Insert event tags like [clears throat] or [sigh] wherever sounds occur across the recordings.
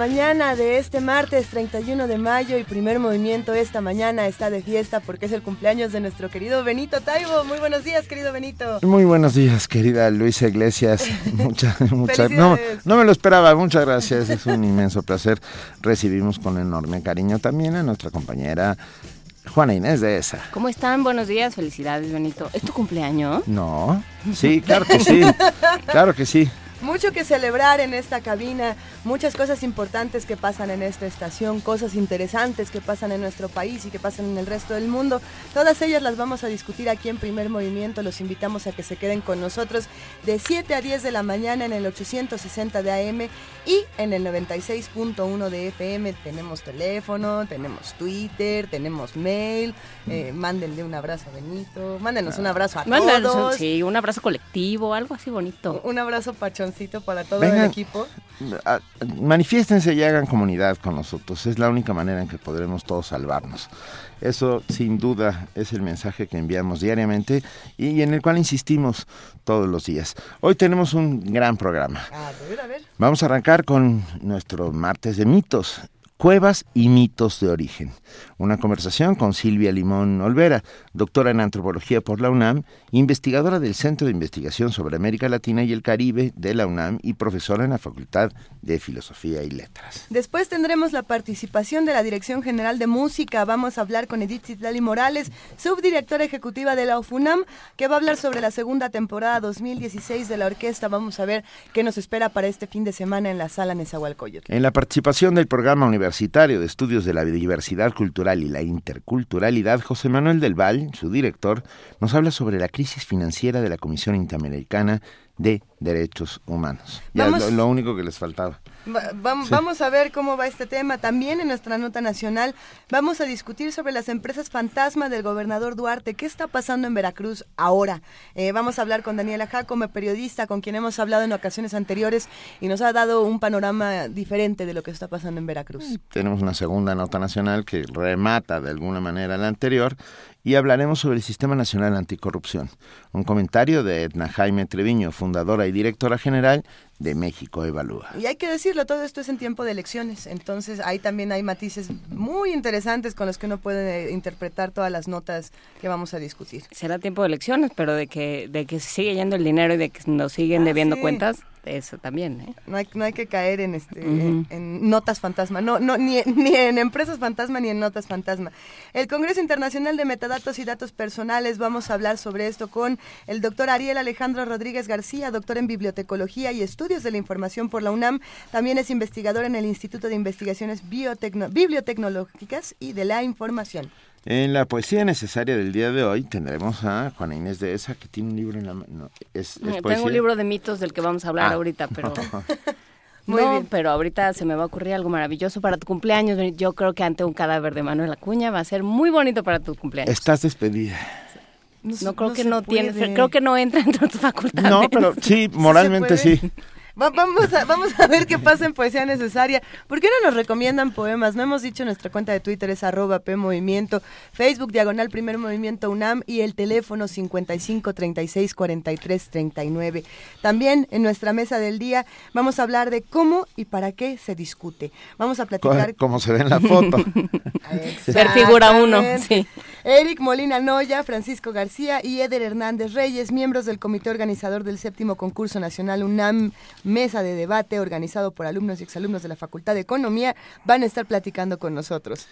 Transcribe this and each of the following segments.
Mañana de este martes 31 de mayo y primer movimiento esta mañana está de fiesta porque es el cumpleaños de nuestro querido Benito Taibo. Muy buenos días, querido Benito. Muy buenos días, querida Luisa Iglesias. [laughs] Muchas, muchas, no, no me lo esperaba, muchas gracias. Es un inmenso placer. Recibimos con enorme cariño también a nuestra compañera Juana Inés de esa. ¿Cómo están? Buenos días, felicidades, Benito. ¿Es tu cumpleaños? No, sí, claro que sí, [laughs] claro que sí. Mucho que celebrar en esta cabina, muchas cosas importantes que pasan en esta estación, cosas interesantes que pasan en nuestro país y que pasan en el resto del mundo. Todas ellas las vamos a discutir aquí en Primer Movimiento. Los invitamos a que se queden con nosotros de 7 a 10 de la mañana en el 860 de AM y en el 96.1 de FM. Tenemos teléfono, tenemos Twitter, tenemos mail. Eh, mándenle un abrazo a Benito, mándenos un abrazo a Mándanos todos. sí, un abrazo colectivo, algo así bonito. Un abrazo para todo Vengan. el equipo. Manifiéstense y hagan comunidad con nosotros. Es la única manera en que podremos todos salvarnos. Eso sin duda es el mensaje que enviamos diariamente y en el cual insistimos todos los días. Hoy tenemos un gran programa. A ver, a ver. Vamos a arrancar con nuestro martes de mitos. Cuevas y mitos de origen. Una conversación con Silvia Limón Olvera, doctora en antropología por la UNAM, investigadora del Centro de Investigación sobre América Latina y el Caribe de la UNAM y profesora en la Facultad de Filosofía y Letras. Después tendremos la participación de la Dirección General de Música. Vamos a hablar con Edith Citlali Morales, subdirectora ejecutiva de la UFUNAM, que va a hablar sobre la segunda temporada 2016 de la orquesta. Vamos a ver qué nos espera para este fin de semana en la sala Nezahualcóyotl. En la participación del Programa Universitario de Estudios de la Diversidad Cultural y la Interculturalidad, José Manuel del Val, su director, nos habla sobre la crisis financiera de la Comisión Interamericana de Derechos Humanos. Ya lo único que les faltaba. Va- vam- Vamos a ver cómo va este tema. También en nuestra nota nacional vamos a discutir sobre las empresas fantasma del gobernador Duarte. ¿Qué está pasando en Veracruz ahora? Eh, vamos a hablar con Daniela Jacome, periodista con quien hemos hablado en ocasiones anteriores y nos ha dado un panorama diferente de lo que está pasando en Veracruz. Tenemos una segunda nota nacional que remata de alguna manera la anterior y hablaremos sobre el Sistema Nacional Anticorrupción. Un comentario de Edna Jaime Treviño, fundadora y directora general de México Evalúa. Y hay que decirlo, todo esto es en tiempo de elecciones, entonces ahí también hay matices muy interesantes con los que uno puede eh, interpretar todas las notas que vamos a discutir. Será tiempo de elecciones, pero de que, de que se sigue yendo el dinero y de que nos siguen Ah, debiendo sí. cuentas, eso también, ¿eh? No hay, no hay que caer en este en notas fantasma, no, no, ni, ni en empresas fantasma ni en notas fantasma. El Congreso Internacional de Metadatos y Datos Personales, vamos a hablar sobre esto con el doctor Ariel Alejandro Rodríguez García, doctor en Bibliotecología y Estudios de la Información por la UNAM. También es investigador en el Instituto de Investigaciones Biotecno- Bibliotecnológicas y de la Información. En la poesía necesaria del día de hoy tendremos a Juana Inés de esa que tiene un libro en la mano. ¿Es, es Tengo poesía? un libro de mitos del que vamos a hablar Ah. ahorita, pero... [laughs] Muy no, bien. pero ahorita se me va a ocurrir algo maravilloso para tu cumpleaños. Yo creo que ante un cadáver de Manuel Acuña va a ser muy bonito para tu cumpleaños. Estás despedida. no creo que no tiene, puede. creo que no entra dentro de tu facultad. No, pero sí, [laughs] moralmente sí. Va- vamos, a, vamos a ver qué pasa en Poesía Necesaria. ¿Por qué no nos recomiendan poemas? No hemos dicho nuestra cuenta de Twitter es arroba P Movimiento, Facebook Diagonal Primer Movimiento UNAM y el teléfono 55 36 43 39. También en nuestra mesa del día vamos a hablar de cómo y para qué se discute. Vamos a platicar Como se ve en la foto. [laughs] Ser figura uno, sí. Eric Molina Noya, Francisco García y Eder Hernández Reyes, miembros del comité organizador del séptimo concurso nacional UNAM Mesa de Debate, organizado por alumnos y exalumnos de la Facultad de Economía, van a estar platicando con nosotros.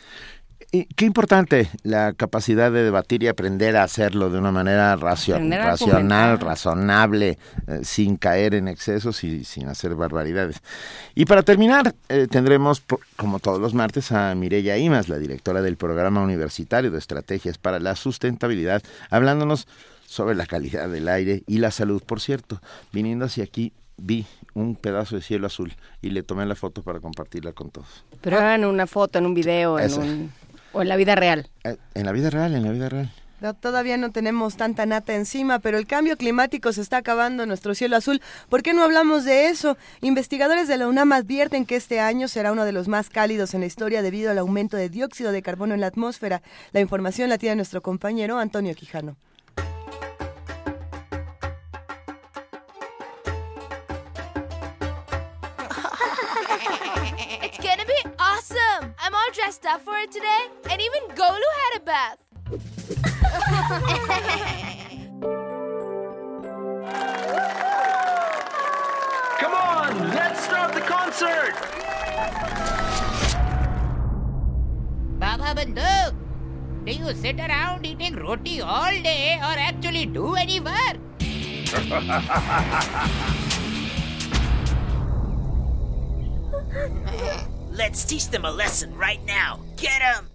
Qué importante la capacidad de debatir y aprender a hacerlo de una manera racional, razonable, eh, sin caer en excesos y sin hacer barbaridades. Y para terminar, eh, tendremos, como todos los martes, a Mireya Imas, la directora del Programa Universitario de Estrategias para la Sustentabilidad, hablándonos sobre la calidad del aire y la salud. Por cierto, viniendo hacia aquí, vi un pedazo de cielo azul y le tomé la foto para compartirla con todos. Pero en una foto, en un video, en un... ¿O en la vida real? Eh, en la vida real, en la vida real. todavía no tenemos tanta nata encima, pero el cambio climático se está acabando en nuestro cielo azul. ¿Por qué no hablamos de eso? Investigadores de la UNAM advierten que este año será uno de los más cálidos en la historia debido al aumento de dióxido de carbono en la atmósfera. La información la tiene nuestro compañero Antonio Quijano. All dressed up for it today, and even Golu had a bath. [laughs] Come on, let's start the concert! Baba Banduk, do you sit around eating roti all day or actually do any work? [laughs] Let's teach them a lesson right now. Get them!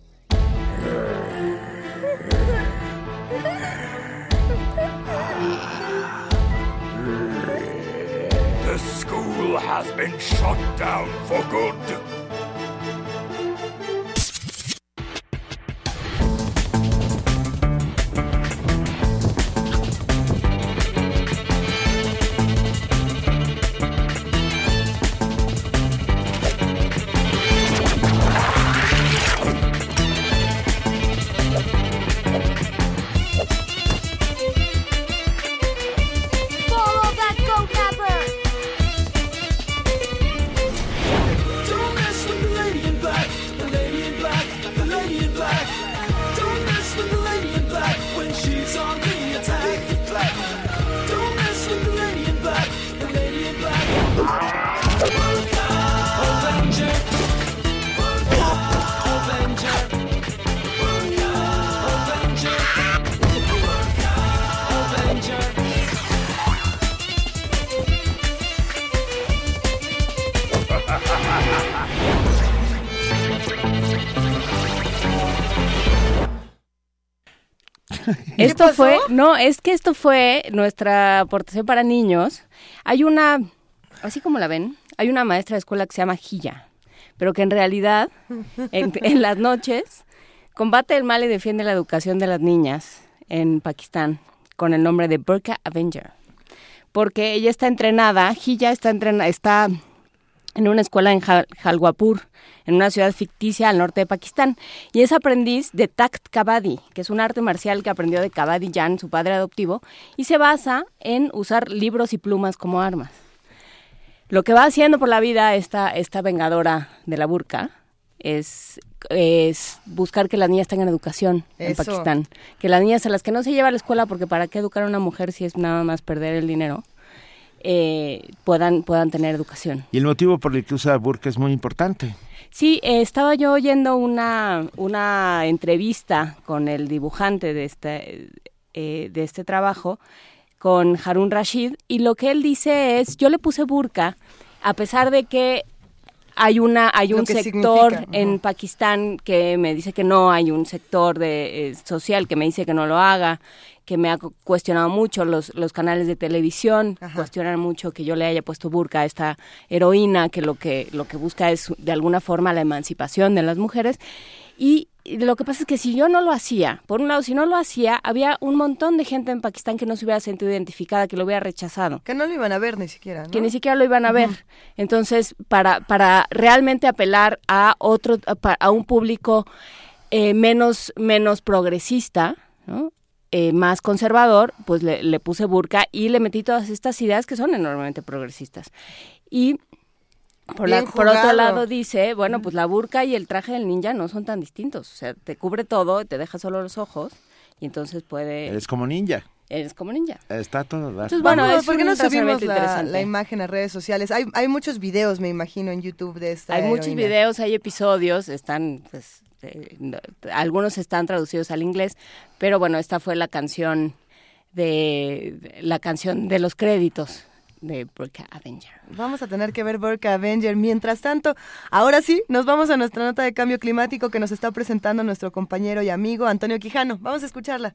The school has been shut down for good. Esto fue, no, es que esto fue nuestra aportación para niños. Hay una, así como la ven, hay una maestra de escuela que se llama Gilla, pero que en realidad, [laughs] en, las noches, combate el mal y defiende la educación de las niñas en Pakistán con el nombre de Burka Avenger. Porque ella está entrenada, Gilla está entrenada, está en una escuela en Jalwapur, en una ciudad ficticia al norte de Pakistán, y es aprendiz de Takt Kabaddi, que es un arte marcial que aprendió de Kabaddi Jan, su padre adoptivo, y se basa en usar libros y plumas como armas. Lo que va haciendo por la vida esta, esta vengadora de la burka es, es buscar que las niñas tengan educación en Pakistán. Que las niñas a las que no se lleva a la escuela, porque para qué educar a una mujer si es nada más perder el dinero, eh, puedan, puedan tener educación. Y el motivo por el que usa burka es muy importante. Sí, eh, estaba yo oyendo una, una entrevista con el dibujante de este, eh, de este trabajo, con Harun Rashid, y lo que él dice es, yo le puse burka, a pesar de que hay una hay un sector en Pakistán que me dice que no hay un sector de social que me dice que no lo haga que me ha cuestionado mucho los, los canales de televisión, cuestionan mucho que yo le haya puesto burka a esta heroína que lo que lo que busca es de alguna forma la emancipación de las mujeres y lo que pasa es que si yo no lo hacía, por un lado, si no lo hacía, había un montón de gente en Pakistán que no se hubiera sentido identificada, que lo hubiera rechazado. Que no lo iban a ver ni siquiera. Que ni siquiera lo iban a ver. Entonces, para, para realmente apelar a otro, a, un público eh, menos, menos progresista, ¿no? Eh, más conservador, pues le, puse burka y le metí todas estas ideas que son enormemente progresistas. Y por, por, otro lado dice, bueno, pues la burka y el traje del ninja no son tan distintos. O sea, te cubre todo, te deja solo los ojos y entonces puede... Eres como ninja. Eres como ninja. Está todo. Entonces, bueno, ¿por qué no subimos la, la, imagen a redes sociales? Hay, hay muchos videos, me imagino, en YouTube de esta Hay muchos videos, hay episodios, están pues Este, no- algunos están traducidos al inglés, pero bueno, esta fue la canción de la canción de los créditos de Burka Avenger. Vamos a tener que ver Burka Avenger. Mientras tanto, ahora sí, nos vamos a nuestra nota de cambio climático que nos está presentando nuestro compañero y amigo Antonio Quijano. Vamos a escucharla.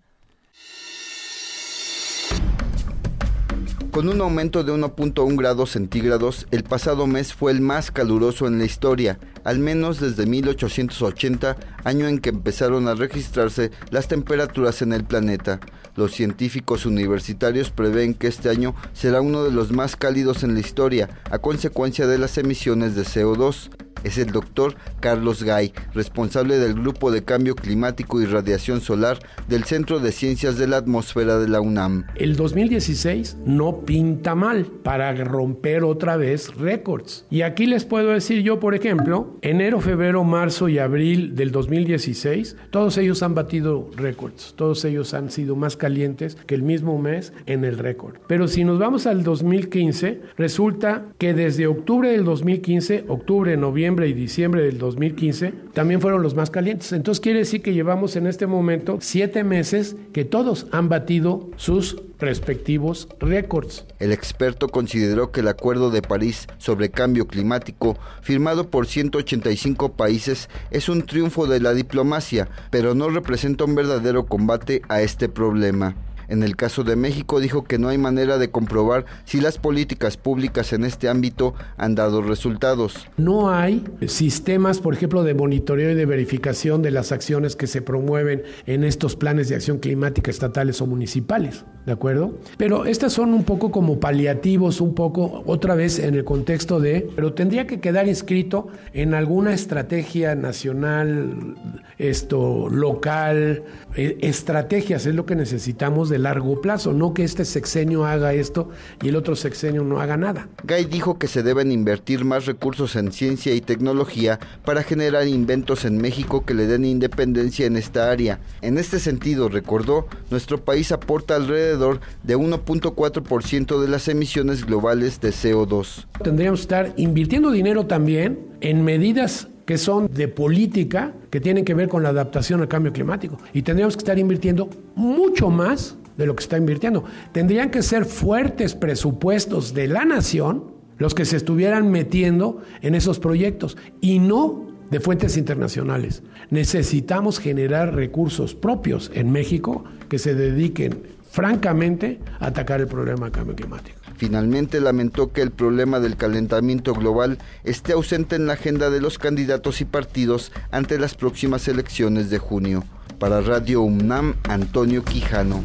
Con un aumento de 1.1 grados centígrados, el pasado mes fue el más caluroso en la historia, al menos desde 1880, año en que empezaron a registrarse las temperaturas en el planeta. Los científicos universitarios prevén que este año será uno de los más cálidos en la historia, a consecuencia de las emisiones de CO2. Es el doctor Carlos Gay, responsable del Grupo de Cambio Climático y Radiación Solar del Centro de Ciencias de la Atmósfera de la UNAM. El 2016 no pinta mal para romper otra vez récords. Y aquí les puedo decir yo, por ejemplo, enero, febrero, marzo y abril del 2016, todos ellos han batido récords. Todos ellos han sido más calientes que el mismo mes en el récord. Pero si nos vamos al 2015, resulta que desde octubre del 2015, octubre, noviembre y diciembre del 2015, también fueron los más calientes. Entonces quiere decir que llevamos en este momento siete meses que todos han batido sus respectivos récords. El experto consideró que el Acuerdo de París sobre Cambio Climático, firmado por 185 países, es un triunfo de la diplomacia, pero no representa un verdadero combate a este problema. En el caso de México dijo que no hay manera de comprobar si las políticas públicas en este ámbito han dado resultados. No hay sistemas, por ejemplo, de monitoreo y de verificación de las acciones que se promueven en estos planes de acción climática estatales o municipales, ¿de acuerdo? Pero estas son un poco como paliativos, un poco otra vez en el contexto de, pero tendría que quedar inscrito en alguna estrategia nacional, esto local, eh, estrategias es lo que necesitamos de largo plazo, no que este sexenio haga esto y el otro sexenio no haga nada. Gay dijo que se deben invertir más recursos en ciencia y tecnología para generar inventos en México que le den independencia en esta área. En este sentido, recordó, nuestro país aporta alrededor de 1.4% de las emisiones globales de CO2. Tendríamos que estar invirtiendo dinero también en medidas que son de política que tienen que ver con la adaptación al cambio climático. Y tendríamos que estar invirtiendo mucho más de lo que está invirtiendo. Tendrían que ser fuertes presupuestos de la nación los que se estuvieran metiendo en esos proyectos y no de fuentes internacionales. Necesitamos generar recursos propios en México que se dediquen francamente a atacar el problema del cambio climático. Finalmente lamentó que el problema del calentamiento global esté ausente en la agenda de los candidatos y partidos ante las próximas elecciones de junio. Para Radio UNAM, Antonio Quijano.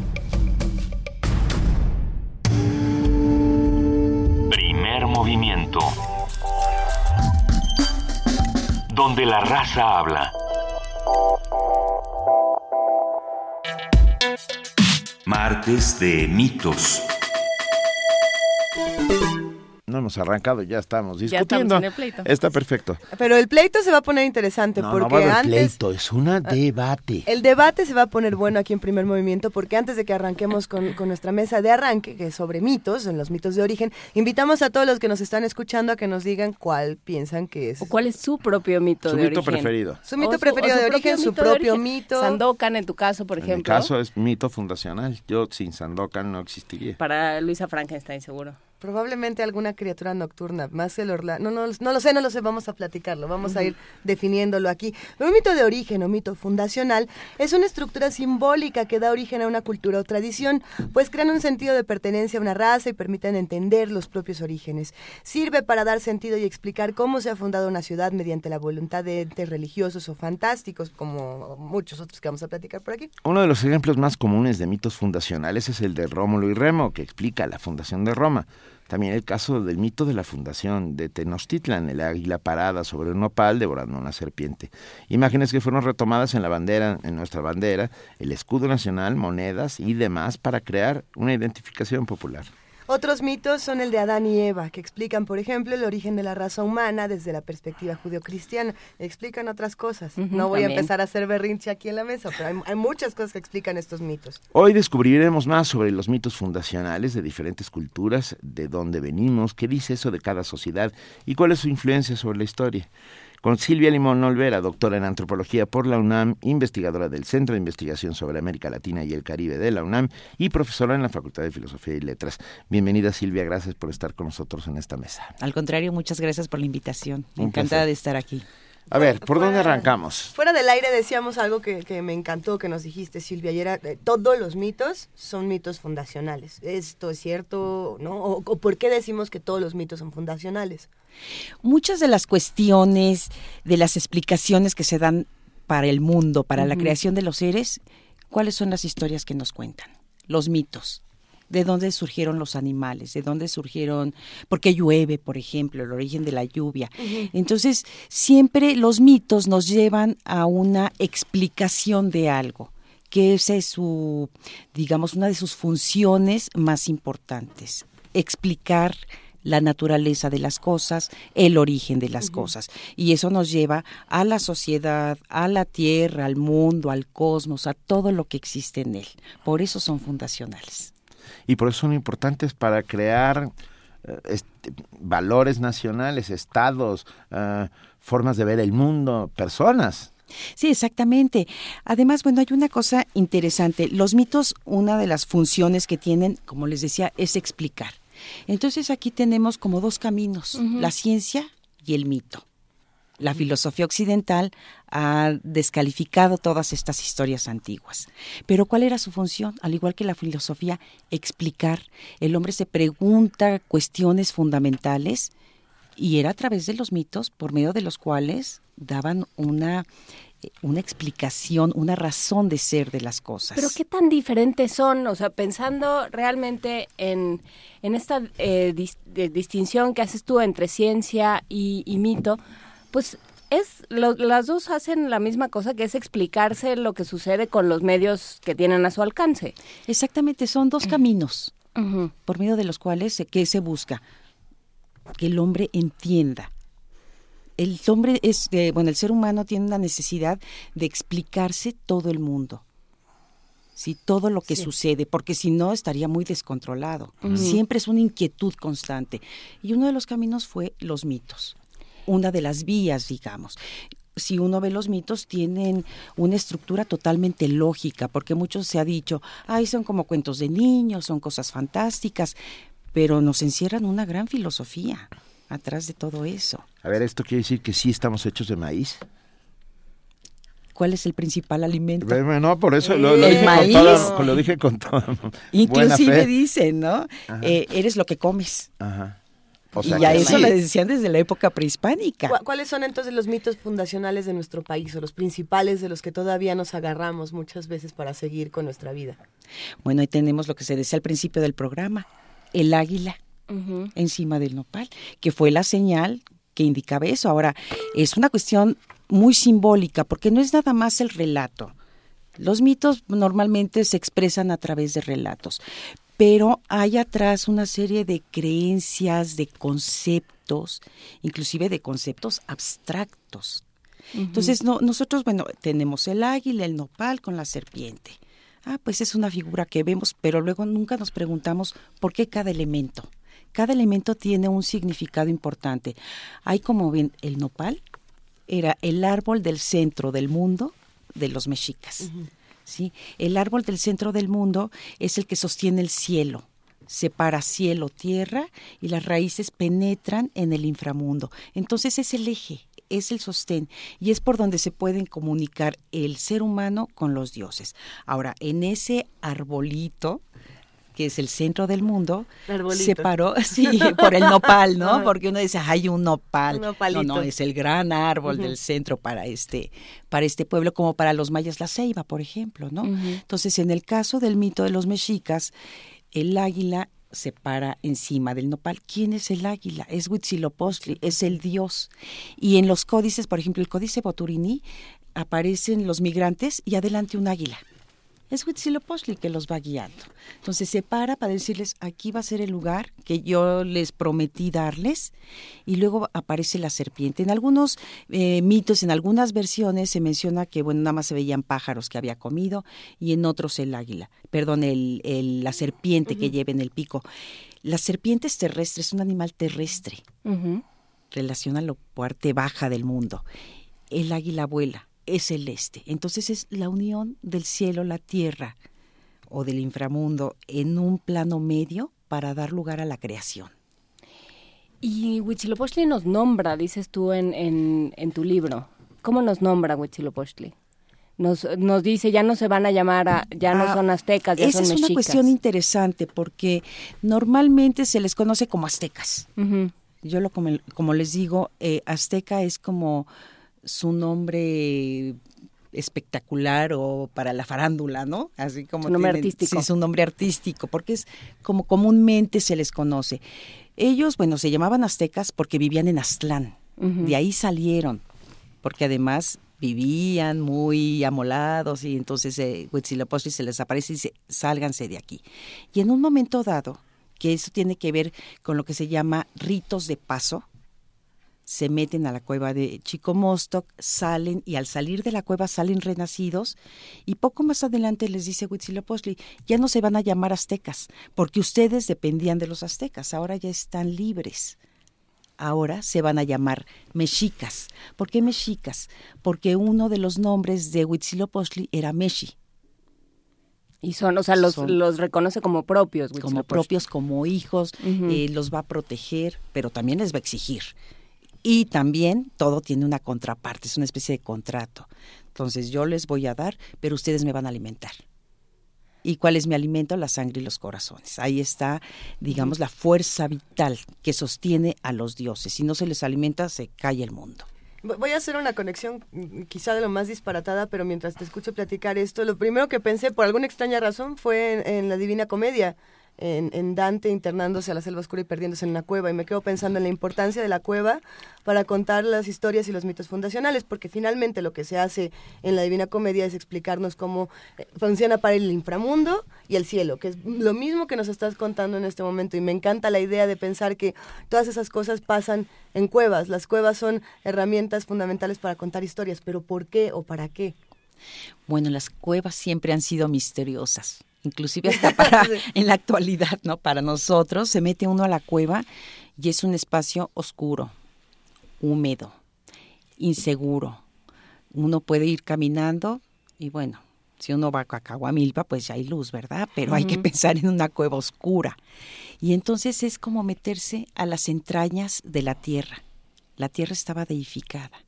Movimiento. Donde la raza habla. Martes de mitos. No hemos arrancado, ya estamos Ya discutiendo. estamos en el pleito. Está perfecto. Pero el pleito se va a poner interesante No, no porque va a haber antes... pleito, es un debate. El debate se va a poner bueno aquí en primer movimiento porque antes de que arranquemos con, con nuestra mesa de arranque, que es sobre mitos, en los mitos de origen, invitamos a todos los que nos están escuchando a que nos digan cuál piensan que es. O cuál es su propio mito Su de mito origen. preferido. Su mito O preferido de origen, su propio origen. mito. Sandokan, en tu caso, por En mi ejemplo. caso es mito fundacional. Yo sin Sandokan no existiría. Para Luisa Frankenstein, seguro. Probablemente alguna criatura nocturna, más el orla... No, no, no lo sé, no lo sé, vamos a platicarlo, vamos a ir definiéndolo aquí. Un mito de origen o mito fundacional es una estructura simbólica que da origen a una cultura o tradición, pues crean un sentido de pertenencia a una raza y permiten entender los propios orígenes. Sirve para dar sentido y explicar cómo se ha fundado una ciudad mediante la voluntad de entes religiosos o fantásticos, como muchos otros que vamos a platicar por aquí. Uno de los ejemplos más comunes de mitos fundacionales es el de Rómulo y Remo, que explica la fundación de Roma. También el caso del mito de la fundación de Tenochtitlan, el águila parada sobre un nopal devorando una serpiente. Imágenes que fueron retomadas en la bandera, en nuestra bandera, el escudo nacional, monedas y demás para crear una identificación popular. Otros mitos son el de Adán y Eva, que explican, por ejemplo, el origen de la raza humana desde la perspectiva judeocristiana. Explican otras cosas. No voy también. a empezar a hacer berrinche aquí en la mesa, pero hay, hay muchas cosas que explican estos mitos. Hoy descubriremos más sobre los mitos fundacionales de diferentes culturas, de dónde venimos, qué dice eso de cada sociedad y cuál es su influencia sobre la historia. Con Silvia Limón Olvera, doctora en antropología por la UNAM, investigadora del Centro de Investigación sobre América Latina y el Caribe de la UNAM y profesora en la Facultad de Filosofía y Letras. Bienvenida Silvia, gracias por estar con nosotros en esta mesa. Al contrario, muchas gracias por la invitación. Encantada de estar aquí. A ver, ¿por dónde arrancamos? Fuera del aire decíamos algo que, me encantó que nos dijiste, Silvia, y era, eh, todos los mitos son mitos fundacionales. ¿Esto es cierto no? ¿O, por qué decimos que todos los mitos son fundacionales? Muchas de las cuestiones, de las explicaciones que se dan para el mundo, para la creación de los seres, ¿cuáles son las historias que nos cuentan? Los mitos de dónde surgieron los animales, de dónde surgieron, por qué llueve, por ejemplo, el origen de la lluvia. Entonces, siempre los mitos nos llevan a una explicación de algo que esa es su, digamos, una de sus funciones más importantes, explicar la naturaleza de las cosas, el origen de las cosas. Y eso nos lleva a la sociedad, a la tierra, al mundo, al cosmos, a todo lo que existe en él. Por eso son fundacionales y por eso son importantes para crear eh, este, valores nacionales, estados, eh, formas de ver el mundo, personas. Sí, exactamente. Además, bueno, hay una cosa interesante. Los mitos, una de las funciones que tienen, como les decía, es explicar. Entonces aquí tenemos como dos caminos, la ciencia y el mito. La filosofía occidental ha descalificado todas estas historias antiguas. Pero ¿cuál era su función? Al igual que la filosofía, explicar. El hombre se pregunta cuestiones fundamentales y era a través de los mitos por medio de los cuales daban una una explicación, una razón de ser de las cosas. Pero qué tan diferentes son, o sea, pensando realmente en, esta eh, distinción que haces tú entre ciencia y mito, pues es las dos hacen la misma cosa que es explicarse lo que sucede con los medios que tienen a su alcance. Exactamente, son dos caminos [clears throat] por medio de los cuales se, ¿qué se busca que el hombre entienda. El hombre es, bueno, el ser humano tiene una necesidad de explicarse todo el mundo. Sí, todo lo que sucede, porque si no estaría muy descontrolado. Siempre es una inquietud constante. Y uno de los caminos fue los mitos una de las vías, digamos si uno ve los mitos, tienen una estructura totalmente lógica, porque muchos se ha dicho, ay, son como cuentos de niños, son cosas fantásticas, pero nos encierran una gran filosofía atrás de todo eso. A ver, ¿esto quiere decir que sí estamos hechos de maíz? ¿Cuál es el principal alimento? No, por eso lo, dije, Con toda, lo dije con Inclusive dicen, ¿no? Eh, eres lo que comes. Ajá y a eso le decían desde la época prehispánica. ¿Cuáles son entonces los mitos fundacionales de nuestro país o los principales de los que todavía nos agarramos muchas veces para seguir con nuestra vida? Bueno, ahí tenemos lo que se decía al principio del programa, el águila encima del nopal, que fue la señal que indicaba eso. Ahora, es una cuestión muy simbólica porque no es nada más el relato. Los mitos normalmente se expresan a través de relatos, pero hay atrás una serie de creencias, de conceptos, inclusive de conceptos abstractos. Entonces, no, nosotros, bueno, tenemos el águila, el nopal con la serpiente. Ah, pues es una figura que vemos, pero luego nunca nos preguntamos por qué cada elemento. Cada elemento tiene un significado importante. Hay como ven, el nopal era el árbol del centro del mundo de los mexicas. El árbol del centro del mundo es el que sostiene el cielo, separa cielo, tierra y las raíces penetran en el inframundo. Entonces es el eje, es el sostén y es por donde se pueden comunicar el ser humano con los dioses. Ahora, en ese arbolito que es el centro del mundo, se paró, [laughs] sí, por el nopal, ¿no? Porque uno dice, hay un nopal. no, no, es el gran árbol del centro para este, para este pueblo, como para los mayas la ceiba, por ejemplo, ¿no? Entonces, en el caso del mito de los mexicas, el águila se para encima del nopal. ¿Quién es el águila? Es Huitzilopochtli, es el dios. Y en los códices, por ejemplo, el códice Boturini, aparecen los migrantes y adelante un águila es Huitzilopochtli que los va guiando. Entonces se para para decirles, aquí va a ser el lugar que yo les prometí darles, y luego aparece la serpiente. En algunos eh, mitos, en algunas versiones se menciona que, bueno, nada más se veían pájaros que había comido, y en otros el águila, perdón, el, la serpiente que lleva en el pico. Las serpientes terrestres, es un animal terrestre relaciona la parte baja del mundo. El águila vuela, es celeste. Entonces es la unión del cielo, la tierra o del inframundo en un plano medio para dar lugar a la creación. Y Huitzilopochtli nos nombra, dices tú en, en, tu libro. ¿Cómo nos nombra Huitzilopochtli? Nos, nos dice, ya no se van a llamar, a, ya no Ah, son aztecas, ya Esa son es mexicas. una cuestión interesante porque normalmente se les conoce como aztecas. Yo lo como, como les digo, eh, azteca es como su nombre espectacular o para la farándula, ¿no? Así como Su nombre tienen- artístico. Sí, su nombre artístico, porque es como comúnmente se les conoce. Ellos, bueno, se llamaban aztecas porque vivían en Aztlán. De ahí salieron, porque además vivían muy amolados y entonces eh, Huitzilopochtli se les aparece y dice, sálganse de aquí. Y en un momento dado, que eso tiene que ver con lo que se llama ritos de paso, se meten a la cueva de Chicomostoc, salen y al salir de la cueva salen renacidos y poco más adelante les dice Huitzilopochtli, ya no se van a llamar aztecas, porque ustedes dependían de los aztecas, ahora ya están libres. Ahora se van a llamar mexicas. ¿Por qué mexicas? Porque uno de los nombres de Huitzilopochtli era Meshi. Y son, o sea, los, Son- los reconoce como propios. como propios, como hijos, eh, los va a proteger, pero también les va a exigir. Y también todo tiene una contraparte, es una especie de contrato. Entonces yo les voy a dar, pero ustedes me van a alimentar. ¿Y cuál es mi alimento? La sangre y los corazones. Ahí está, digamos, la fuerza vital que sostiene a los dioses. Si no se les alimenta, se cae el mundo. Vo- Voy a hacer una conexión mm, quizá de lo más disparatada, pero mientras te escucho platicar esto, lo primero que pensé por alguna extraña razón fue en, en la Divina Comedia, en, Dante internándose a la selva oscura y perdiéndose en una cueva, y me quedo pensando en la importancia de la cueva para contar las historias y los mitos fundacionales, porque finalmente lo que se hace en la Divina Comedia es explicarnos cómo eh, funciona para el inframundo y el cielo, que es lo mismo que nos estás contando en este momento, y me encanta la idea de pensar que todas esas cosas pasan en cuevas. Las cuevas son herramientas fundamentales para contar historias, pero ¿por qué o para qué? Bueno, las cuevas siempre han sido misteriosas, inclusive hasta para [laughs] en la actualidad, ¿no? Para nosotros se mete uno a la cueva y es un espacio oscuro, húmedo, inseguro. Uno puede ir caminando y bueno, si uno va a Cacahuamilpa, pues ya hay luz, ¿verdad? Pero hay que pensar en una cueva oscura. Y entonces es como meterse a las entrañas de la tierra. La tierra estaba deificada.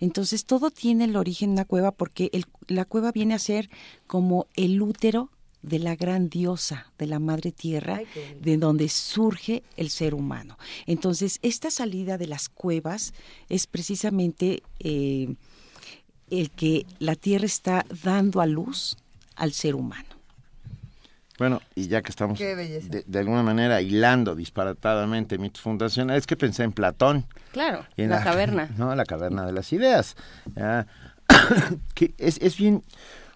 Entonces todo tiene el origen en una cueva porque el- la cueva viene a ser como el útero de la gran diosa, de la madre tierra, de donde surge el ser humano. Entonces esta salida de las cuevas es precisamente eh, el que la tierra está dando a luz al ser humano. Bueno, y ya que estamos de, de alguna manera hilando disparatadamente mitos fundacionales, es que pensé en Platón. Claro, y en la caverna. [laughs] No, la caverna de las ideas. Ah, [coughs] que es, es bien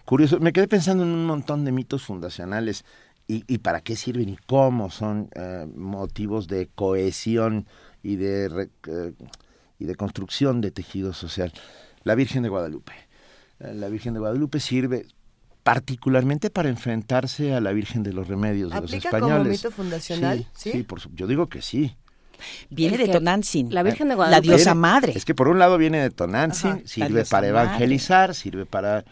curioso. Me quedé pensando en un montón de mitos fundacionales y, y para qué sirven y cómo son eh, motivos de cohesión y de, re- eh, y de construcción de tejido social. La Virgen de Guadalupe. Eh, La Virgen de Guadalupe sirve particularmente para enfrentarse a la Virgen de los Remedios de los ¿Aplica como españoles. mito fundacional? Sí, ¿Sí? sí, por su- yo digo que sí. Viene Es de Tonantzin, la Virgen de la Guadalupe- diosa Viene- madre. Es que por un lado viene de Tonantzin, Ajá, la sirve diosa para madre. evangelizar, sirve para...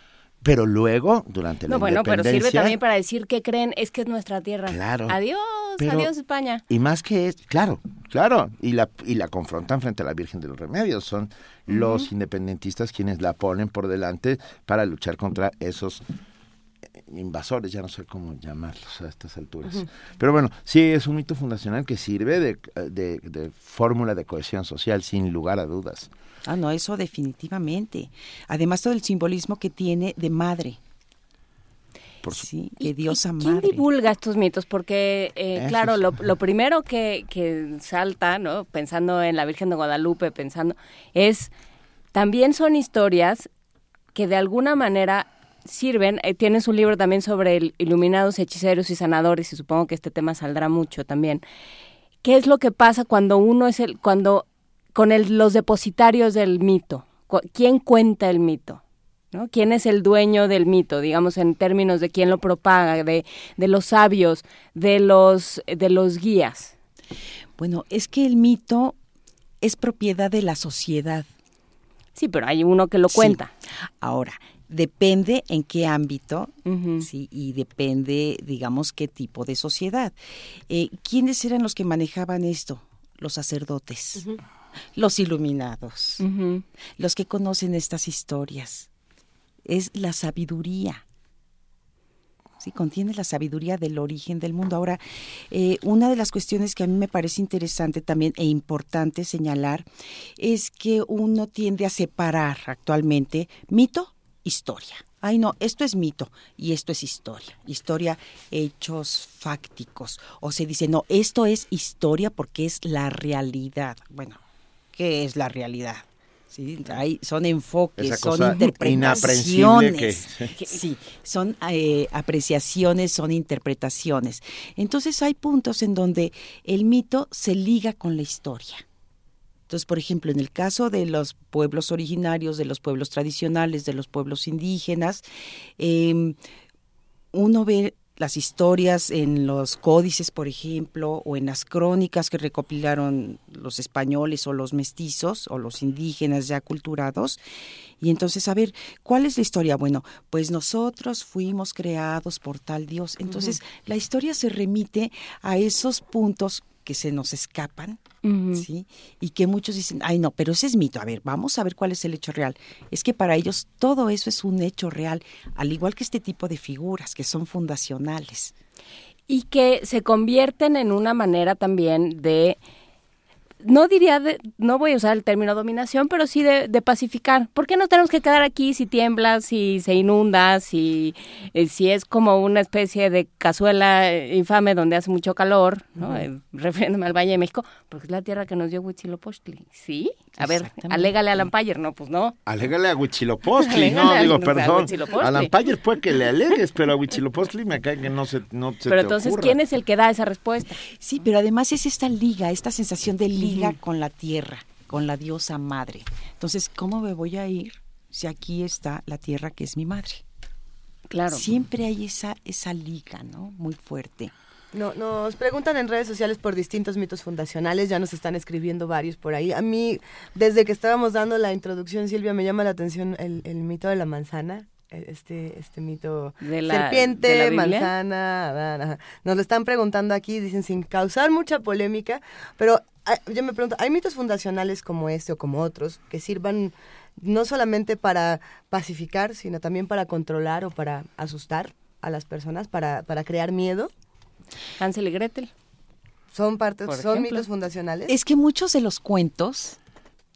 Pero luego, durante la No, bueno, pero sirve también para decir que creen, es que es nuestra tierra. Claro. Adiós, Pero- adiós España. Y más que es, claro, claro, y la, y la confrontan frente a la Virgen de los Remedios. Son los independentistas quienes la ponen por delante para luchar contra esos invasores, ya no sé cómo llamarlos a estas alturas. Pero bueno, sí es un mito fundacional que sirve de, de, de fórmula de cohesión social, sin lugar a dudas. Ah, no, eso definitivamente. Además todo el simbolismo que tiene de madre. Por su- Sí, de diosa ¿Quién madre. divulga estos mitos? Porque, eh, claro, lo, lo primero que, que salta, ¿no? Pensando en la Virgen de Guadalupe, pensando, es, también son historias que de alguna manera sirven. eh, tienes un libro también sobre el iluminados, hechiceros y sanadores, y supongo que este tema saldrá mucho también. ¿Qué es lo que pasa cuando uno es el, cuando, con el, los depositarios del mito? ¿Quién cuenta el mito? ¿no? ¿Quién es el dueño del mito, digamos, en términos de quién lo propaga, de, de los sabios, de los, de los guías? Bueno, es que el mito es propiedad de la sociedad. Sí, pero hay uno que lo Sí. cuenta. Ahora, depende en qué ámbito sí, y depende, digamos, qué tipo de sociedad. Eh, ¿Quiénes eran los que manejaban esto? Los sacerdotes, los iluminados, los que conocen estas historias. Es la sabiduría. Sí, contiene la sabiduría del origen del mundo. Ahora, eh, una de las cuestiones que a mí me parece interesante también e importante señalar es que uno tiende a separar actualmente mito, historia. Ay, no, esto es mito y esto es historia. Historia, hechos fácticos. O se dice, no, esto es historia porque es la realidad. Bueno, ¿qué es la realidad? Sí, hay- son enfoques, son interpretaciones. que- [laughs] Sí, son eh, apreciaciones, son interpretaciones. Entonces hay puntos en donde el mito se liga con la historia. Entonces, por ejemplo, en el caso de los pueblos originarios, de los pueblos tradicionales, de los pueblos indígenas, eh, uno ve las historias en los códices, por ejemplo, o en las crónicas que recopilaron los españoles o los mestizos o los indígenas ya culturados. Y entonces, a ver, ¿cuál es la historia? Bueno, pues nosotros fuimos creados por tal Dios. Entonces, la historia se remite a esos puntos que se nos escapan, ¿sí? Y que muchos dicen, ay no, pero ese es mito. A ver, vamos a ver cuál es el hecho real. Es que para ellos todo eso es un hecho real, al igual que este tipo de figuras que son fundacionales. y que se convierten en una manera también de no diría de, no voy a usar el término dominación, pero sí de, de pacificar. ¿Por qué nos tenemos que quedar aquí si tiembla, si se inunda, si, eh, si es como una especie de cazuela eh, infame donde hace mucho calor, ¿no? Eh, refiriéndome al Valle de México, porque es la tierra que nos dio Huitzilopochtli. ¿Sí? A ver, alégale a Lampayer, no, pues no. Alégale a Huitzilopochtli, no, a- digo, perdón. A Lampayer puede que le alegues, pero a Huitzilopochtli me cae que no se, no se Pero te entonces, ocurra. ¿quién es el que da esa respuesta? Sí, pero además es esta liga, esta sensación de liga con la tierra, con la diosa madre. Entonces, ¿cómo me voy a ir si aquí está la tierra que es mi madre? Claro. Siempre hay esa, esa liga, ¿no? Muy fuerte. No, nos preguntan en redes sociales por distintos mitos fundacionales, ya nos están escribiendo varios por ahí. A mí, desde que estábamos dando la introducción, Silvia, me llama la atención el, el mito de la manzana, este, este mito De la- serpiente, de la Biblia. manzana, Adán, ajá. nos lo están preguntando aquí, dicen sin causar mucha polémica, pero ah, yo me pregunto, ¿hay mitos fundacionales como este o como otros que sirvan no solamente para pacificar, sino también para controlar o para asustar a las personas, para, para crear miedo? Hansel y Gretel. Son partes, son ejemplo. mitos fundacionales. Es que muchos de los cuentos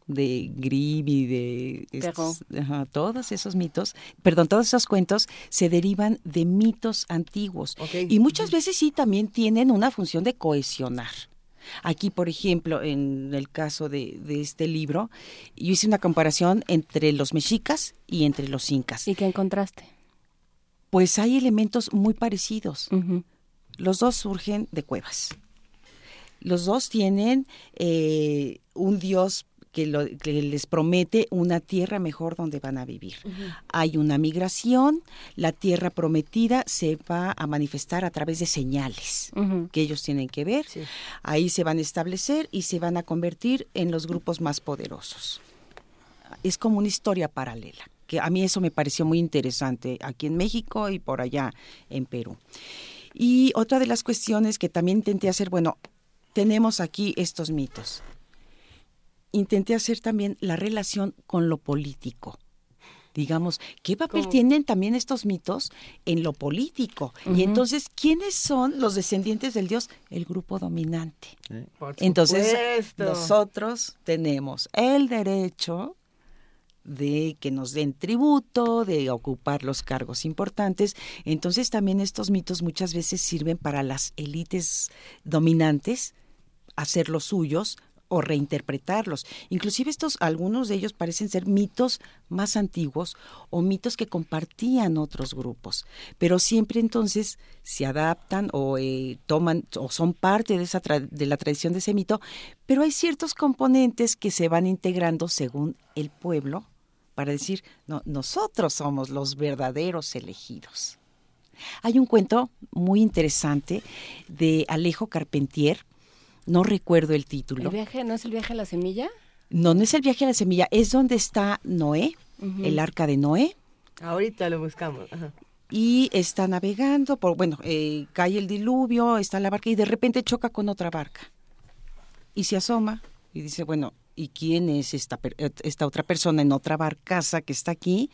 de Grimm y de estos- ajá, todos esos mitos, perdón, todos esos cuentos se derivan de mitos antiguos y muchas veces sí también tienen una función de cohesionar. Aquí, por ejemplo, en el caso de, de este libro, yo hice una comparación entre los mexicas y entre los incas. ¿Y qué encontraste? Pues hay elementos muy parecidos. Los dos surgen de cuevas. Los dos tienen eh, un dios que, lo- que les promete una tierra mejor donde van a vivir. Hay una migración, la tierra prometida se va a manifestar a través de señales que ellos tienen que ver. Ahí se van a establecer y se van a convertir en los grupos más poderosos. Es como una historia paralela, que a mí eso me pareció muy interesante aquí en México y por allá en Perú. Y otra de las cuestiones que también intenté hacer, bueno, tenemos aquí estos mitos. Intenté hacer también la relación con lo político. Digamos, ¿qué papel ¿Cómo? tienen también estos mitos en lo político? Y entonces, ¿quiénes son los descendientes del dios? El grupo dominante. Entonces, supuesto. nosotros tenemos el derecho de que nos den tributo, de ocupar los cargos importantes. Entonces también estos mitos muchas veces sirven para las élites dominantes hacer los suyos o reinterpretarlos. Inclusive estos, algunos de ellos parecen ser mitos más antiguos o mitos que compartían otros grupos, pero siempre entonces se adaptan o eh, toman o son parte de esa tra- de la tradición de ese mito, pero hay ciertos componentes que se van integrando según el pueblo para decir, no, nosotros somos los verdaderos elegidos. Hay un cuento muy interesante de Alejo Carpentier, no recuerdo el título. ¿El viaje no es el viaje a la semilla? No, no es el viaje a la semilla, es donde está Noé, el arca de Noé. Ahorita lo buscamos. Y está navegando, por, bueno, eh, cae el diluvio, está la barca y de repente choca con otra barca. Y se asoma y dice, bueno, ¿y quién es esta, esta otra persona en otra barcaza que está aquí?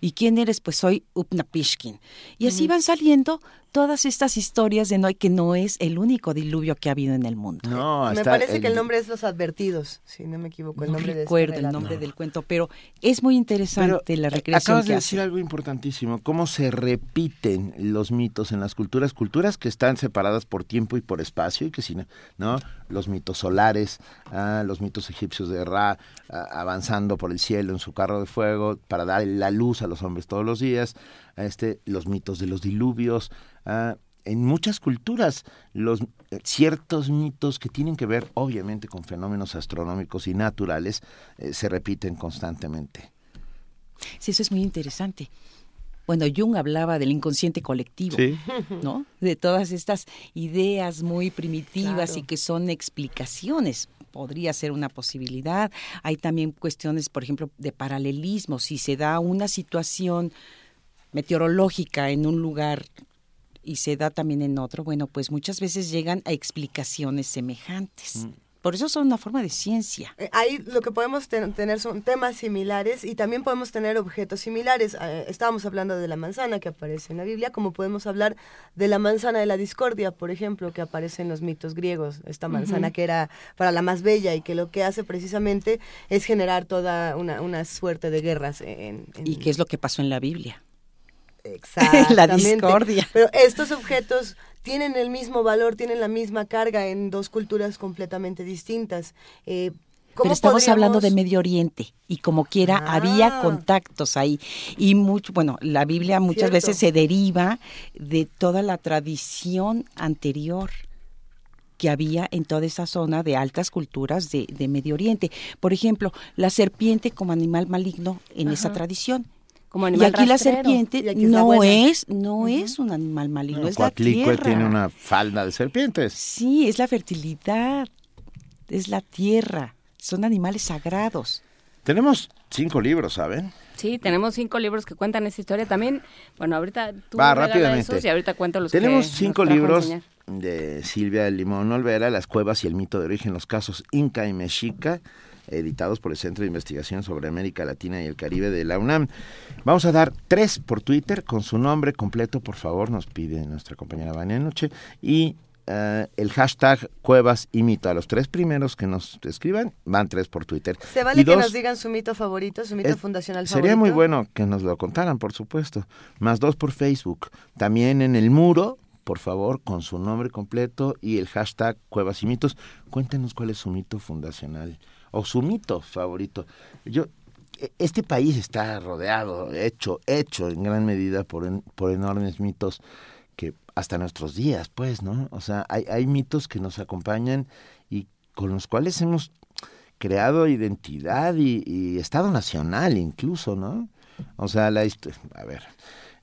¿Y quién eres? Pues soy Upnapishkin. Y así van saliendo todas estas historias de Noé, que no es el único diluvio que ha habido en el mundo. No, me parece que el nombre es Los Advertidos, si no me equivoco. El no nombre recuerdo de el nombre del cuento, pero es muy interesante la recreación Acabas que de hace. decir algo importantísimo, cómo se repiten los mitos en las culturas, culturas que están separadas por tiempo y por espacio, y que si no, ¿no? Los mitos solares, ah, los mitos egipcios de Ra, ah, avanzando por el cielo en su carro de fuego para dar la luz a los hombres todos los días, a este, los mitos de los diluvios, en muchas culturas los eh, ciertos mitos que tienen que ver obviamente con fenómenos astronómicos y naturales eh, se repiten constantemente. Sí, eso es muy interesante. Bueno, Jung hablaba del inconsciente colectivo, Sí. ¿no? De todas estas ideas muy primitivas Claro. y que son explicaciones. Podría ser una posibilidad. Hay también cuestiones, por ejemplo, de paralelismo. Si se da una situación meteorológica en un lugar y se da también en otro, bueno, pues muchas veces llegan a explicaciones semejantes. Por eso son una forma de ciencia. Eh, Ahí lo que podemos ten- tener son temas similares y también podemos tener objetos similares. Eh, estábamos hablando de la manzana que aparece en la Biblia, como podemos hablar de la manzana de la discordia, por ejemplo, que aparece en los mitos griegos. Esta manzana que era para la más bella y que lo que hace precisamente es generar toda una, una suerte de guerras. En, en- ¿Y qué es lo que pasó en la Biblia? [laughs] Exactamente. La discordia. Pero estos objetos tienen el mismo valor, tienen la misma carga en dos culturas completamente distintas. Eh, ¿cómo Pero estamos hablando de Medio Oriente y como quiera había Ah. contactos ahí y mucho, bueno, la Biblia muchas Cierto. veces se deriva de toda la tradición anterior que había en toda esa zona de altas culturas de, de Medio Oriente. Por ejemplo, la serpiente como animal maligno en esa tradición. Como y aquí la serpiente aquí es no es, no es un animal maligno, es la tierra. tiene una falda de serpientes. Sí, es la fertilidad, es la tierra, son animales sagrados. Tenemos cinco libros, ¿saben? Sí, tenemos cinco libros que cuentan esa historia. También, bueno, ahorita tú Va, rápidamente. esos y ahorita cuento los Tenemos que cinco libros de Silvia Limón Olvera, Las cuevas y el mito de origen, los casos Inca y Mexica, editados por el Centro de Investigación sobre América Latina y el Caribe de la UNAM. Vamos a dar tres por Twitter con su nombre completo, por favor, nos pide nuestra compañera Vania Noche, y eh, el hashtag cuevas y mito. A los tres primeros que nos escriban, van tres por Twitter. Se vale Y que dos, nos digan su mito favorito, su mito eh, fundacional favorito. Sería muy bueno que nos lo contaran, por supuesto. Más dos por Facebook. También en el muro, por favor, con su nombre completo y el hashtag Cuevas y Mitos. Cuéntenos cuál es su mito fundacional o su mito favorito. Yo, e- este país está rodeado, hecho, hecho en gran medida por, por enormes mitos que hasta nuestros días, pues, ¿no? O sea, hay, hay mitos que nos acompañan y con los cuales hemos creado identidad y, y Estado Nacional incluso, ¿no? O sea, la a ver,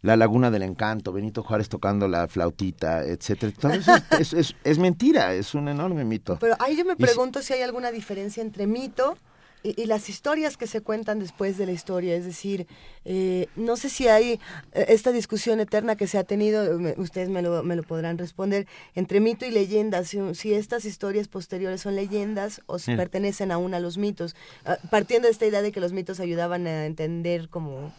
la Laguna del Encanto, Benito Juárez tocando la flautita, etcétera. Todo eso [laughs] es, es- es mentira, es un enorme mito. Pero ahí yo me si- pregunto si hay alguna diferencia entre mito y, y las historias que se cuentan después de la historia. Es decir, eh, no sé si hay eh, esta discusión eterna que se ha tenido, me- ustedes me lo, me lo podrán responder, entre mito y leyenda, si, si estas historias posteriores son leyendas o si pertenecen aún a los mitos. Ah, partiendo de esta idea de que los mitos ayudaban a entender como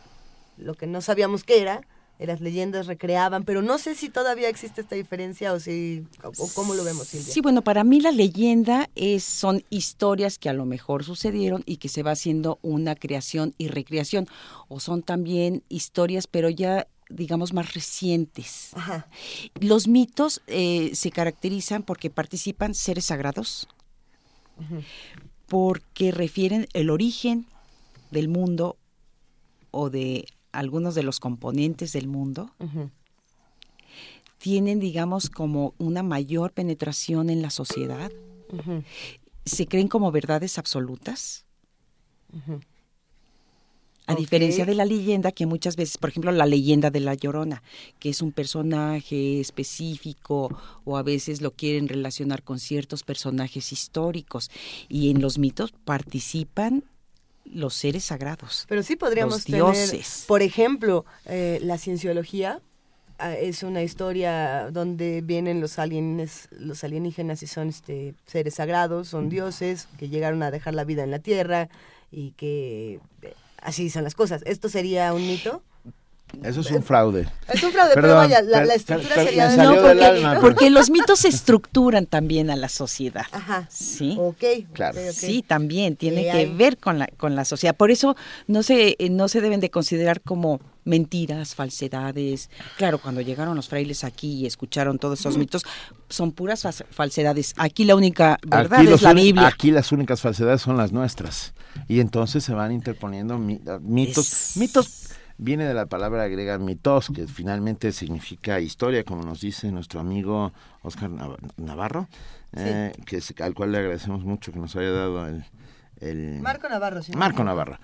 lo que no sabíamos que era. Eh, Las leyendas recreaban, pero no sé si todavía existe esta diferencia o si o, cómo lo vemos, Silvia. Sí, bueno, para mí la leyenda es, son historias que a lo mejor sucedieron y que se va haciendo una creación y recreación, o son también historias, pero ya digamos más recientes. Ajá. Los mitos eh, se caracterizan porque participan seres sagrados, porque refieren el origen del mundo o de algunos de los componentes del mundo, tienen, digamos, como una mayor penetración en la sociedad, se creen como verdades absolutas. A diferencia de la leyenda, que muchas veces, por ejemplo, la leyenda de la Llorona, que es un personaje específico o a veces lo quieren relacionar con ciertos personajes históricos. Y en los mitos participan los seres sagrados. Pero sí podríamos los tener, dioses. por ejemplo, eh, la cienciología ah, es una historia donde vienen los alienes, los alienígenas y son este, seres sagrados, son dioses que llegaron a dejar la vida en la tierra y que eh, así son las cosas. ¿Esto sería un mito? Eso es un fraude. Es un fraude, pero Perdón, vaya, la, per- la per- estructura per- sería... de- salió No, porque, alma, pero- porque los mitos estructuran también a la sociedad. Ajá. Sí. Ok. Claro. Sí, también tiene ¿Qué que hay? ver con la con la sociedad. Por eso no se eh, no se deben de considerar como mentiras, falsedades. Claro, cuando llegaron los frailes aquí y escucharon todos esos mitos, son puras falsedades. Aquí la única verdad Aquí, es la Biblia. aquí las únicas falsedades son las nuestras. Y entonces se van interponiendo ah, mitos. Viene de la palabra griega mitos, que finalmente significa historia, como nos dice nuestro amigo Oscar Nav- Navarro, eh, que es- al cual le agradecemos mucho que nos haya dado el... el- Marco Navarro. sí. Marco Navarro.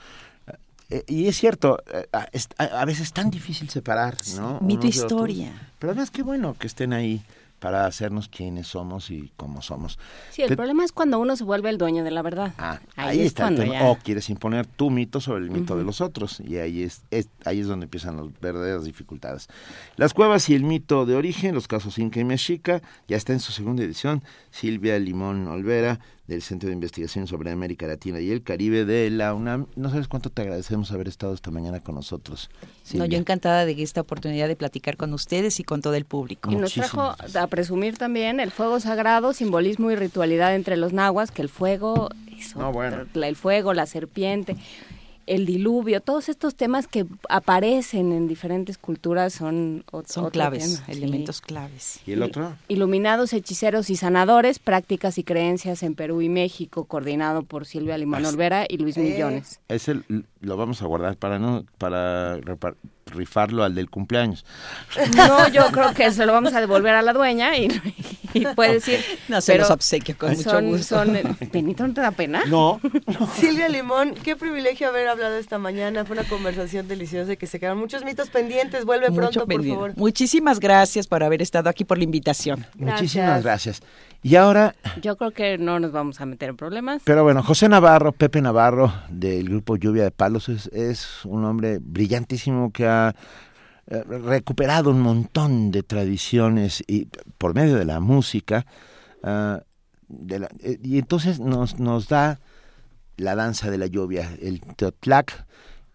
Eh, y es cierto, eh, a, es- a- a veces es tan difícil separar, ¿no? mito historia. Pero además qué bueno que estén ahí para hacernos quiénes somos y cómo somos. Sí, el problema es cuando uno se vuelve el dueño de la verdad. Ah, Ahí ahí, es está el cuando tema. ya- O quieres imponer tu mito sobre el mito de los otros. Y ahí es, es- ahí es donde empiezan las verdaderas dificultades. Las cuevas y el mito de origen, los casos Inca y Mexica, ya está en su segunda edición. Silvia Limón Olvera, del Centro de Investigación sobre América Latina y el Caribe de la UNAM. No sabes cuánto te agradecemos haber estado esta mañana con nosotros. No, yo encantada de esta oportunidad de platicar con ustedes y con todo el público. Y nos trajo a presumir también el fuego sagrado, simbolismo y ritualidad entre los nahuas, que el fuego, eso, No, bueno. la- el fuego, la serpiente, el diluvio, todos estos temas que aparecen en diferentes culturas son, ot- Son otro claves, tema, sí. elementos claves. ¿Y el otro? Iluminados, hechiceros y sanadores, prácticas y creencias en Perú y México, coordinado por Silvia Limón Olvera y Luis Millones. Ese lo vamos a guardar para no para repar- rifarlo al del cumpleaños. No, yo creo que se lo vamos a devolver a la dueña y, y puede decir... No, se pero los obsequio con mucho gusto. son- Benito, ¿no te da pena? No. Silvia Limón, qué privilegio haber hablado esta mañana. Fue una conversación deliciosa y que se quedaron muchos mitos pendientes. Vuelve Mucho pronto, por favor. Muchísimas gracias por haber estado aquí por la invitación. Muchísimas gracias. Y ahora, Yo creo que no nos vamos a meter en problemas. pero bueno, José Navarro, Pepe Navarro, del grupo Lluvia de Palos, es, es un hombre brillantísimo que ha eh, recuperado un montón de tradiciones y por medio de la música. ah, de la- eh, y entonces nos, nos da la danza de la lluvia, el Totlac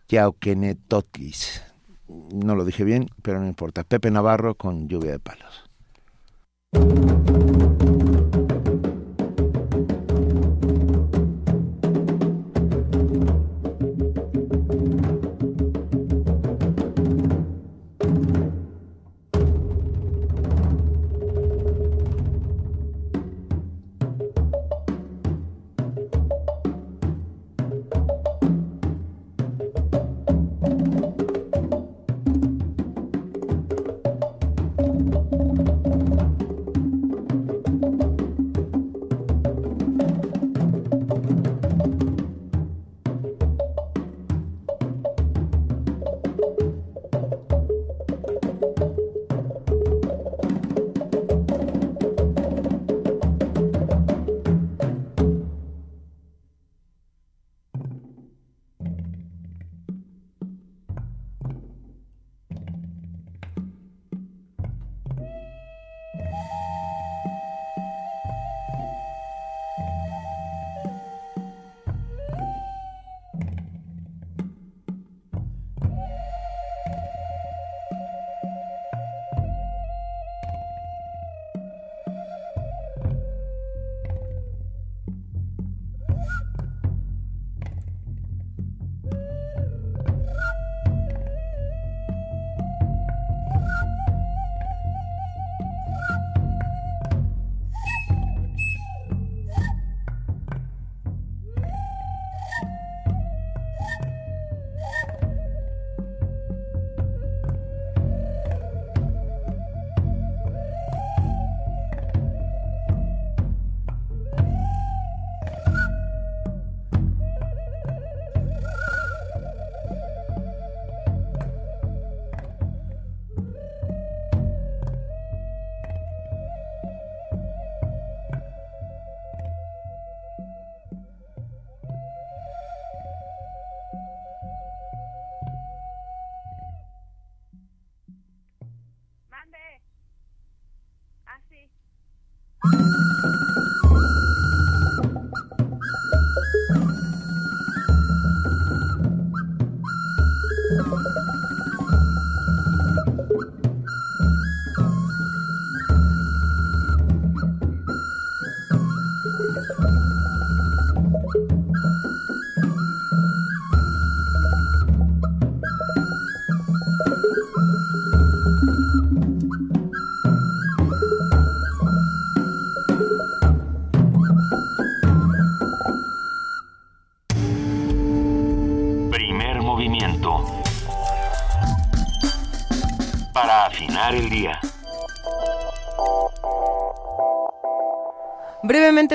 Yauquenetotlis. No lo dije bien, pero no importa. Pepe Navarro con Lluvia de Palos.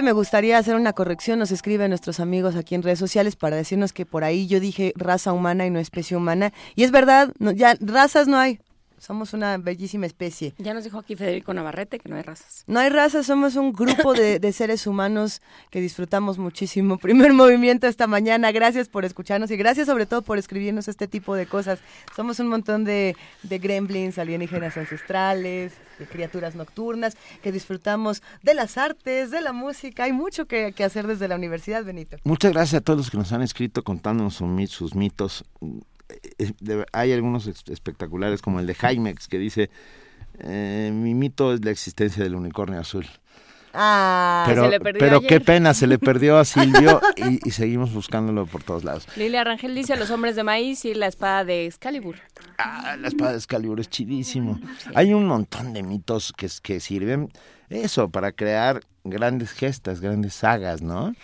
Me gustaría hacer una corrección. Nos escriben nuestros amigos aquí en redes sociales para decirnos que por ahí yo dije raza humana y no especie humana. Y es verdad, no, ya razas no hay. Somos una bellísima especie. Ya nos dijo aquí Federico Navarrete que no hay razas. No hay razas, somos un grupo de, de, seres humanos que disfrutamos muchísimo. Primer movimiento esta mañana. Gracias por escucharnos y gracias sobre todo por escribirnos este tipo de cosas. Somos un montón de, de gremlins, alienígenas ancestrales, criaturas nocturnas que disfrutamos de las artes, de la música. Hay mucho que, hacer desde la universidad, Benito. Muchas gracias a todos los que nos han escrito contándonos sus mitos hay algunos espectaculares como el de Jaimex que dice eh, mi mito es la existencia del unicornio azul. Ah, pero, pero qué pena, se le perdió a Silvio [laughs] y, y, seguimos buscándolo por todos lados. Lilia Rangel dice los hombres de maíz y la espada de Excalibur. Ah, la espada de Excalibur es chidísimo. Sí. Hay un montón de mitos que, que sirven eso, para crear grandes gestas, grandes sagas, ¿no?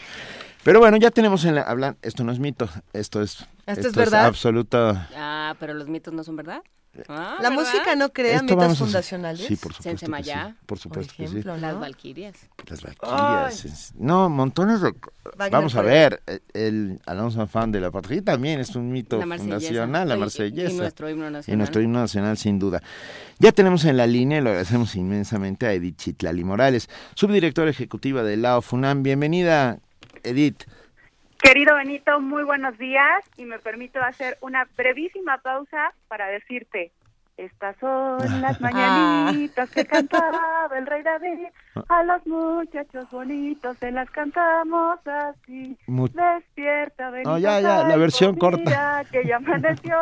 Pero bueno, ya tenemos en la hablan, esto no es mito, esto es esto, es verdad. absoluto. Ah, pero los mitos no son verdad. Ah, la ¿verdad? música no crea Esto mitos vamos a- fundacionales. Sí, por supuesto. que Sensemayá, sí, por supuesto que sí. ejemplo, ¿no? Las Valquirias. Las Valquirias. es- No, montones de... Wagner Vamos a ver, eh, el Alonso Fan de la Patria también es un mito La marsellesa. fundacional, la Y- y marsellesa. nuestro himno nacional. Y nuestro himno nacional, sin duda. Ya tenemos en la línea, y lo agradecemos inmensamente a Edith Chitlali Morales, subdirectora ejecutiva de la FUNAM. Bienvenida, Edith. Querido Benito, muy buenos días y me permito hacer una brevísima pausa para decirte, estas son las [laughs] mañanitas que cantaba el rey David, a los muchachos bonitos se las cantamos así. Mu- Despierta, Benito. No, ya, ya, la versión corta. que ya [laughs] amaneció,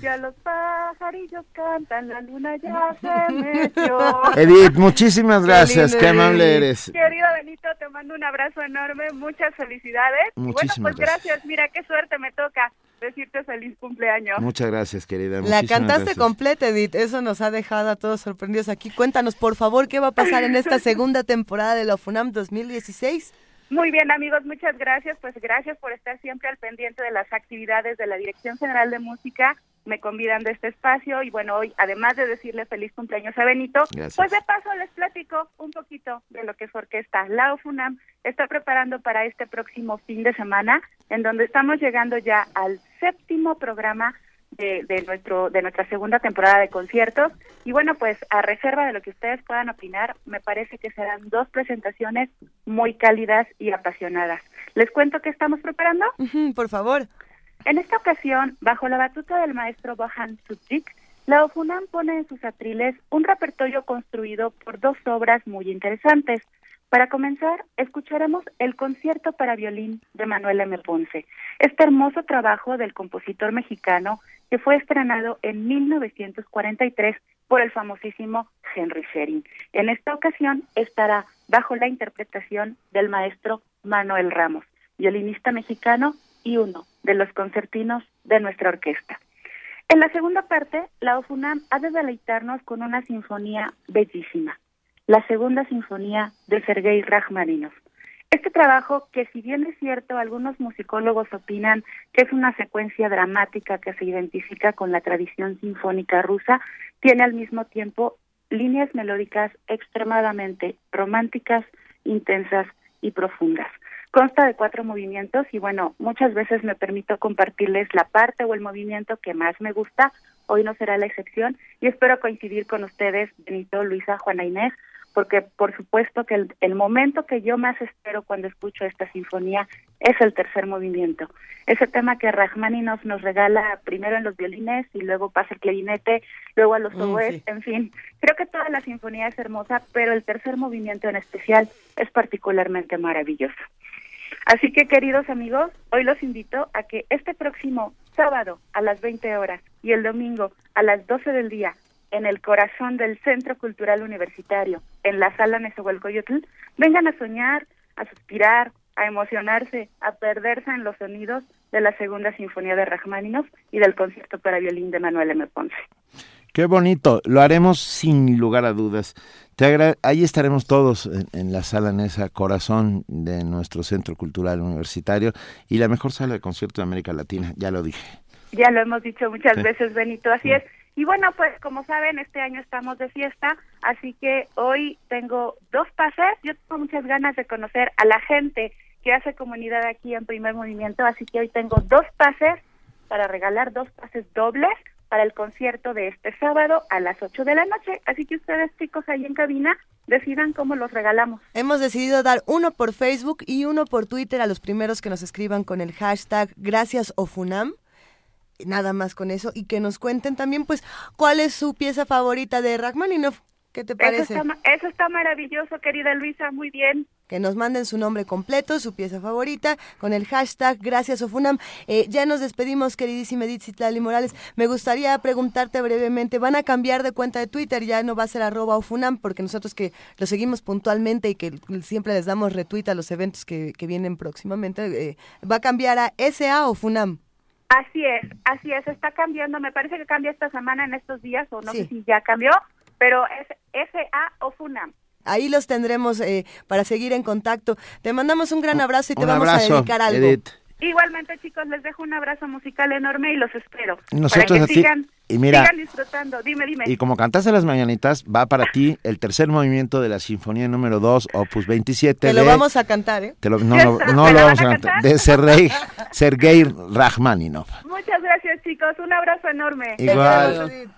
ya los pajarillos cantan, la luna ya se metió. [laughs] Edith, muchísimas gracias, lindo, qué amable eres. Querido Benito, te mando un abrazo enorme, muchas felicidades. Muchísimas bueno, pues gracias. gracias. Mira qué suerte me toca decirte feliz cumpleaños. Muchas gracias, querida. La cantaste gracias. completa, Edith. Eso nos ha dejado a todos sorprendidos aquí. Cuéntanos, por favor, qué va a pasar en esta [laughs] segunda temporada de la FUNAM 2016. Muy bien, amigos, muchas gracias. Pues gracias por estar siempre al pendiente de las actividades de la Dirección General de Música. Me convidan de este espacio y bueno, hoy, además de decirle feliz cumpleaños a Benito, Gracias. pues de paso les platico un poquito de lo que su orquesta, la OFUNAM, está preparando para este próximo fin de semana, en donde estamos llegando ya al séptimo programa de, de nuestro de nuestra segunda temporada de conciertos y bueno pues a reserva de lo que ustedes puedan opinar me parece que serán dos presentaciones muy cálidas y apasionadas les cuento que estamos preparando por favor. En esta ocasión bajo la batuta del maestro Bohan Sutzik la OFUNAM pone en sus atriles un repertorio construido por dos obras muy interesantes. Para comenzar, escucharemos el concierto para violín de Manuel M. Ponce, este hermoso trabajo del compositor mexicano que fue estrenado en 1943 por el famosísimo Henry Schering. En esta ocasión estará bajo la interpretación del maestro Manuel Ramos, violinista mexicano y uno de los concertinos de nuestra orquesta. En la segunda parte, la OFUNAM ha de deleitarnos con una sinfonía bellísima, la segunda sinfonía de Sergei Rachmaninoff. Este trabajo, que si bien es cierto, algunos musicólogos opinan que es una secuencia dramática que se identifica con la tradición sinfónica rusa, tiene al mismo tiempo líneas melódicas extremadamente románticas, intensas y profundas. Consta de cuatro movimientos y bueno, muchas veces me permito compartirles la parte o el movimiento que más me gusta. Hoy no será la excepción y espero coincidir con ustedes, Benito, Luisa, Juana Inés, porque por supuesto que el, el momento que yo más espero cuando escucho esta sinfonía es el tercer movimiento. Ese tema que Rachmaninoff nos regala primero en los violines y luego pasa el clarinete, luego a los Mm, oboes, sí. en fin. Creo que toda la sinfonía es hermosa, pero el tercer movimiento en especial es particularmente maravilloso. Así que, queridos amigos, hoy los invito a que este próximo sábado a las 20 horas y el domingo a las 12 del día, en el corazón del Centro Cultural Universitario, en la sala Nezahualcóyotl, vengan a soñar, a suspirar, a emocionarse, a perderse en los sonidos de la segunda sinfonía de Rachmaninoff y del concierto para violín de Manuel M. Ponce. Qué bonito, lo haremos sin lugar a dudas. Te Ahí estaremos todos en, en la sala Nesa, corazón de nuestro Centro Cultural Universitario y la mejor sala de concierto de América Latina, ya lo dije. Ya lo hemos dicho muchas Sí. veces, Benito, así es. Y bueno, pues como saben, este año estamos de fiesta, así que hoy tengo dos pases. Yo tengo muchas ganas de conocer a la gente que hace comunidad aquí en Primer Movimiento, así que hoy tengo dos pases para regalar dos pases dobles para el concierto de este sábado a las 8 de la noche. Así que ustedes, chicos, ahí en cabina, decidan cómo los regalamos. Hemos decidido dar uno por Facebook y uno por Twitter a los primeros que nos escriban con el hashtag Gracias Ofunam. Nada más con eso y que nos cuenten también, pues, cuál es su pieza favorita de Rachmaninoff. ¿Qué te parece? Eso está, ma- eso está maravilloso, querida Luisa, muy bien. que nos manden su nombre completo, su pieza favorita, con el hashtag Gracias Ofunam. Eh, ya nos despedimos, queridísima Edith Citlali Morales. Me gustaría preguntarte brevemente, ¿van a cambiar de cuenta de Twitter? Ya no va a ser arroba Ofunam, porque nosotros que lo seguimos puntualmente y que siempre les damos retweet a los eventos que, que vienen próximamente, eh, ¿va a cambiar a SA Ofunam? Así es, así es, está cambiando, me parece que cambia esta semana en estos días, o no Sí. sé si ya cambió, pero es SA o FUNAM. Ahí los tendremos eh, para seguir en contacto. Te mandamos un gran abrazo y te Un vamos abrazo, a dedicar algo. Edith. Igualmente, chicos, les dejo un abrazo musical enorme y los espero. Nosotros para a que ti. sigan, Y mira- sigan disfrutando. Dime, dime. Y como cantaste las mañanitas, va para ti el tercer movimiento de la Sinfonía número 2, opus 27. Te lo de- vamos a cantar, ¿eh? te lo- no, no, no lo vamos a cantar. De Sergei, [laughs] Sergei Rachmaninov. Muchas gracias, chicos. Un abrazo enorme. Igual.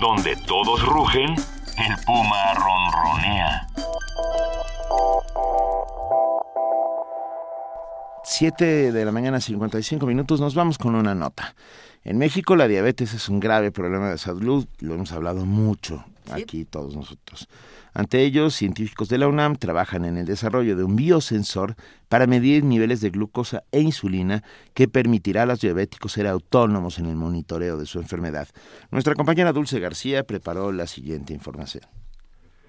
Donde todos rugen, el puma ronronea. 7 de la mañana, 55 minutos, nos vamos con una nota. En México la diabetes es un grave problema de salud, lo hemos hablado mucho aquí todos nosotros. Ante ello, científicos de la UNAM trabajan en el desarrollo de un biosensor para medir niveles de glucosa e insulina que permitirá a los diabéticos ser autónomos en el monitoreo de su enfermedad. Nuestra compañera Dulce García preparó la siguiente información.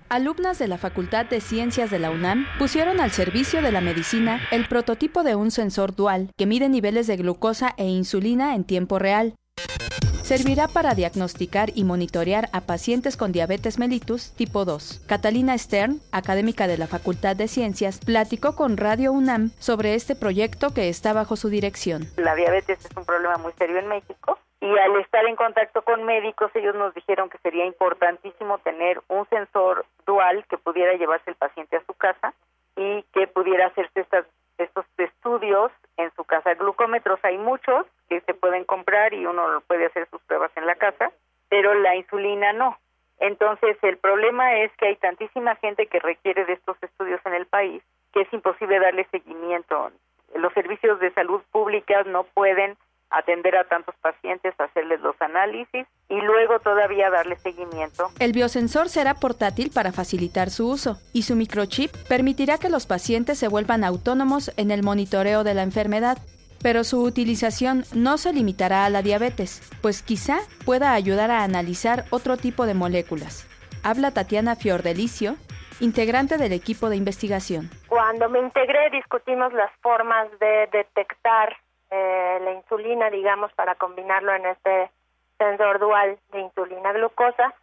Alumnas de la Facultad de Ciencias de la UNAM pusieron al servicio de la medicina el prototipo de un sensor dual que mide niveles de glucosa e insulina en tiempo real. Servirá para diagnosticar y monitorear a pacientes con diabetes mellitus tipo 2. Catalina Stern, académica de la Facultad de Ciencias, platicó con Radio UNAM sobre este proyecto que está bajo su dirección. La diabetes es un problema muy serio en México y al estar en contacto con médicos ellos nos dijeron que sería importantísimo tener un sensor dual que pudiera llevarse el paciente a su casa y que pudiera hacerse estas, estos estudios en su casa. Glucómetros hay muchos que se pueden comprar y uno puede hacer sus pruebas en la casa, pero la insulina no. Entonces el problema es que hay tantísima gente que requiere de estos estudios en el país que es imposible darle seguimiento. Los servicios de salud pública no pueden atender a tantos pacientes, hacerles los análisis y luego todavía darle seguimiento. El biosensor será portátil para facilitar su uso y su microchip permitirá que los pacientes se vuelvan autónomos en el monitoreo de la enfermedad. Pero su utilización no se limitará a la diabetes, pues quizá pueda ayudar a analizar otro tipo de moléculas. Habla Tatiana Fiordelicio, integrante del equipo de investigación. Cuando me integré discutimos las formas de detectar eh, la insulina, digamos, para combinarlo en este sensor dual de insulina glucosa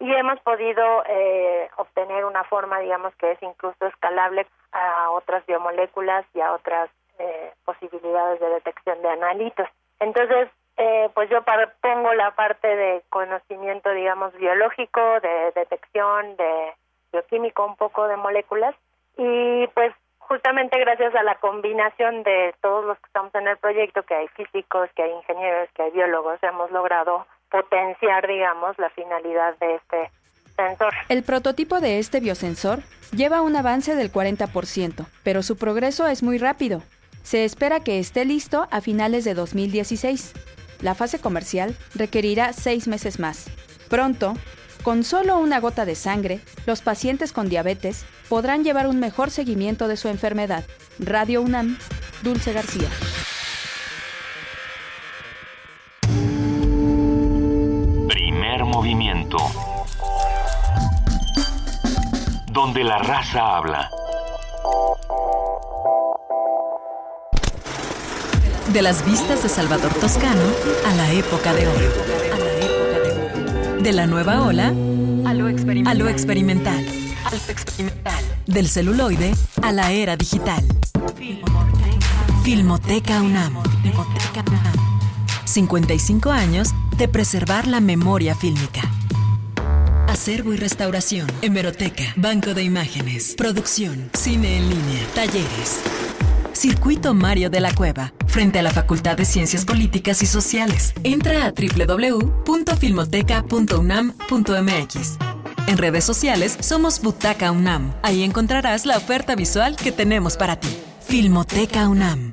y hemos podido eh, obtener una forma, digamos, que es incluso escalable a otras biomoléculas y a otras eh, posibilidades de detección de analitos. Entonces, eh, pues yo pongo la parte de conocimiento, digamos, biológico, de detección, de bioquímico, un poco de moléculas y pues justamente gracias a la combinación de todos los que estamos en el proyecto, que hay físicos, que hay ingenieros, que hay biólogos, hemos logrado potenciar, digamos, la finalidad de este sensor. El prototipo de este biosensor lleva un avance del 40%, pero su progreso es muy rápido. Se espera que esté listo a finales de 2016. La fase comercial requerirá seis meses más. Pronto, con solo una gota de sangre, los pacientes con diabetes podrán llevar un mejor seguimiento de su enfermedad. Radio UNAM, Dulce García. Primer movimiento. Donde la raza habla. De las vistas de Salvador Toscano a la época de oro. De la nueva ola a lo experimental. Del celuloide a la era digital. Filmoteca UNAM. 55 años de preservar la memoria fílmica. Acervo y restauración, hemeroteca, banco de imágenes, producción, cine en línea, talleres. Circuito Mario de la Cueva, frente a la Facultad de Ciencias Políticas y Sociales. Entra a www.filmoteca.unam.mx. En redes sociales somos Butaca UNAM. Ahí encontrarás la oferta visual que tenemos para ti. Filmoteca UNAM.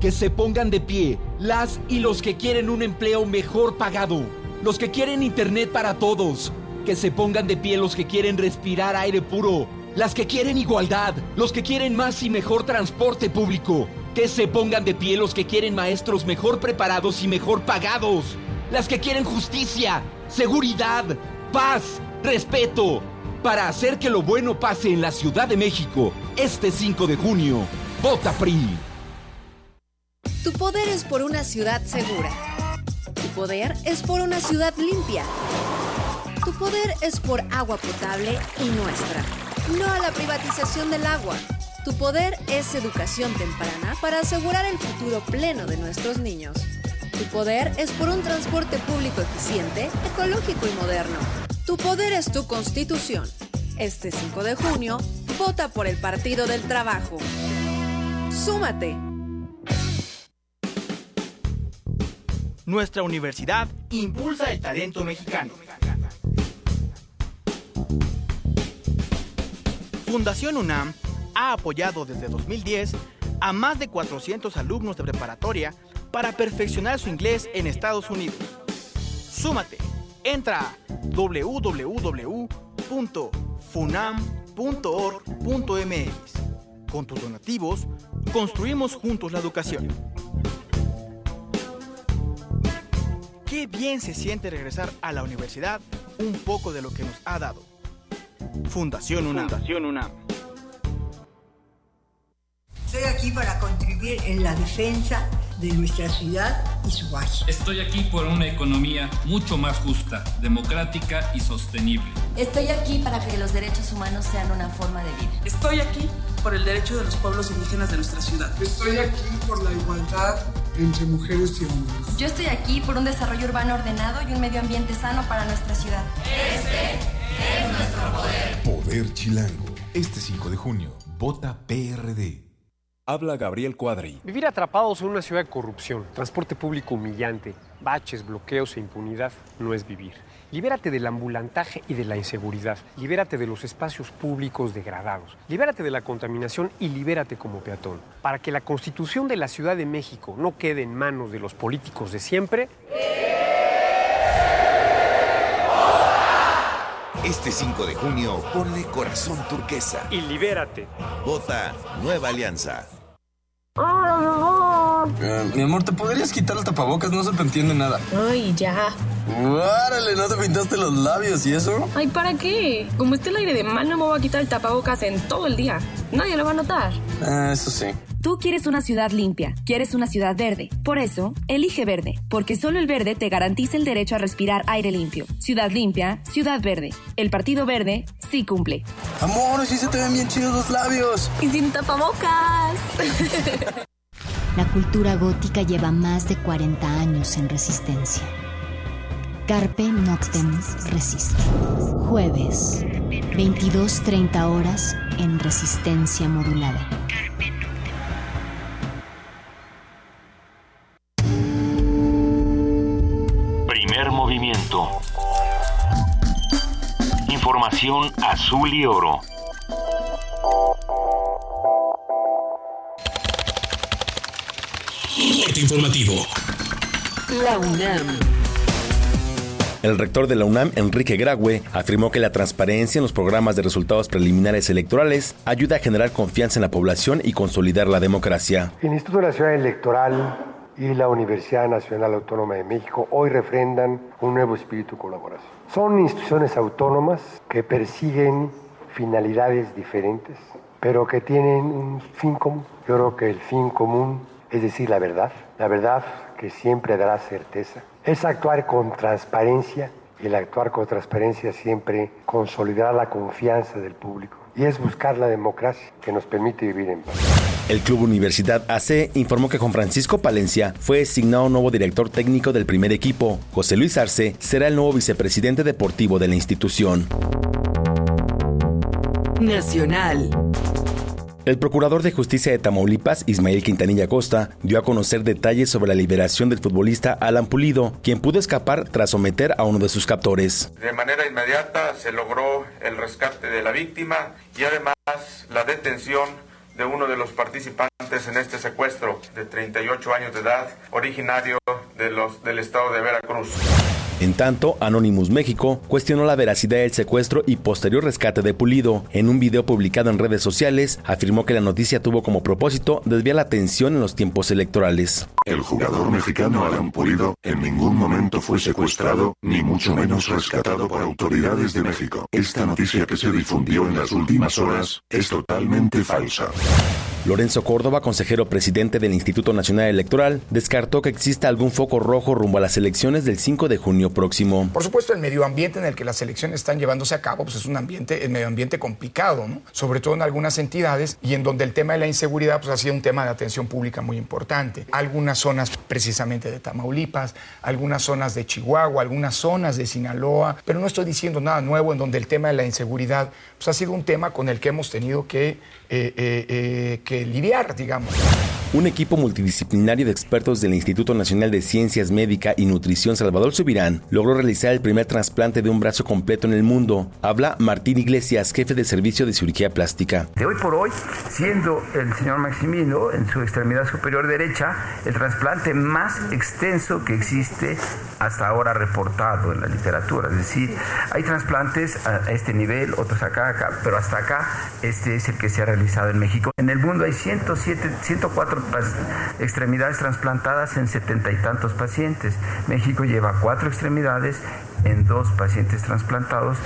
Que se pongan de pie las y los que quieren un empleo mejor pagado, los que quieren internet para todos, que se pongan de pie los que quieren respirar aire puro, las que quieren igualdad, los que quieren más y mejor transporte público, que se pongan de pie los que quieren maestros mejor preparados y mejor pagados, las que quieren justicia, seguridad, paz, respeto, para hacer que lo bueno pase en la Ciudad de México este 5 de junio. Vota PRI. Tu poder es por una ciudad segura. Tu poder es por una ciudad limpia. Tu poder es por agua potable y nuestra. No a la privatización del agua. Tu poder es educación temprana para asegurar el futuro pleno de nuestros niños. Tu poder es por un transporte público eficiente, ecológico y moderno. Tu poder es tu constitución. Este 5 de junio, vota por el Partido del Trabajo. ¡Súmate! Nuestra universidad impulsa el talento mexicano. Fundación UNAM ha apoyado desde 2010 a más de 400 alumnos de preparatoria para perfeccionar su inglés en Estados Unidos. Súmate, entra a www.funam.org.mx. Con tus donativos, construimos juntos la educación. Qué bien se siente regresar a la universidad un poco de lo que nos ha dado. Fundación UNAM. Fundación UNAM. Estoy aquí para contribuir en la defensa de nuestra ciudad y su valle. Estoy aquí por una economía mucho más justa, democrática y sostenible. Estoy aquí para que los derechos humanos sean una forma de vida. Estoy aquí por el derecho de los pueblos indígenas de nuestra ciudad. Estoy aquí por la igualdad entre mujeres y hombres. Yo estoy aquí por un desarrollo urbano ordenado y un medio ambiente sano para nuestra ciudad. Este es nuestro poder. Poder Chilango. Este 5 de junio, vota PRD. Habla Gabriel Cuadri. Vivir atrapados en una ciudad de corrupción, transporte público humillante, baches, bloqueos e impunidad no es vivir. Libérate del ambulantaje y de la inseguridad. Libérate de los espacios públicos degradados. Libérate de la contaminación y libérate como peatón. Para que la constitución de la Ciudad de México no quede en manos de los políticos de siempre. Este 5 de junio, ponle corazón turquesa. Y libérate. Vota Nueva Alianza. Eh, mi amor, ¿te podrías quitar el tapabocas? No se te entiende nada. Ay, ya. ¡Árale! ¿No te pintaste los labios y eso? Ay, ¿para qué? Como esté el aire de mal, no me voy a quitar el tapabocas en todo el día. Nadie lo va a notar. Ah, eso sí. Tú quieres una ciudad limpia, quieres una ciudad verde. Por eso, elige verde, porque solo el verde te garantiza el derecho a respirar aire limpio. Ciudad limpia, ciudad verde. El Partido Verde sí cumple. Amor, sí se te ven bien chidos los labios. Y sin tapabocas. [laughs] La cultura gótica lleva más de 40 años en resistencia. Carpe Noctem Resiste. Jueves, 22.30 horas en resistencia modulada. Primer movimiento. Información azul y oro. Corte informativo. La UNAM. El rector de la UNAM, Enrique Graue, afirmó que la transparencia en los programas de resultados preliminares electorales ayuda a generar confianza en la población y consolidar la democracia. El Instituto Nacional Electoral y la Universidad Nacional Autónoma de México hoy refrendan un nuevo espíritu de colaboración. Son instituciones autónomas que persiguen finalidades diferentes, pero que tienen un fin común. Yo creo que el fin común es decir la verdad, la verdad que siempre dará certeza. Es actuar con transparencia y el actuar con transparencia siempre consolidará la confianza del público y es buscar la democracia que nos permite vivir en paz. El Club Universidad AC informó que Juan Francisco Palencia fue designado nuevo director técnico del primer equipo. José Luis Arce será el nuevo vicepresidente deportivo de la institución. Nacional. El procurador de justicia de Tamaulipas, Ismael Quintanilla Costa, dio a conocer detalles sobre la liberación del futbolista Alan Pulido, quien pudo escapar tras someter a uno de sus captores. De manera inmediata se logró el rescate de la víctima y además la detención de uno de los participantes en este secuestro de 38 años de edad, originario de los, del estado de Veracruz. En tanto, Anonymous México cuestionó la veracidad del secuestro y posterior rescate de Pulido. En un video publicado en redes sociales, afirmó que la noticia tuvo como propósito desviar la atención en los tiempos electorales. El jugador mexicano Alan Pulido en ningún momento fue secuestrado, ni mucho menos rescatado por autoridades de México. Esta noticia que se difundió en las últimas horas es totalmente falsa. Lorenzo Córdoba, consejero presidente del Instituto Nacional Electoral, descartó que exista algún foco rojo rumbo a las elecciones del 5 de junio próximo. Por supuesto, el medio ambiente en el que las elecciones están llevándose a cabo pues es un ambiente, el medio ambiente complicado, ¿no? sobre todo en algunas entidades y en donde el tema de la inseguridad pues, ha sido un tema de atención pública muy importante. Algunas zonas precisamente de Tamaulipas, algunas zonas de Chihuahua, algunas zonas de Sinaloa, pero no estoy diciendo nada nuevo en donde el tema de la inseguridad pues, ha sido un tema con el que hemos tenido que, eh, eh, eh, que lidiar, digamos. Un equipo multidisciplinario de expertos del Instituto Nacional de Ciencias Médica y Nutrición Salvador Subirán logró realizar el primer trasplante de un brazo completo en el mundo. Habla Martín Iglesias, jefe de servicio de cirugía plástica. De hoy por hoy, siendo el señor Maximino en su extremidad superior derecha el trasplante más extenso que existe hasta ahora reportado en la literatura. Es decir, hay trasplantes a este nivel, otros acá, acá, pero hasta acá este es el que se ha realizado en México. En el mundo hay 107, 104 extremidades trasplantadas en setenta y tantos pacientes. México lleva cuatro extremidades en dos pacientes trasplantados.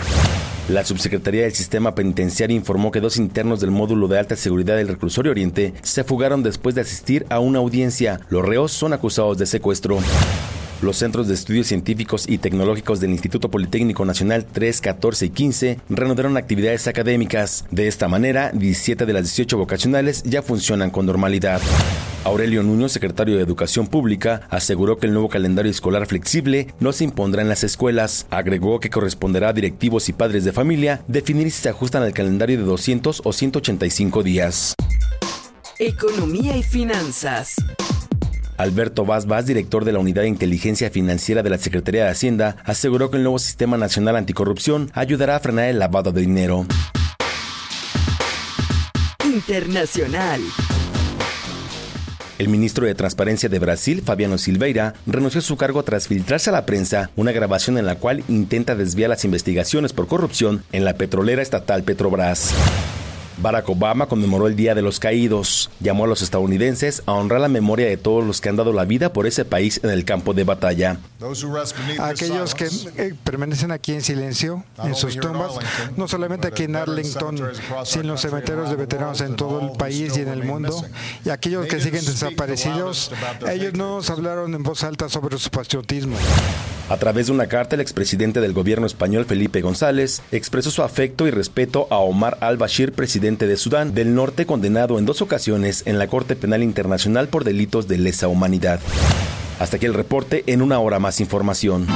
La subsecretaría del Sistema Penitenciario informó que dos internos del módulo de alta seguridad del Reclusorio Oriente se fugaron después de asistir a una audiencia. Los reos son acusados de secuestro. Los centros de estudios científicos y tecnológicos del Instituto Politécnico Nacional 3, 14 y 15 reanudaron actividades académicas. De esta manera, 17 de las 18 vocacionales ya funcionan con normalidad. Aurelio Nuño, secretario de Educación Pública, aseguró que el nuevo calendario escolar flexible no se impondrá en las escuelas. Agregó que corresponderá a directivos y padres de familia definir si se ajustan al calendario de 200 o 185 días. Economía y finanzas. Alberto Vaz Vaz, director de la Unidad de Inteligencia Financiera de la Secretaría de Hacienda, aseguró que el nuevo Sistema Nacional Anticorrupción ayudará a frenar el lavado de dinero. Internacional. El ministro de Transparencia de Brasil, Fabiano Silveira, renunció a su cargo tras filtrarse a la prensa una grabación en la cual intenta desviar las investigaciones por corrupción en la petrolera estatal Petrobras. Barack Obama conmemoró el Día de los Caídos. Llamó a los estadounidenses a honrar la memoria de todos los que han dado la vida por ese país en el campo de batalla. Aquellos que eh, permanecen aquí en silencio, en sus tumbas, no solamente aquí en Arlington, sino en los cementerios de veteranos en todo el país y en el mundo, y aquellos que siguen desaparecidos, ellos no nos hablaron en voz alta sobre su patriotismo. A través de una carta, el expresidente del gobierno español Felipe González expresó su afecto y respeto a Omar al-Bashir, presidente de Sudán del Norte, condenado en dos ocasiones en la Corte Penal Internacional por delitos de lesa humanidad. Hasta aquí el reporte, en una hora más información.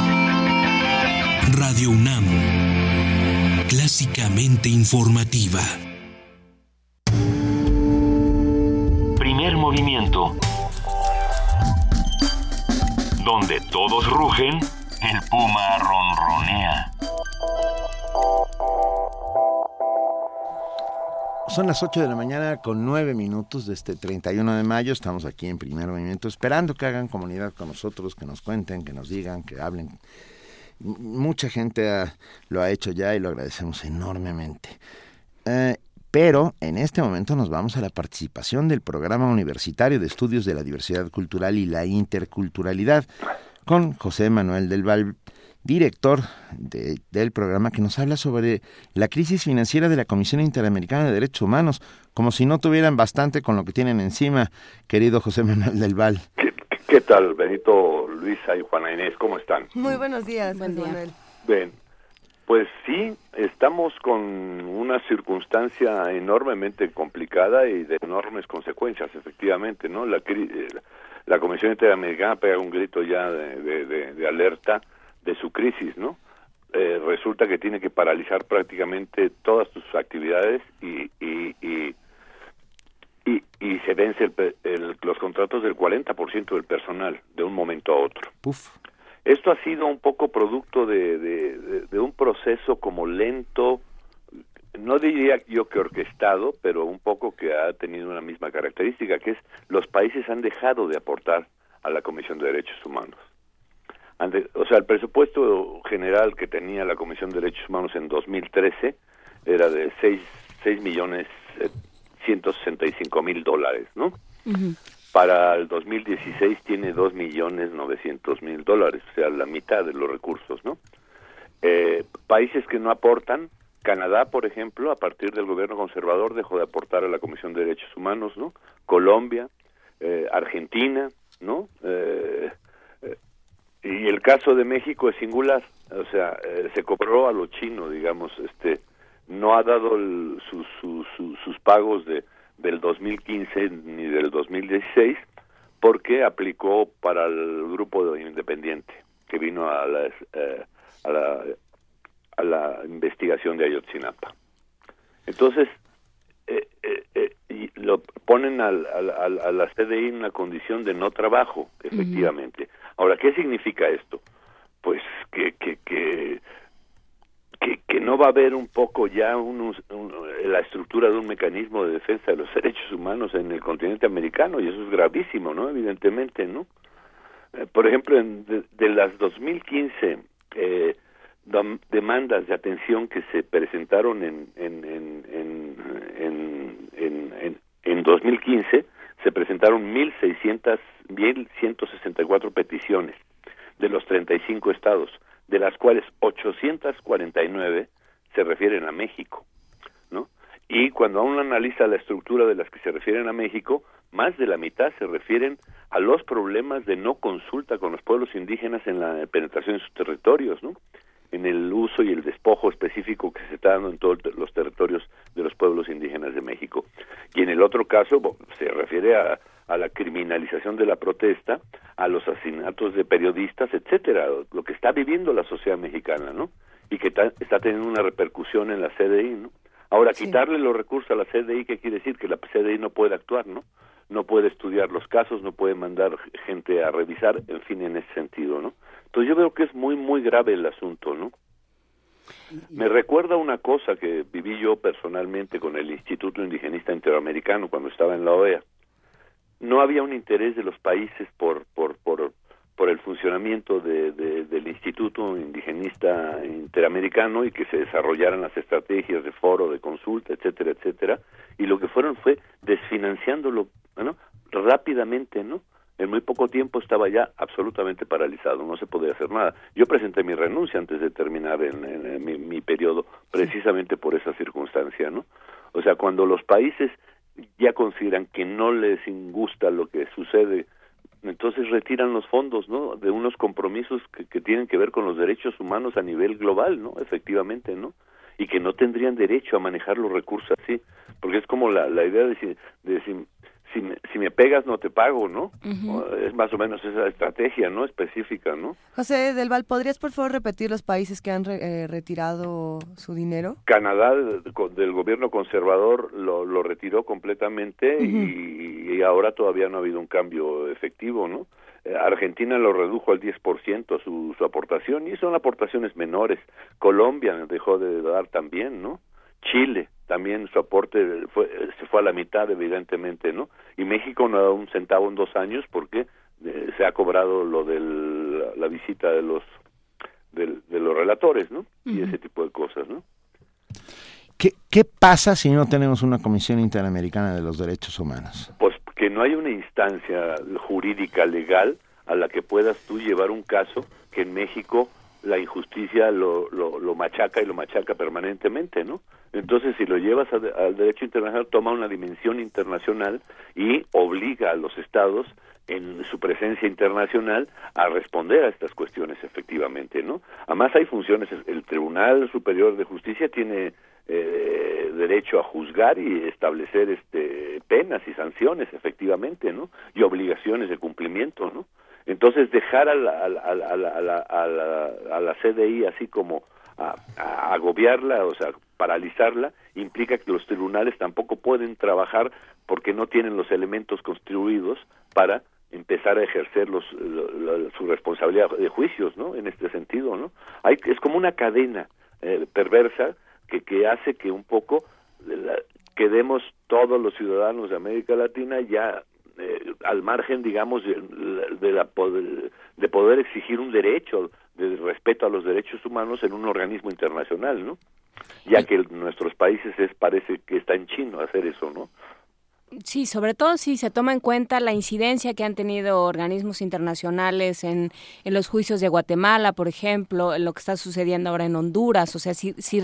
Radio UNAM, clásicamente informativa. Primer movimiento. Donde todos rugen el puma ronronea. Son las 8 de la mañana con 9 minutos de este 31 de mayo. Estamos aquí en primer movimiento esperando que hagan comunidad con nosotros, que nos cuenten, que nos digan, que hablen. Mucha gente lo ha hecho ya y lo agradecemos enormemente. Eh, pero en este momento nos vamos a la participación del Programa Universitario de Estudios de la Diversidad Cultural y la Interculturalidad con José Manuel del Val, director del programa, que nos habla sobre la crisis financiera de la Comisión Interamericana de Derechos Humanos, como si no tuvieran bastante con lo que tienen encima, querido José Manuel del Val. ¿Qué, tal, Benito, Luisa y Juana Inés? ¿Cómo están? Muy buenos días, Buen Manuel. Bien, pues sí, estamos con una circunstancia enormemente complicada y de enormes consecuencias, efectivamente, ¿no? La, eh, la Comisión Interamericana pega un grito ya de, alerta de su crisis, ¿no? Eh, resulta que tiene que paralizar prácticamente todas sus actividades y, y, y, y, se vence el, los contratos del 40% del personal de un momento a otro. Esto ha sido un poco producto de, de un proceso como lento, no diría yo que orquestado, pero un poco que ha tenido una misma característica, que es los países han dejado de aportar a la Comisión de Derechos Humanos. o sea, el presupuesto general que tenía la Comisión de Derechos Humanos en 2013 era de 6, 6 millones 165 eh, mil dólares, ¿no? Para el 2016 tiene 2 millones 900 mil dólares, o sea, la mitad de los recursos, ¿no? Eh, países que no aportan, Canadá, por ejemplo, a partir del gobierno conservador dejó de aportar a la Comisión de Derechos Humanos, ¿no? Colombia, eh, Argentina, ¿no? Eh, eh, y el caso de México es singular, o sea, se cobró a lo chino, digamos, este, no ha dado sus pagos de del 2015 ni del 2016 porque aplicó para el grupo independiente que vino a, las, a la a la investigación de Ayotzinapa. Entonces, eh, eh, eh, y lo ponen al, a la CDI en una condición de no trabajo, efectivamente. Ahora, ¿qué significa esto? Pues que, que, que, que, no va a haber un poco ya la estructura de un mecanismo de defensa de los derechos humanos en el continente americano, y eso es gravísimo, ¿no? Evidentemente, ¿no? por ejemplo, en, de, de las 2015 eh, demandas de atención que se presentaron en en, en, en, en, en 2015 se presentaron 1.600, 1.164 peticiones de los 35 estados, de las cuales 849 se refieren a México, ¿no? Y cuando uno analiza la estructura de las que se refieren a México, más de la mitad se refieren a los problemas de no consulta con los pueblos indígenas en la penetración en sus territorios, ¿no? En el uso y el despojo específico que se está dando en todos los territorios de los pueblos indígenas de México. Y en el otro caso se refiere a, a la criminalización de la protesta, a los asesinatos de periodistas, etcétera, lo que está viviendo la sociedad mexicana, ¿no? Y que está teniendo una repercusión en la CDI, ¿no? Ahora, quitarle los recursos a la CDI, ¿qué quiere decir? Que la CDI no puede actuar, ¿no? No puede estudiar los casos, no puede mandar gente a revisar, en fin, en ese sentido, ¿no? Entonces yo veo que es muy, muy grave el asunto, ¿no? Me recuerda una cosa que viví yo personalmente con el Instituto Indigenista Interamericano cuando estaba en la OEA. No había un interés de los países por, por, por, por el funcionamiento de, del Instituto Indigenista Interamericano y que se desarrollaran las estrategias de foro, de consulta, etcétera, etcétera. Y lo que fueron fue desfinanciándolo ¿no? rápidamente, ¿no? En muy poco tiempo estaba ya absolutamente paralizado, no se podía hacer nada. Yo presenté mi renuncia antes de terminar en, mi, periodo, precisamente por esa circunstancia, ¿no? O sea, cuando los países ya consideran que no les gusta lo que sucede, entonces retiran los fondos, ¿no? De unos compromisos que, que tienen que ver con los derechos humanos a nivel global, ¿no? Efectivamente, ¿no? Y que no tendrían derecho a manejar los recursos así, porque es como la, la idea de, de, de si me, si me pegas no te pago, ¿no? Es más o menos esa estrategia, ¿no? Específica, ¿no? José Del Val, ¿podrías por favor repetir los países que han eh, retirado su dinero? Canadá, del gobierno conservador, lo, lo retiró completamente y, y, ahora todavía no ha habido un cambio efectivo, ¿no? Eh, Argentina lo redujo al 10% su, su aportación y son aportaciones menores. Colombia dejó de dar también, ¿no? Chile también su aporte fue, se fue a la mitad evidentemente no y México no ha dado un centavo en dos años porque eh, se ha cobrado lo de la, visita de los de, los relatores no y ese tipo de cosas no ¿Qué, ¿Qué pasa si no tenemos una Comisión Interamericana de los Derechos Humanos? Pues que no hay una instancia jurídica legal a la que puedas tú llevar un caso que en México la injusticia lo, lo, lo machaca y lo machaca permanentemente, ¿no? Entonces, si lo llevas al derecho internacional, toma una dimensión internacional y obliga a los estados en su presencia internacional a responder a estas cuestiones efectivamente, ¿no? Además hay funciones, el Tribunal Superior de Justicia tiene eh, derecho a juzgar y establecer este penas y sanciones efectivamente, ¿no? Y obligaciones de cumplimiento, ¿no? Entonces dejar a la, a la, a la, a la, a la CDI así como a, agobiarla, o sea, paralizarla, implica que los tribunales tampoco pueden trabajar porque no tienen los elementos construidos para empezar a ejercer los, su responsabilidad de juicios, ¿no? En este sentido, ¿no? Hay, es como una cadena eh, perversa que, que hace que un poco la, quedemos todos los ciudadanos de América Latina ya eh, al margen, digamos, de, de, la de poder exigir un derecho de respeto a los derechos humanos en un organismo internacional, ¿no? Ya que nuestros países es parece que está en chino hacer eso, ¿no? Sí, sobre todo si se toma en cuenta la incidencia que han tenido organismos internacionales en, en los juicios de Guatemala, por ejemplo, en lo que está sucediendo ahora en Honduras, o sea, si, si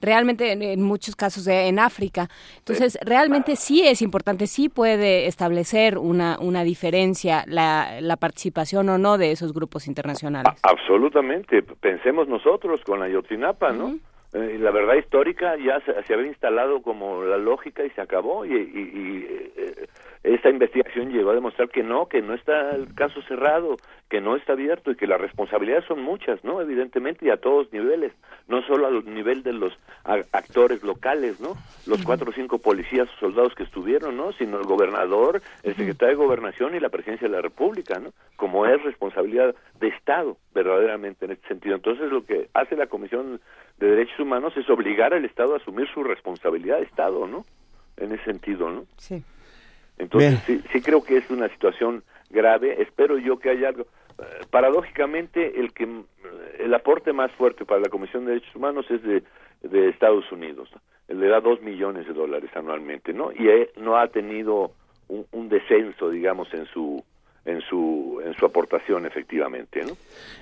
realmente en, muchos casos en África. Entonces, realmente sí es importante, sí puede establecer una, una diferencia la, la participación o no de esos grupos internacionales. absolutamente. Pensemos nosotros con la Yotinapa, ¿no? Eh, la verdad histórica ya se, había instalado como la lógica y se acabó y, y, eh, esta investigación llegó a demostrar que no, que no está el caso cerrado, que no está abierto y que las responsabilidades son muchas, ¿no? Evidentemente y a todos niveles, no solo al nivel de los actores locales, ¿no? Los cuatro o cinco policías o soldados que estuvieron, ¿no? Sino el gobernador, el secretario de Gobernación y la presidencia de la República, ¿no? Como es responsabilidad de Estado, verdaderamente en este sentido. Entonces lo que hace la Comisión de Derechos Humanos es obligar al Estado a asumir su responsabilidad de Estado, ¿no? En ese sentido, ¿no? Sí. Entonces, sí, sí, creo que es una situación grave. Espero yo que haya algo. Eh, paradójicamente, el que el aporte más fuerte para la Comisión de Derechos Humanos es de, de Estados Unidos. Le da dos millones de dólares anualmente, ¿no? Y no ha tenido un, un, descenso, digamos, en su en su en su aportación efectivamente ¿no?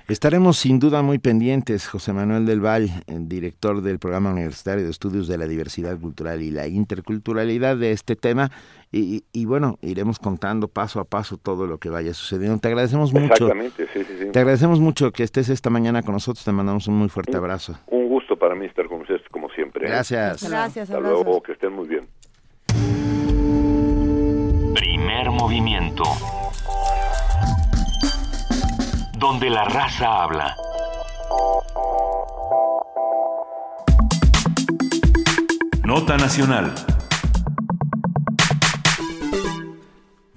estaremos sin duda muy pendientes José Manuel del Val director del programa universitario de estudios de la diversidad cultural y la interculturalidad de este tema y, y bueno iremos contando paso a paso todo lo que vaya sucediendo te agradecemos mucho exactamente sí, sí, sí. te agradecemos mucho que estés esta mañana con nosotros te mandamos un muy fuerte abrazo un gusto para mí estar con ustedes como siempre ¿eh? gracias gracias hasta luego que estén muy bien Primer movimiento. Donde la raza habla. Nota Nacional.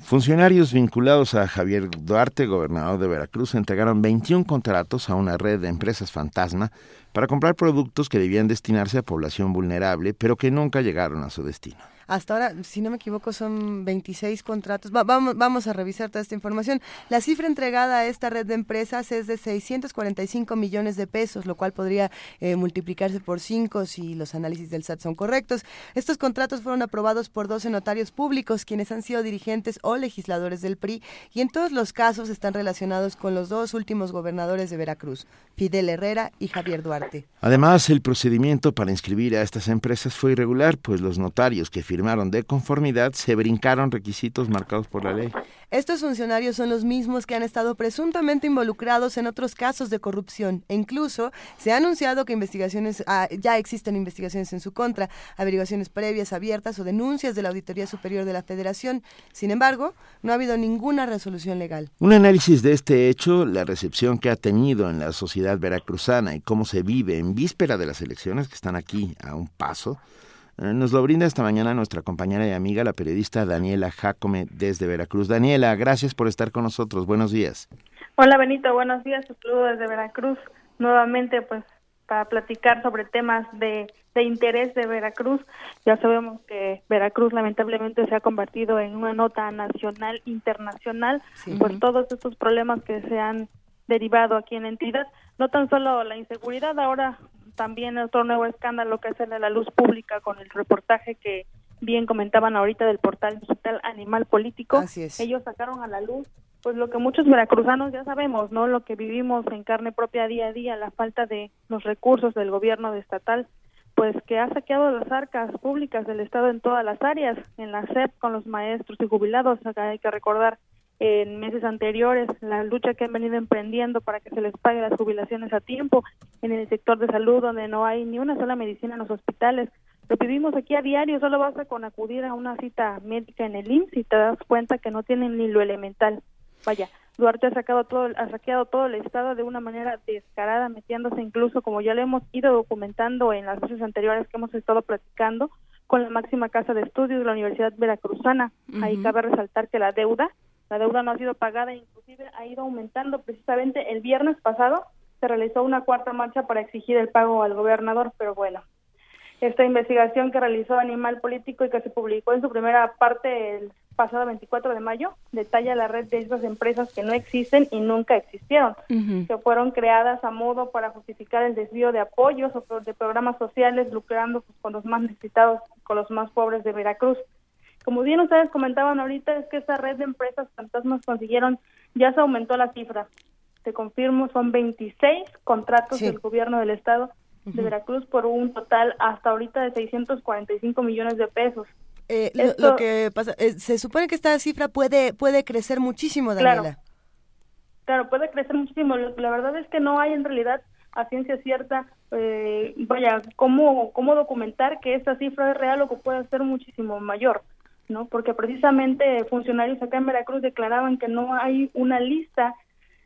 Funcionarios vinculados a Javier Duarte, gobernador de Veracruz, entregaron 21 contratos a una red de empresas fantasma para comprar productos que debían destinarse a población vulnerable, pero que nunca llegaron a su destino. Hasta ahora, si no me equivoco, son 26 contratos. vamos, a revisar toda esta información. La cifra entregada a esta red de empresas es de 645 millones de pesos, lo cual podría eh, multiplicarse por 5 si los análisis del SAT son correctos. Estos contratos fueron aprobados por 12 notarios públicos, quienes han sido dirigentes o legisladores del PRI, y en todos los casos están relacionados con los dos últimos gobernadores de Veracruz, Fidel Herrera y Javier Duarte. Además, el procedimiento para inscribir a estas empresas fue irregular, pues los notarios que firmaron de conformidad se brincaron requisitos marcados por la ley. Estos funcionarios son los mismos que han estado presuntamente involucrados en otros casos de corrupción e incluso se ha anunciado que investigaciones ah, ya existen investigaciones en su contra, averiguaciones previas abiertas o denuncias de la Auditoría Superior de la Federación. Sin embargo, no ha habido ninguna resolución legal. Un análisis de este hecho, la recepción que ha tenido en la sociedad veracruzana y cómo se vive en víspera de las elecciones que están aquí a un paso, nos lo brinda esta mañana nuestra compañera y amiga, la periodista Daniela Jacome desde Veracruz. Daniela, gracias por estar con nosotros. Buenos días. Hola Benito, buenos días. Saludo desde Veracruz. Nuevamente, pues para platicar sobre temas de, de, interés de Veracruz. Ya sabemos que Veracruz lamentablemente se ha convertido en una nota nacional, internacional, por todos estos problemas que se han derivado aquí en la entidad. No tan solo la inseguridad, ahora también otro nuevo escándalo que es el de la luz pública con el reportaje que bien comentaban ahorita del portal digital Animal Político. Ellos sacaron a la luz pues lo que muchos veracruzanos ya sabemos, ¿no? Lo que vivimos en carne propia día a día, la falta de los recursos del gobierno estatal, pues que ha saqueado las arcas públicas del Estado en todas las áreas, en la SEP con los maestros y jubilados, acá hay que recordar en meses anteriores, la lucha que han venido emprendiendo para que se les pague las jubilaciones a tiempo, en el sector de salud donde no hay ni una sola medicina en los hospitales. Lo vivimos aquí a diario, solo basta con acudir a una cita médica en el IMSS y te das cuenta que no tienen ni lo elemental. Vaya, Duarte ha sacado todo, ha saqueado todo el estado de una manera descarada, metiéndose incluso, como ya lo hemos ido documentando en las veces anteriores que hemos estado platicando, con la máxima casa de estudios de la Universidad Veracruzana. Ahí cabe resaltar que la deuda la deuda no ha sido pagada, inclusive ha ido aumentando. Precisamente el viernes pasado se realizó una cuarta marcha para exigir el pago al gobernador, pero bueno, esta investigación que realizó Animal Político y que se publicó en su primera parte el pasado 24 de mayo detalla la red de esas empresas que no existen y nunca existieron, que fueron creadas a modo para justificar el desvío de apoyos o de programas sociales lucrando pues, con los más necesitados, con los más pobres de Veracruz. Como bien ustedes comentaban ahorita, es que esta red de empresas fantasmas consiguieron, ya se aumentó la cifra. Te confirmo, son 26 contratos del gobierno del estado de Veracruz por un total hasta ahorita de 645 millones de pesos. Eh, lo, que pasa, eh, se supone que esta cifra puede puede crecer muchísimo, Daniela. Claro, claro puede crecer muchísimo. La verdad es que no hay en realidad a ciencia cierta, eh, vaya, cómo, cómo documentar que esta cifra es real o que puede ser muchísimo mayor. ¿No? Porque precisamente funcionarios acá en Veracruz declaraban que no hay una lista,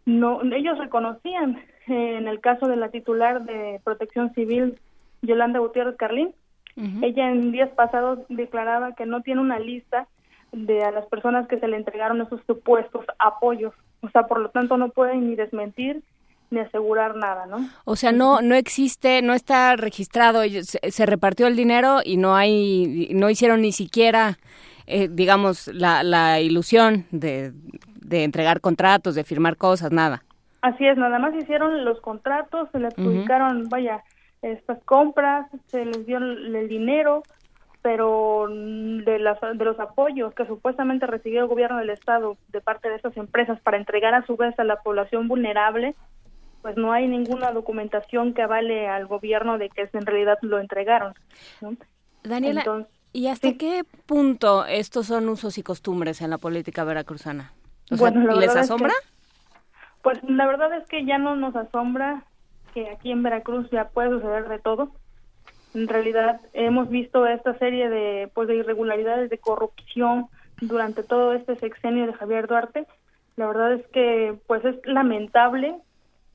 no ellos reconocían eh, en el caso de la titular de Protección Civil Yolanda Gutiérrez Carlín, ella en días pasados declaraba que no tiene una lista de a las personas que se le entregaron esos supuestos apoyos, o sea, por lo tanto no pueden ni desmentir ni asegurar nada, ¿no? O sea, no no existe, no está registrado, se, se repartió el dinero y no hay no hicieron ni siquiera eh, digamos, la, la ilusión de, de entregar contratos, de firmar cosas, nada. Así es, nada más hicieron los contratos, se les publicaron, vaya, estas compras, se les dio el, dinero, pero de, las, de los apoyos que supuestamente recibió el gobierno del estado de parte de estas empresas para entregar a su vez a la población vulnerable, pues no hay ninguna documentación que avale al gobierno de que en realidad lo entregaron. Daniela, ¿y hasta qué punto estos son usos y costumbres en la política veracruzana? ¿Les asombra? pues la verdad es que ya no nos asombra que aquí en Veracruz ya puede suceder de todo. En realidad hemos visto esta serie de pues de irregularidades de corrupción durante todo este sexenio de Javier Duarte. La verdad es que pues es lamentable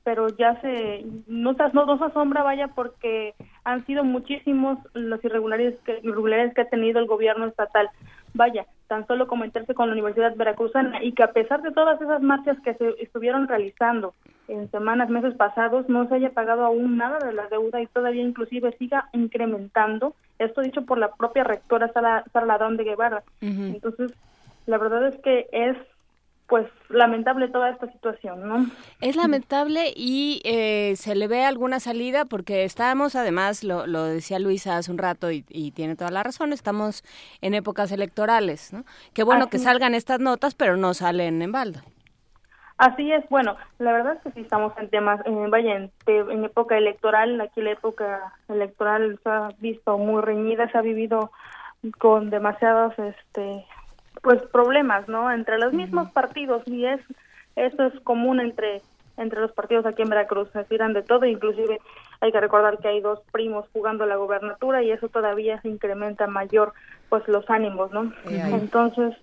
pero ya se no, no nos asombra vaya porque han sido muchísimos las irregularidades que, irregularidades que ha tenido el gobierno estatal. Vaya tan solo comentarse con la Universidad Veracruzana y que a pesar de todas esas marchas que se estuvieron realizando en semanas meses pasados no se haya pagado aún nada de la deuda y todavía inclusive siga incrementando esto dicho por la propia rectora Sara, Ladrón de Guevara. Entonces la verdad es que es pues lamentable toda esta situación, ¿no? Es lamentable y eh, se le ve alguna salida porque estamos, además, lo, lo decía Luisa hace un rato y, tiene toda la razón, estamos en épocas electorales, ¿no? Qué bueno que salgan estas notas, pero no salen en baldo. Así es, bueno, la verdad es que sí estamos en temas, eh, vaya, en, en, época electoral, aquí la época electoral se ha visto muy reñida, se ha vivido con demasiados este pues problemas, ¿no? Entre los mismos partidos y es eso es común entre entre los partidos aquí en Veracruz, se tiran de todo, inclusive hay que recordar que hay dos primos jugando la gobernatura y eso todavía se incrementa mayor pues los ánimos, ¿no? Entonces,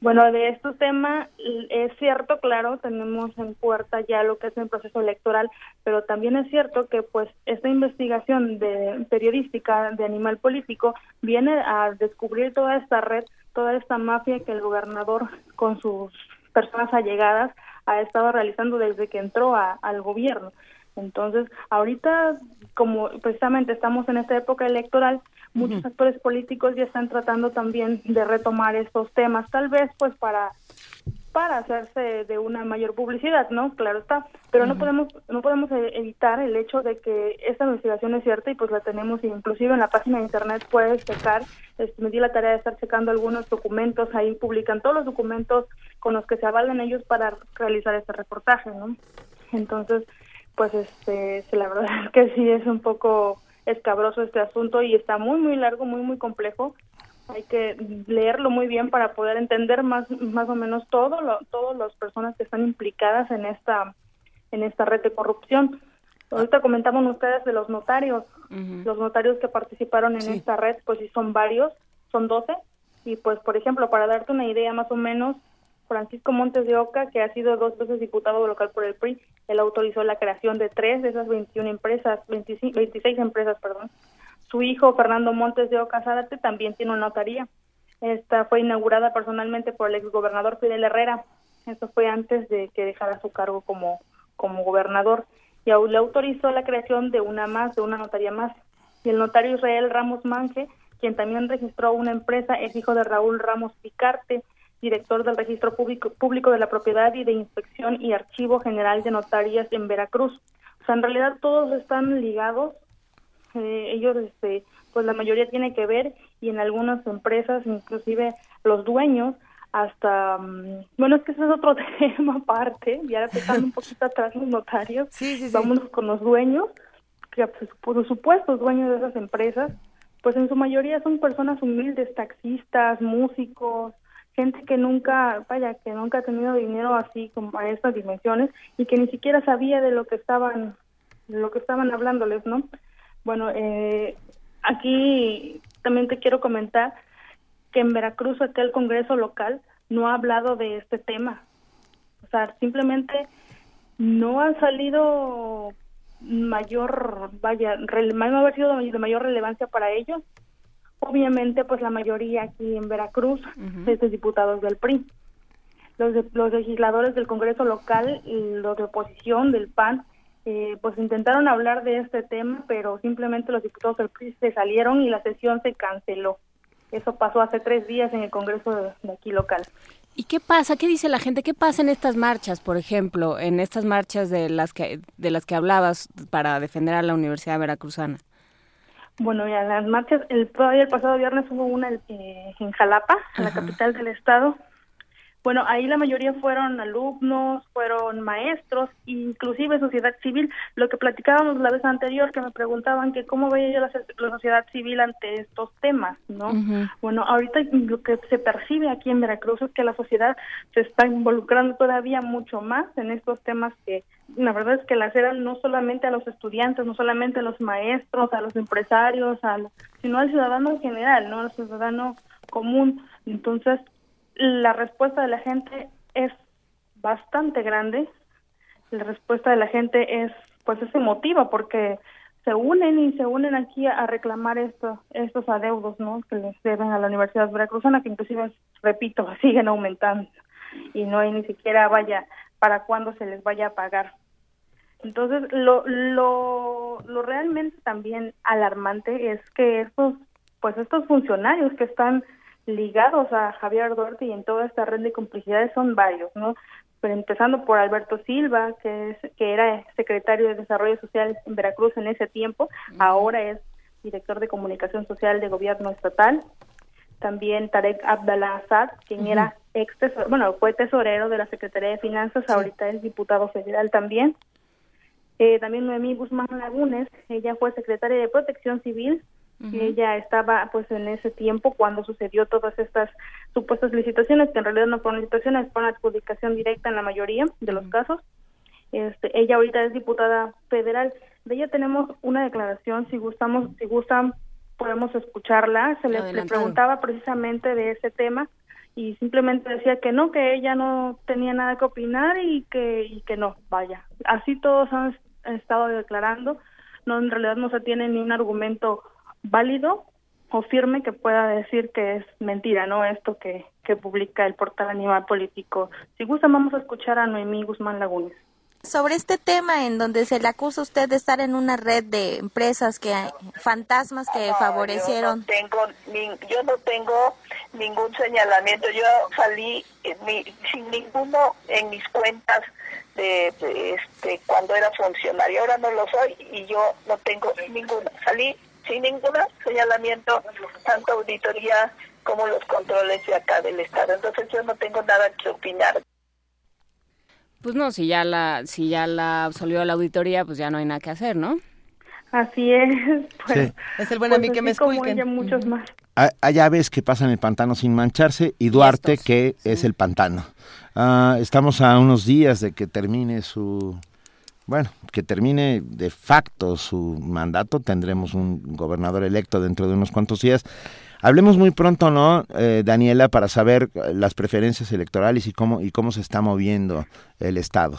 bueno, de estos temas es cierto, claro, tenemos en puerta ya lo que es el proceso electoral, pero también es cierto que pues esta investigación de periodística de animal político viene a descubrir toda esta red toda esta mafia que el gobernador con sus personas allegadas ha estado realizando desde que entró al gobierno. Entonces, ahorita, como precisamente estamos en esta época electoral, muchos actores políticos ya están tratando también de retomar estos temas, tal vez pues para para hacerse de una mayor publicidad, ¿no? Claro está, pero no podemos no podemos e-, evitar el hecho de que esta investigación es cierta y pues la tenemos inclusive en la página de internet. Puedes checar, este, me di la tarea de estar checando algunos documentos, ahí publican todos los documentos con los que se avalan ellos para realizar este reportaje, ¿no? Entonces, pues este, la verdad [laughs] es que sí es un poco escabroso este asunto y está muy muy largo, muy muy complejo hay que leerlo muy bien para poder entender más más o menos todo lo, todas las personas que están implicadas en esta en esta red de corrupción. Ahorita comentaban ustedes de los notarios, los notarios que participaron en esta red, pues sí son varios, son 12 y pues por ejemplo, para darte una idea más o menos, Francisco Montes de Oca, que ha sido dos veces diputado local por el PRI, él autorizó la creación de tres de esas 21 empresas, 26 empresas, perdón, su hijo, Fernando Montes de Oca también tiene una notaría. Esta fue inaugurada personalmente por el exgobernador Fidel Herrera. Esto fue antes de que dejara su cargo como, como gobernador. Y aún le autorizó la creación de una más, de una notaría más. Y el notario Israel Ramos Manje, quien también registró una empresa, es hijo de Raúl Ramos Picarte, director del Registro Público, Público de la Propiedad y de Inspección y Archivo General de Notarias en Veracruz. O sea, en realidad todos están ligados eh, ellos, este, pues la mayoría tiene que ver y en algunas empresas, inclusive los dueños, hasta, mm, bueno, es que ese es otro [laughs] tema aparte, ya empezando un poquito atrás los notarios, vámonos con los dueños, que pues, por supuesto dueños de esas empresas, pues en su mayoría son personas humildes, taxistas, músicos, gente que nunca, vaya, que nunca ha tenido dinero así como a estas dimensiones y que ni siquiera sabía de lo que estaban, de lo que estaban hablándoles, ¿no? Bueno, eh, aquí también te quiero comentar que en Veracruz aquel Congreso local no ha hablado de este tema. O sea, simplemente no ha salido mayor, vaya, no ha sido de mayor relevancia para ellos. Obviamente, pues la mayoría aquí en Veracruz es de diputados del PRI. Los, los legisladores del Congreso local, los de oposición del PAN, eh, pues intentaron hablar de este tema, pero simplemente los diputados del PRI se salieron y la sesión se canceló. Eso pasó hace tres días en el Congreso de, aquí local. ¿Y qué pasa? ¿Qué dice la gente? ¿Qué pasa en estas marchas, por ejemplo, en estas marchas de las que de las que hablabas para defender a la Universidad Veracruzana? Bueno, ya las marchas, el, el pasado viernes hubo una eh, en Jalapa, en la capital del estado, bueno, ahí la mayoría fueron alumnos, fueron maestros, inclusive sociedad civil. Lo que platicábamos la vez anterior, que me preguntaban que cómo veía yo la, sociedad civil ante estos temas, ¿no? Bueno, ahorita lo que se percibe aquí en Veracruz es que la sociedad se está involucrando todavía mucho más en estos temas que la verdad es que las eran no solamente a los estudiantes, no solamente a los maestros, a los empresarios, a sino al ciudadano en general, ¿no? Al ciudadano común. Entonces, la respuesta de la gente es bastante grande. La respuesta de la gente es, pues, es emotiva porque se unen y se unen aquí a reclamar estos estos adeudos, ¿no? Que les deben a la Universidad Veracruzana, que inclusive, repito, [laughs] siguen aumentando y no hay ni siquiera vaya para cuándo se les vaya a pagar. Entonces, lo, lo, lo realmente también alarmante es que estos, pues estos funcionarios que están ligados a Javier Duarte y en toda esta red de complicidades son varios, ¿no? Pero empezando por Alberto Silva, que es que era secretario de Desarrollo Social en Veracruz en ese tiempo, ahora es director de comunicación social de gobierno estatal. También Tarek Abdallah Assad, quien era ex tesorero, bueno, fue tesorero de la Secretaría de Finanzas, ahorita es diputado federal también. Eh, también Noemí Guzmán Lagunes, ella fue secretaria de Protección Civil ella estaba pues en ese tiempo cuando sucedió todas estas supuestas licitaciones, que en realidad no fueron licitaciones, fueron adjudicación directa en la mayoría de los casos. Este, ella ahorita es diputada federal. De ella tenemos una declaración, si gustamos, si gustan, podemos escucharla. Se le, preguntaba precisamente de ese tema y simplemente decía que no, que ella no tenía nada que opinar y que, y que no, vaya. Así todos han estado declarando. No, en realidad no se tiene ni un argumento válido o firme que pueda decir que es mentira, ¿no? Esto que, que publica el portal Animal Político. Si gusta, vamos a escuchar a Noemí Guzmán Lagunes. Sobre este tema en donde se le acusa a usted de estar en una red de empresas que fantasmas que favorecieron. Yo no tengo, yo no tengo ningún señalamiento. Yo salí sin ninguno en mis cuentas de, este cuando era funcionario. Ahora no lo soy y yo no tengo ninguno. Salí sin ningún señalamiento, tanto auditoría como los controles de acá del Estado. Entonces yo no tengo nada que opinar. Pues no, si ya la si ya la absolvió la auditoría, pues ya no hay nada que hacer, ¿no? Así es. [laughs] Pues, Es el buen pues que me escuchen. muchos más. Allá ves que pasan el pantano sin mancharse y Duarte que es el pantano. Ah, estamos a unos días de que termine su bueno, que termine de facto su mandato, tendremos un gobernador electo dentro de unos cuantos días. Hablemos muy pronto, ¿no, eh, Daniela, para saber las preferencias electorales y cómo y cómo se está moviendo el Estado?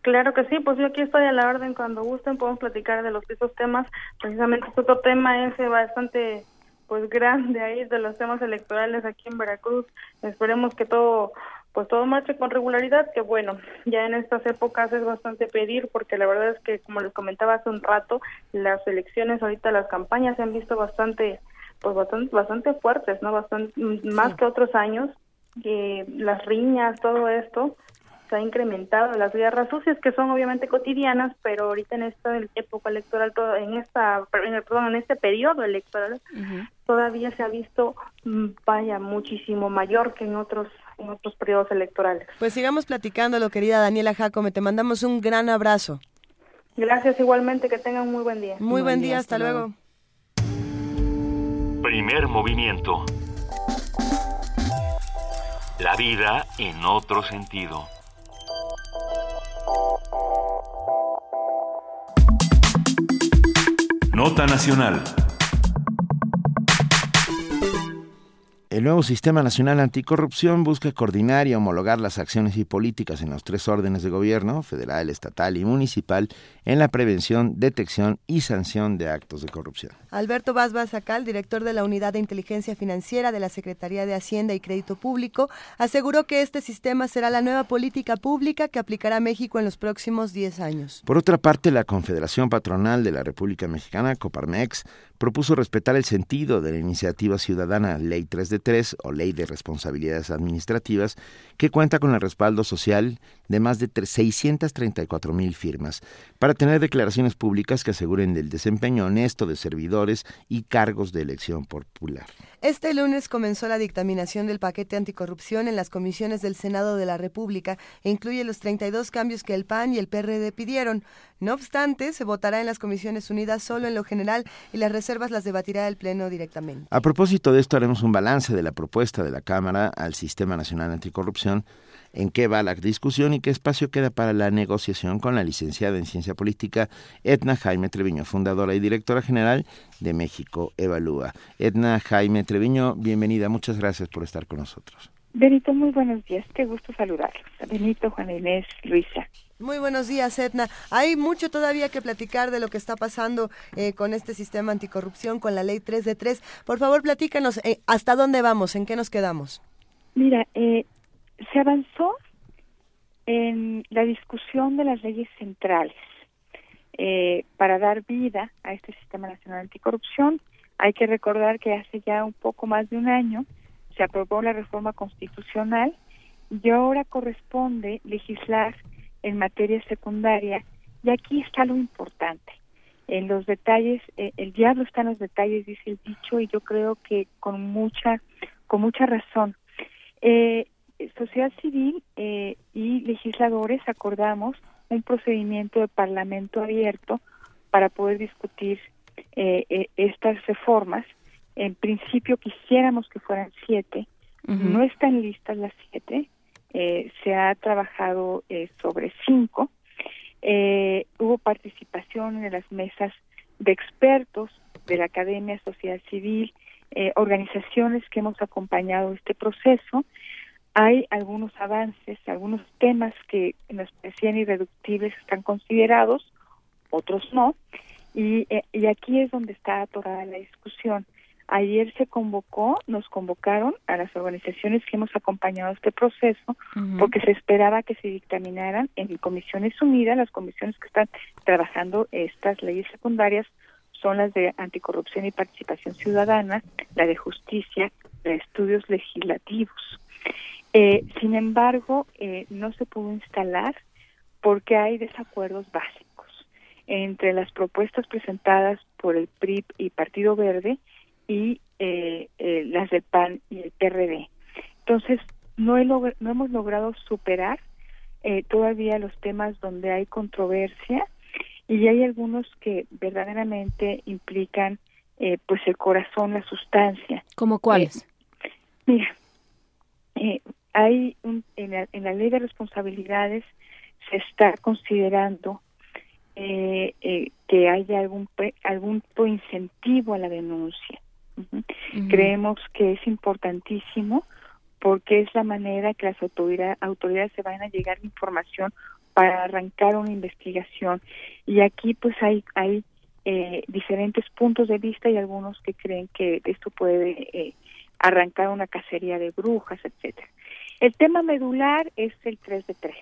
Claro que sí, pues yo aquí estoy a la orden cuando gusten, podemos platicar de los esos temas. Precisamente este otro tema es bastante pues grande ahí de los temas electorales aquí en Veracruz. Esperemos que todo pues todo marche con regularidad, que bueno, ya en estas épocas es bastante pedir, porque la verdad es que, como les comentaba hace un rato, las elecciones ahorita, las campañas se han visto bastante, pues bastante, bastante fuertes, ¿no? Bastante, más que otros años, que las riñas, todo esto, se ha incrementado, las guerras sucias que son obviamente cotidianas, pero ahorita en esta época electoral, todo, en esta, perdón, en este periodo electoral, todavía se ha visto, mm, vaya, muchísimo mayor que en otros en otros periodos electorales. Pues sigamos platicándolo, querida Daniela Jacome. Te mandamos un gran abrazo. Gracias igualmente, que tengan muy buen día. Muy, buen, día, hasta, luego. Primer movimiento. La vida en otro sentido. Nota Nacional. El nuevo Sistema Nacional Anticorrupción busca coordinar y homologar las acciones y políticas en los tres órdenes de gobierno, federal, estatal y municipal, en la prevención, detección y sanción de actos de corrupción. Alberto Vaz Bazacal, director de la Unidad de Inteligencia Financiera de la Secretaría de Hacienda y Crédito Público, aseguró que este sistema será la nueva política pública que aplicará México en los próximos 10 años. Por otra parte, la Confederación Patronal de la República Mexicana, Coparmex, propuso respetar el sentido de la iniciativa ciudadana Ley 3 de 3 o Ley de Responsabilidades Administrativas, que cuenta con el respaldo social de más de 634 mil firmas, para tener declaraciones públicas que aseguren el desempeño honesto de servidores y cargos de elección popular. Este lunes comenzó la dictaminación del paquete anticorrupción en las comisiones del Senado de la República e incluye los 32 cambios que el PAN y el PRD pidieron. No obstante, se votará en las comisiones unidas solo en lo general y las reservas las debatirá el Pleno directamente. A propósito de esto, haremos un balance de la propuesta de la Cámara al Sistema Nacional Anticorrupción en qué va la discusión y qué espacio queda para la negociación con la licenciada en Ciencia Política Edna Jaime Treviño, fundadora y directora general de México Evalúa. Edna Jaime Treviño, bienvenida, muchas gracias por estar con nosotros. Benito, muy buenos días, qué gusto saludarlos. Benito, Juan Inés, Luisa. Muy buenos días, Edna. Hay mucho todavía que platicar de lo que está pasando eh, con este sistema anticorrupción, con la ley 3 de 3. Por favor, platícanos, eh, ¿hasta dónde vamos? ¿En qué nos quedamos? Mira, eh, se avanzó en la discusión de las leyes centrales eh, para dar vida a este sistema nacional anticorrupción. Hay que recordar que hace ya un poco más de un año se aprobó la reforma constitucional y ahora corresponde legislar en materia secundaria y aquí está lo importante. En los detalles, eh, el diablo está en los detalles, dice el dicho, y yo creo que con mucha, con mucha razón. Eh, sociedad civil eh, y legisladores acordamos un procedimiento de parlamento abierto para poder discutir eh, eh, estas reformas. En principio quisiéramos que fueran siete, no están listas las siete, se ha trabajado sobre cinco, hubo participación en las mesas de expertos de la Academia Sociedad Civil, organizaciones que hemos acompañado este proceso hay algunos avances, algunos temas que nos parecían irreductibles están considerados, otros no, y, eh, y aquí es donde está atorada la discusión. Ayer se convocó, nos convocaron a las organizaciones que hemos acompañado este proceso, porque se esperaba que se dictaminaran en Comisiones Unidas, las comisiones que están trabajando estas leyes secundarias son las de anticorrupción y participación ciudadana, la de justicia, la de estudios legislativos. Eh, sin embargo, eh, no se pudo instalar porque hay desacuerdos básicos entre las propuestas presentadas por el PRI y Partido Verde y eh, las del PAN y el PRD. Entonces, no, no hemos logrado superar todavía los temas donde hay controversia y hay algunos que verdaderamente implican pues el corazón, la sustancia. ¿Como cuáles? mira, eh, hay en, la, ley de responsabilidades se está considerando eh, eh, que haya algún algún incentivo a la denuncia. Creemos que es importantísimo porque es la manera que las autoridades, autoridades se van a llegar a información para arrancar una investigación. Y aquí pues hay, hay eh, diferentes puntos de vista y algunos que creen que esto puede arrancar una cacería de brujas, etcétera. El tema medular es el 3 de 3.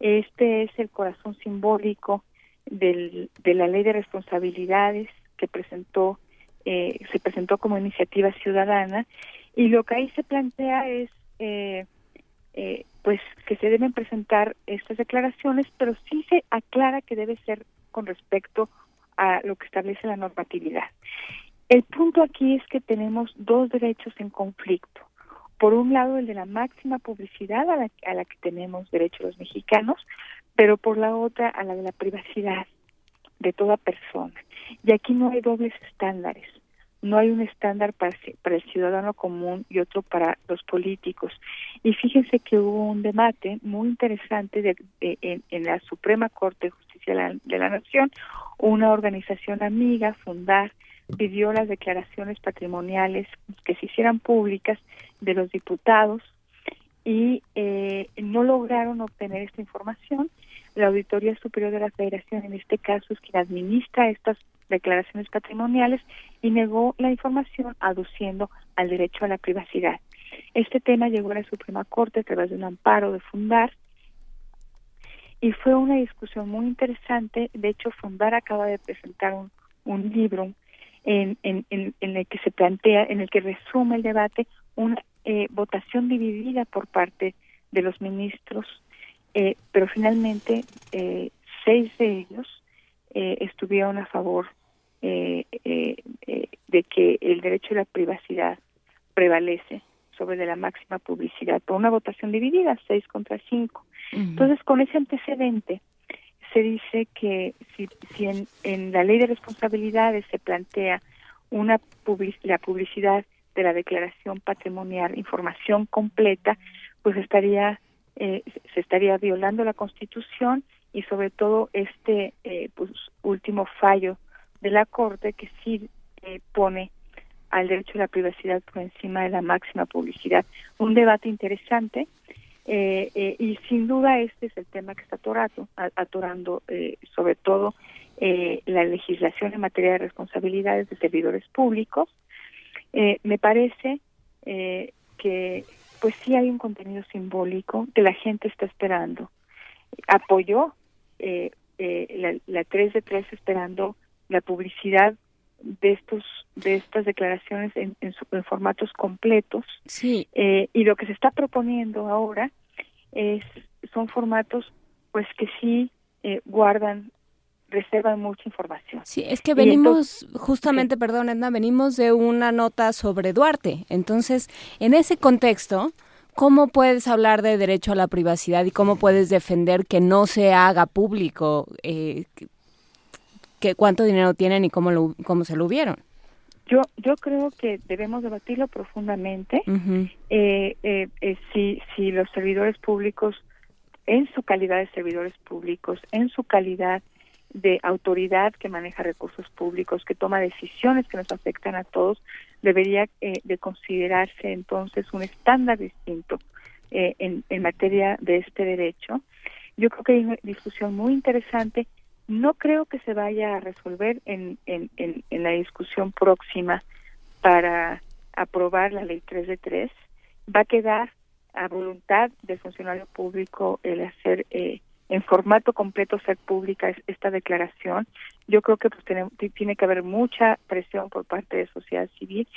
Este es el corazón simbólico del, de la ley de responsabilidades que presentó eh, se presentó como iniciativa ciudadana y lo que ahí se plantea es eh, eh, pues que se deben presentar estas declaraciones pero sí se aclara que debe ser con respecto a lo que establece la normatividad el punto aquí es que tenemos dos derechos en conflicto por un lado el de la máxima publicidad a la, que tenemos derecho los mexicanos, pero por la otra a la de la privacidad de toda persona. Y aquí no hay dobles estándares. No hay un estándar para, para el ciudadano común y otro para los políticos. Y fíjense que hubo un debate muy interesante de, en, en, la Suprema Corte de Justicia de la, de la Nación, una organización amiga, Fundar, pidió las declaraciones patrimoniales que se hicieran públicas de los diputados y eh, no lograron obtener esta información. La Auditoría Superior de la Federación, en este caso, es quien administra estas declaraciones patrimoniales y negó la información aduciendo al derecho a la privacidad. Este tema llegó a la Suprema Corte a través de un amparo de Fundar y fue una discusión muy interesante. De hecho, Fundar acaba de presentar un, un libro en, en, en, el que se plantea, en el que resume el debate, una eh, votación dividida por parte de los ministros, eh, pero finalmente eh, seis de ellos eh, estuvieron a favor eh, eh, de que el derecho a la privacidad prevalece sobre de la máxima publicidad por una votación dividida, seis contra cinco. Entonces, con ese antecedente, se dice que si, si en, en, la ley de responsabilidades se plantea una la publicidad de la declaración patrimonial, información completa, pues estaría eh, se estaría violando la Constitución y sobre todo este eh, pues, último fallo de la Corte que sí eh, pone al derecho a la privacidad por encima de la máxima publicidad. Un debate interesante eh, eh, y sin duda este es el tema que está atorando, atorando eh, sobre todo la legislación en materia de responsabilidades de servidores públicos. Me parece que pues sí hay un contenido simbólico que la gente está esperando. Apoyó la, la 3 de 3 esperando la publicidad de estos de estas declaraciones en, en, formatos completos sí y lo que se está proponiendo ahora es, son formatos pues que sí eh, guardan reservan mucha información. Sí, es que venimos, justamente, perdón Edna, venimos de una nota sobre Duarte. Entonces, en ese contexto, ¿cómo puedes hablar de derecho a la privacidad y cómo puedes defender que no se haga público eh, que, cuánto dinero tienen y cómo, lo, cómo se lo hubieron? Yo, yo creo que debemos debatirlo profundamente. eh, eh, eh, si, si los servidores públicos, en su calidad de servidores públicos, en su calidad de autoridad que maneja recursos públicos, que toma decisiones que nos afectan a todos, debería eh, de considerarse entonces un estándar distinto eh, en, en materia de este derecho. Yo creo que hay una discusión muy interesante no creo que se vaya a resolver en, en, en, la discusión próxima para aprobar la ley 3 de 3. Va a quedar a voluntad del funcionario público el hacer eh, en formato completo ser pública esta declaración. Yo creo que pues tiene, que haber mucha presión por parte de sociedad civil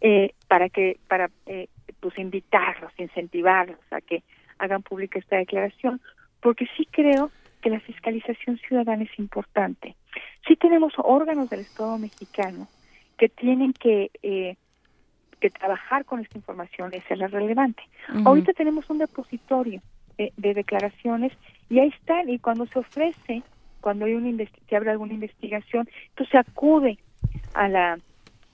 eh, para que para eh, pues invitarlos, incentivarlos a que hagan pública esta declaración, porque sí creo que la fiscalización ciudadana es importante. Sí tenemos órganos del Estado mexicano que tienen que, eh, que trabajar con esta información y hacerla relevante. Ahorita tenemos un depositorio de, declaraciones y ahí están, y cuando se ofrece, cuando hay un se abre alguna investigación, entonces acude a la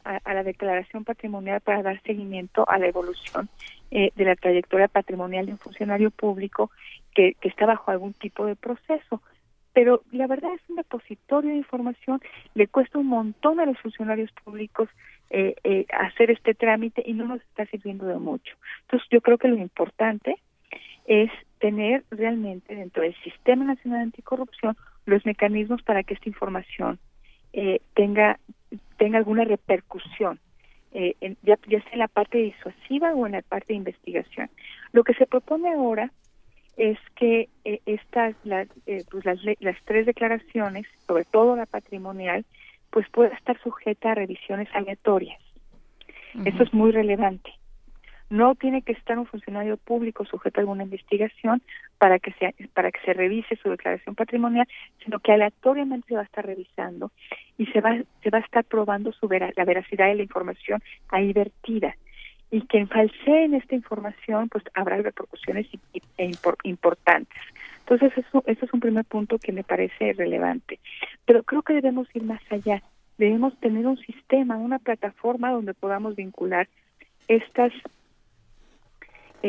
a, la declaración patrimonial para dar seguimiento a la evolución eh, de la trayectoria patrimonial de un funcionario público que, que está bajo algún tipo de proceso. Pero la verdad es un depositorio de información, le cuesta un montón a los funcionarios públicos eh, eh, hacer este trámite y no nos está sirviendo de mucho. Entonces yo creo que lo importante es tener realmente dentro del Sistema Nacional Anticorrupción los mecanismos para que esta información eh, tenga tenga alguna repercusión, eh, en, ya, ya sea en la parte disuasiva o en la parte de investigación. Lo que se propone ahora es que eh, estas las, eh, pues las, las tres declaraciones, sobre todo la patrimonial, pues pueda estar sujeta a revisiones aleatorias. Eso es muy relevante. No tiene que estar un funcionario público sujeto a alguna investigación para que se para que se revise su declaración patrimonial, sino que aleatoriamente se va a estar revisando y se va se va a estar probando su la veracidad de la información ahí vertida y quien falseen esta información pues habrá repercusiones e importantes. Entonces eso, eso es un primer punto que me parece relevante. Pero creo que debemos ir más allá. Debemos tener un sistema, una plataforma donde podamos vincular estas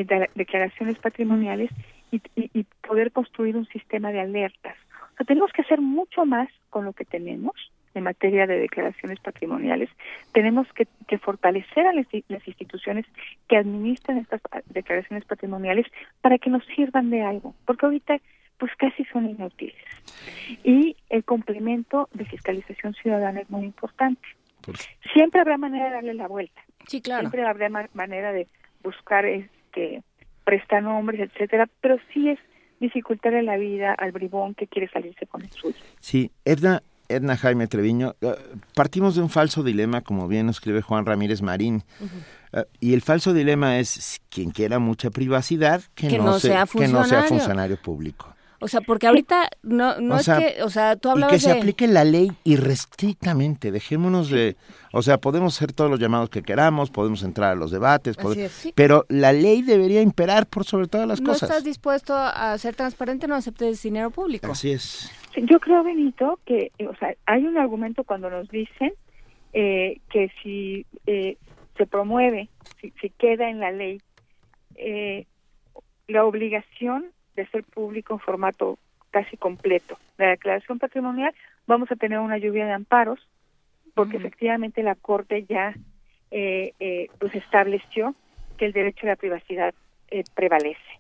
eh, declaraciones patrimoniales y, y, poder construir un sistema de alertas. O sea, tenemos que hacer mucho más con lo que tenemos en materia de declaraciones patrimoniales. Tenemos que, fortalecer a las, instituciones que administran estas declaraciones patrimoniales para que nos sirvan de algo, porque ahorita pues casi son inútiles. Y el complemento de fiscalización ciudadana es muy importante. Siempre habrá manera de darle la vuelta. Sí, claro. Siempre habrá manera de buscar este prestanombres, etcétera, pero sí es dificultarle la vida al bribón que quiere salirse con el suyo. Sí, Edna, Edna Jaime Treviño, eh, partimos de un falso dilema, como bien nos escribe Juan Ramírez Marín. Eh, y el falso dilema es quien quiera mucha privacidad, que, no, sea, que no sea funcionario público. O sea, porque ahorita no, no es que, o sea, tú hablabas y que se aplique la ley irrestrictamente, dejémonos de, o sea, podemos hacer todos los llamados que queramos, podemos entrar a los debates, pero la ley debería imperar por sobre todas las cosas. ¿No estás dispuesto a ser transparente? No aceptes dinero público. Así es. Yo creo, Benito, que, o sea, hay un argumento cuando nos dicen eh, que si eh, se promueve, si, si, queda en la ley, eh, la obligación de ser público en formato casi completo. La declaración patrimonial, vamos a tener una lluvia de amparos, porque efectivamente la Corte ya eh, eh, pues estableció que el derecho a la privacidad eh, prevalece.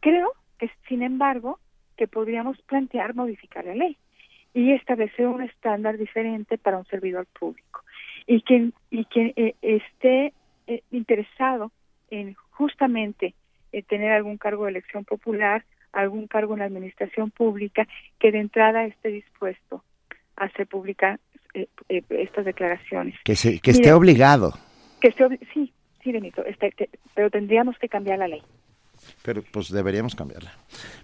Creo que, sin embargo, que podríamos plantear modificar la ley y establecer un estándar diferente para un servidor público. Y quien, y quien esté interesado en justamente eh, tener algún cargo de elección popular, algún cargo en la administración pública, que de entrada esté dispuesto a hacer pública eh, eh, estas declaraciones. Que, se, que esté obligado. Que sí, sí, Benito, este, pero tendríamos que cambiar la ley. Pero pues deberíamos cambiarla.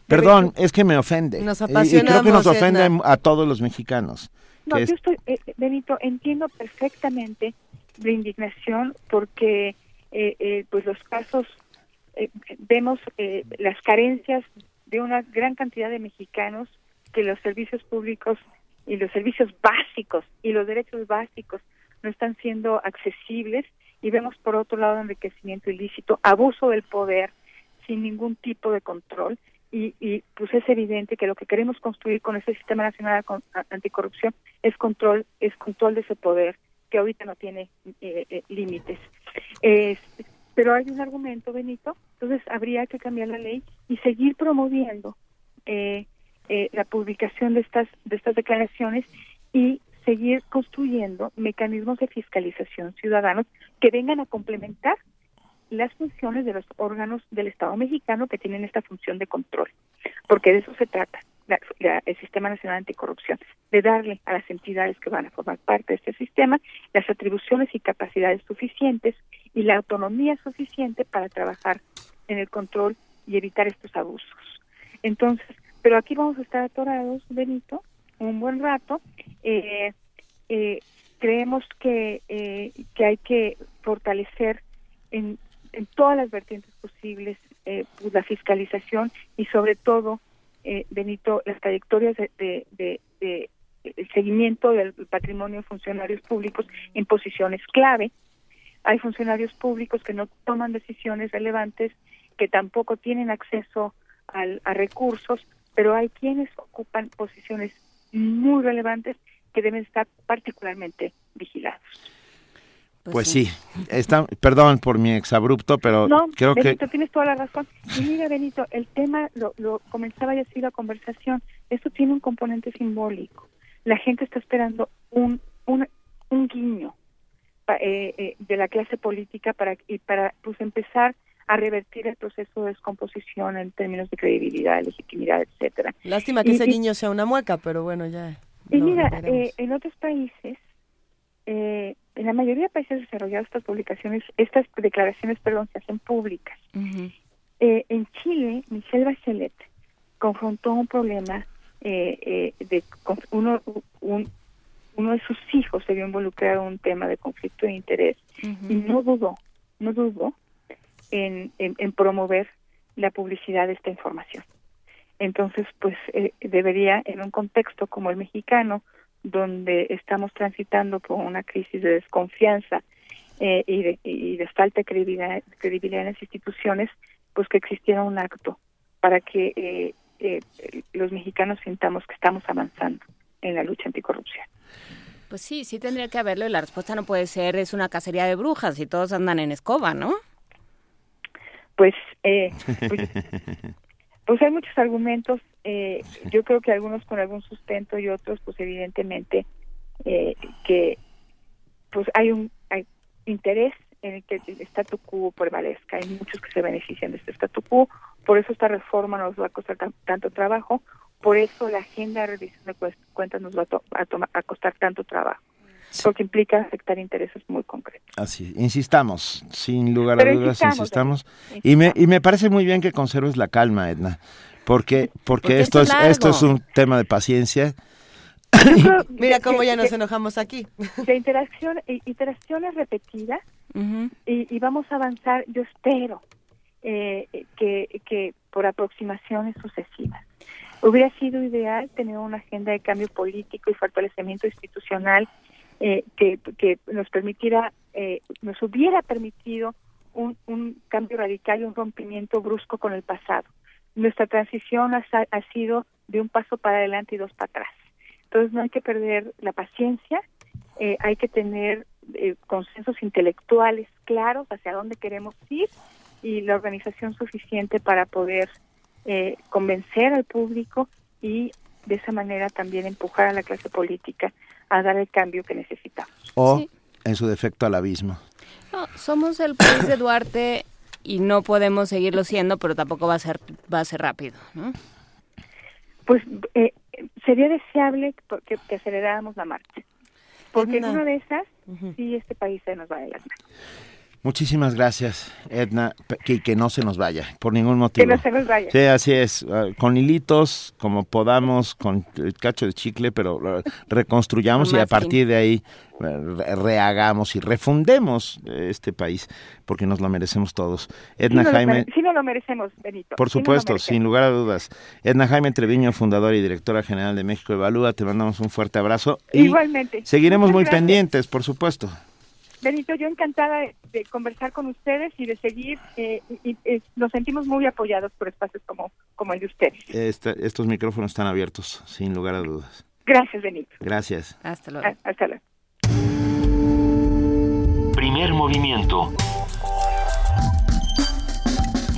Perdón, es que me ofende. Nos y, creo que nos ofende a todos los mexicanos. No, yo estoy, Benito, entiendo perfectamente la indignación porque pues los casos eh, vemos eh, las carencias de una gran cantidad de mexicanos que los servicios públicos y los servicios básicos y los derechos básicos no están siendo accesibles y vemos por otro lado enriquecimiento ilícito, abuso del poder sin ningún tipo de control y, y pues es evidente que lo que queremos construir con ese sistema nacional anticorrupción es control es control de ese poder que ahorita no tiene eh, eh límites. Pero hay un argumento, Benito, entonces habría que cambiar la ley y seguir promoviendo eh, eh, la publicación de estas, de estas declaraciones y seguir construyendo mecanismos de fiscalización ciudadanos que vengan a complementar las funciones de los órganos del Estado mexicano que tienen esta función de control, porque de eso se trata el Sistema Nacional Anticorrupción, de darle a las entidades que van a formar parte de este sistema las atribuciones y capacidades suficientes y la autonomía suficiente para trabajar en el control y evitar estos abusos. Entonces, pero aquí vamos a estar atorados, Benito, un buen rato. Eh, eh, creemos que, eh, que hay que fortalecer en, en todas las vertientes posibles pues la fiscalización y sobre todo eh, Benito, las trayectorias de, el seguimiento del patrimonio de funcionarios públicos en posiciones clave. Hay funcionarios públicos que no toman decisiones relevantes, que tampoco tienen acceso a recursos, pero hay quienes ocupan posiciones muy relevantes que deben estar particularmente vigilados. Pues, pues sí, está, perdón por mi exabrupto, pero creo Benito, tienes toda la razón. Y mira, Benito, el tema lo, lo comenzaba ya así la conversación. Esto tiene un componente simbólico. La gente está esperando un, un, un guiño eh, eh, de la clase política para y para pues empezar a revertir el proceso de descomposición en términos de credibilidad, legitimidad, etcétera. Lástima que ese guiño sea una mueca, pero bueno, ya. Y mira, eh, en otros países eh, en la mayoría de países desarrollados estas publicaciones, estas declaraciones, perdón, se hacen públicas. eh, en Chile, Michelle Bachelet confrontó un problema eh, eh, de uno, un, uno de sus hijos se vio involucrado en un tema de conflicto de interés y no dudó, no dudó en, en, promover la publicidad de esta información. Entonces, pues eh, debería, en un contexto como el mexicano, donde estamos transitando por una crisis de desconfianza eh, y, de, y, de, falta de credibilidad, credibilidad, en las instituciones, pues que existiera un acto para que eh, eh, los mexicanos sintamos que estamos avanzando en la lucha anticorrupción. Pues sí, sí tendría que haberlo y la respuesta no puede ser es una cacería de brujas y todos andan en escoba, ¿no? Pues, pues, [laughs] pues hay muchos argumentos eh, yo creo que algunos con algún sustento y otros pues evidentemente eh, que pues hay un hay interés en el que el statu quo prevalezca. Hay muchos que se benefician de este statu quo. Por eso esta reforma nos va a costar tanto trabajo. Por eso la agenda de revisión de cuentas nos va a, a, costar tanto trabajo. Porque implica afectar intereses muy concretos. Así, insistamos, sin lugar a dudas, insistamos. Y, me, y me parece muy bien que conserves la calma, Edna, porque, porque, esto, es, esto es un tema de paciencia. [laughs] [laughs] Mira cómo ya nos enojamos aquí. De interacción, interacciones repetidas y, y, vamos a avanzar, yo espero, eh, que, que por aproximaciones sucesivas. Hubiera sido ideal tener una agenda de cambio político y fortalecimiento institucional eh, que, que, nos permitiera, eh, nos hubiera permitido un, cambio radical y un rompimiento brusco con el pasado. Nuestra transición ha, ha sido de un paso para adelante y dos para atrás. Entonces no hay que perder la paciencia, eh, hay que tener eh, consensos intelectuales claros hacia dónde queremos ir y la organización suficiente para poder eh, convencer al público y de esa manera también empujar a la clase política a dar el cambio que necesitamos. O, en su defecto, al abismo. No, somos el país de Duarte y no podemos seguirlo siendo, pero tampoco va a ser va a ser rápido, ¿no? Pues eh, sería deseable que, que aceleráramos la marcha, porque en una de esas sí este país se nos va de las manos. Muchísimas gracias, Edna, que, que no se nos vaya, por ningún motivo. Que no se nos vaya. Sí, así es, ah, con hilitos, como podamos, con el cacho de chicle, pero reconstruyamos y a partir de ahí eh, rehagamos y refundemos este país, porque nos lo merecemos todos. Edna Jaime... sí no lo merecemos, Benito. Por supuesto, sin lugar a dudas. Edna Jaime Treviño, fundadora y directora general de México Evalúa, te mandamos un fuerte abrazo. Y Igualmente. Seguiremos muy pendientes, por supuesto. Benito, yo encantada de, conversar con ustedes y de seguir, eh, y, eh, nos sentimos muy apoyados por espacios como, como el de ustedes. estos micrófonos están abiertos, sin lugar a dudas. Gracias, Benito. Gracias. Hasta luego. hasta luego. Primer movimiento.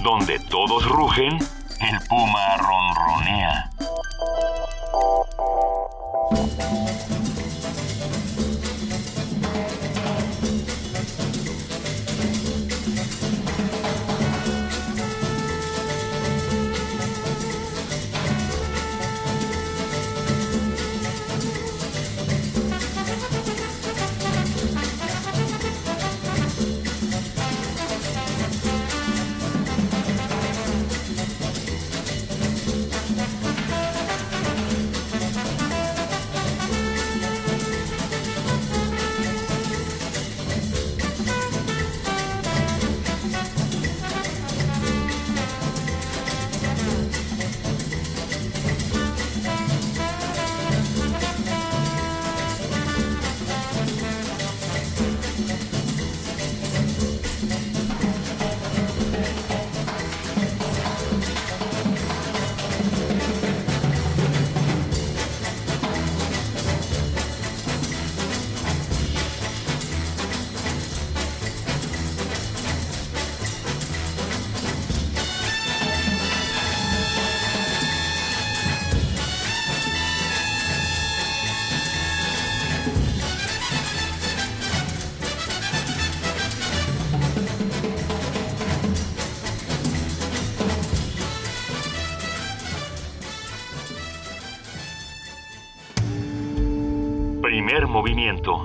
Donde todos rugen, el puma ronronea. Movimiento.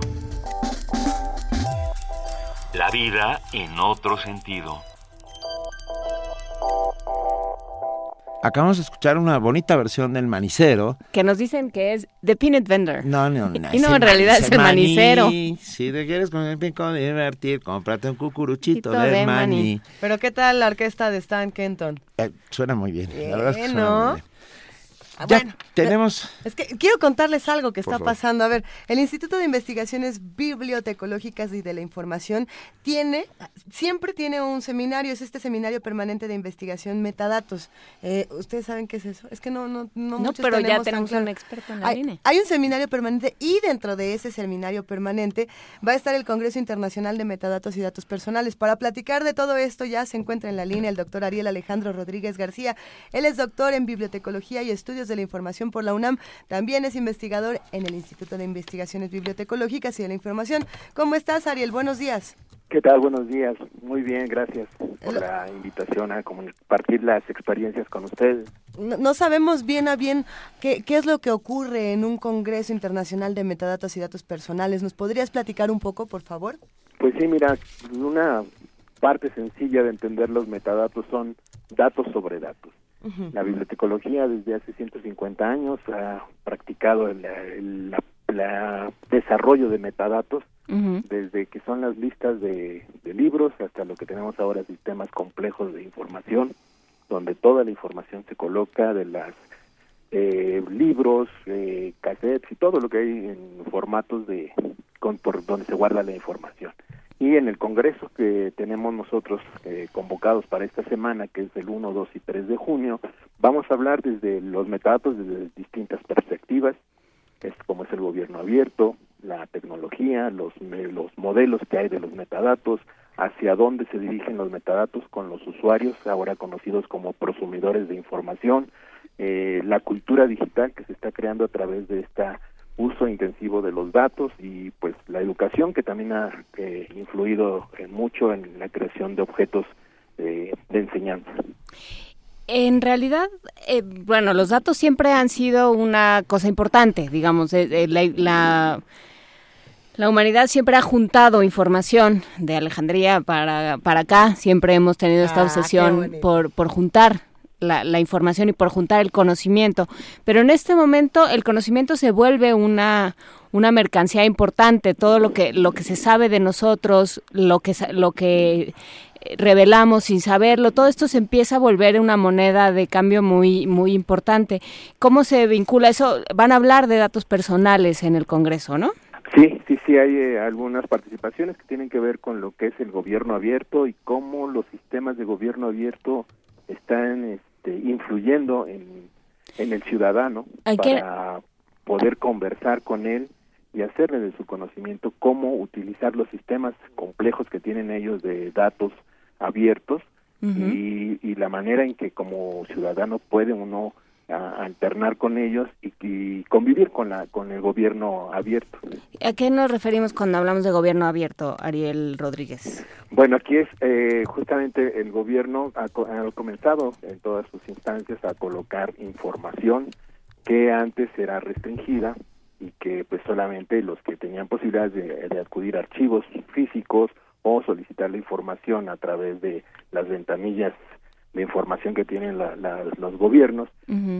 La vida en otro sentido. Acabamos de escuchar una bonita versión del manicero. Que nos dicen que es The Peanut Vendor. No, no, no. [laughs] Y no, en realidad es el manicero. Si te quieres con el pico divertir, cómprate un cucuruchito de, maní. Pero ¿qué tal la orquesta de Stan Kenton? Eh, suena muy bien. la verdad es que suena muy bien. Ah, bueno, tenemos. Es que quiero contarles algo que está pasando. A ver, el Instituto de Investigaciones Bibliotecológicas y de la Información tiene, siempre tiene un seminario, es este seminario permanente de investigación metadatos. Eh, ¿Ustedes saben qué es eso? Es que no, no, no, no pero ya tenemos un experto en la hay, línea. Hay un seminario permanente y dentro de ese seminario permanente va a estar el Congreso Internacional de Metadatos y Datos Personales. Para platicar de todo esto ya se encuentra en la línea el doctor Ariel Alejandro Rodríguez García. Él es doctor en bibliotecología y estudios de la Información por la UNAM. También es investigador en el Instituto de Investigaciones Bibliotecológicas y de la Información. ¿Cómo estás, Ariel? Buenos días. ¿Qué tal? Buenos días. Muy bien, gracias por la invitación a compartir las experiencias con ustedes. No, sabemos bien a bien qué, qué, es lo que ocurre en un Congreso Internacional de Metadatos y Datos Personales. ¿Nos podrías platicar un poco, por favor? Pues sí, mira, una parte sencilla de entender los metadatos son datos sobre datos. La bibliotecología desde hace 150 años ha practicado el, el, desarrollo de metadatos desde que son las listas de, libros hasta lo que tenemos ahora sistemas complejos de información donde toda la información se coloca de las eh, libros, eh, cassettes y todo lo que hay en formatos de con, por donde se guarda la información. Y en el congreso que tenemos nosotros eh, convocados para esta semana, que es del 1, 2 y 3 de junio, vamos a hablar desde los metadatos desde distintas perspectivas, como es el gobierno abierto, la tecnología, los, los modelos que hay de los metadatos, hacia dónde se dirigen los metadatos con los usuarios, ahora conocidos como prosumidores de información, eh, la cultura digital que se está creando a través de este uso intensivo de los datos y pues la educación que también ha eh, influido en mucho en la creación de objetos eh, de enseñanza. En realidad, eh, bueno, los datos siempre han sido una cosa importante, digamos, la, la, humanidad siempre ha juntado información de Alejandría para, para acá, siempre hemos tenido esta ah, obsesión por, por juntar la, la, información y por juntar el conocimiento, pero en este momento el conocimiento se vuelve una, una mercancía importante, todo lo que, lo que se sabe de nosotros, lo que, lo que revelamos sin saberlo, todo esto se empieza a volver una moneda de cambio muy, muy importante. ¿Cómo se vincula eso? Van a hablar de datos personales en el Congreso, ¿no? Sí, sí, sí, hay eh, algunas participaciones que tienen que ver con lo que es el gobierno abierto y cómo los sistemas de gobierno abierto están este, influyendo en, en el ciudadano para poder conversar con él y hacerle de su conocimiento cómo utilizar los sistemas complejos que tienen ellos de datos abiertos y, y, la manera en que como ciudadano puede uno alternar con ellos y, convivir con la con el gobierno abierto. ¿A qué nos referimos cuando hablamos de gobierno abierto, Ariel Rodríguez? Bueno, aquí es eh, justamente el gobierno ha, ha, comenzado en todas sus instancias a colocar información que antes era restringida y que pues solamente los que tenían posibilidad de, de acudir a archivos físicos o solicitar la información a través de las ventanillas de información que tienen los gobiernos,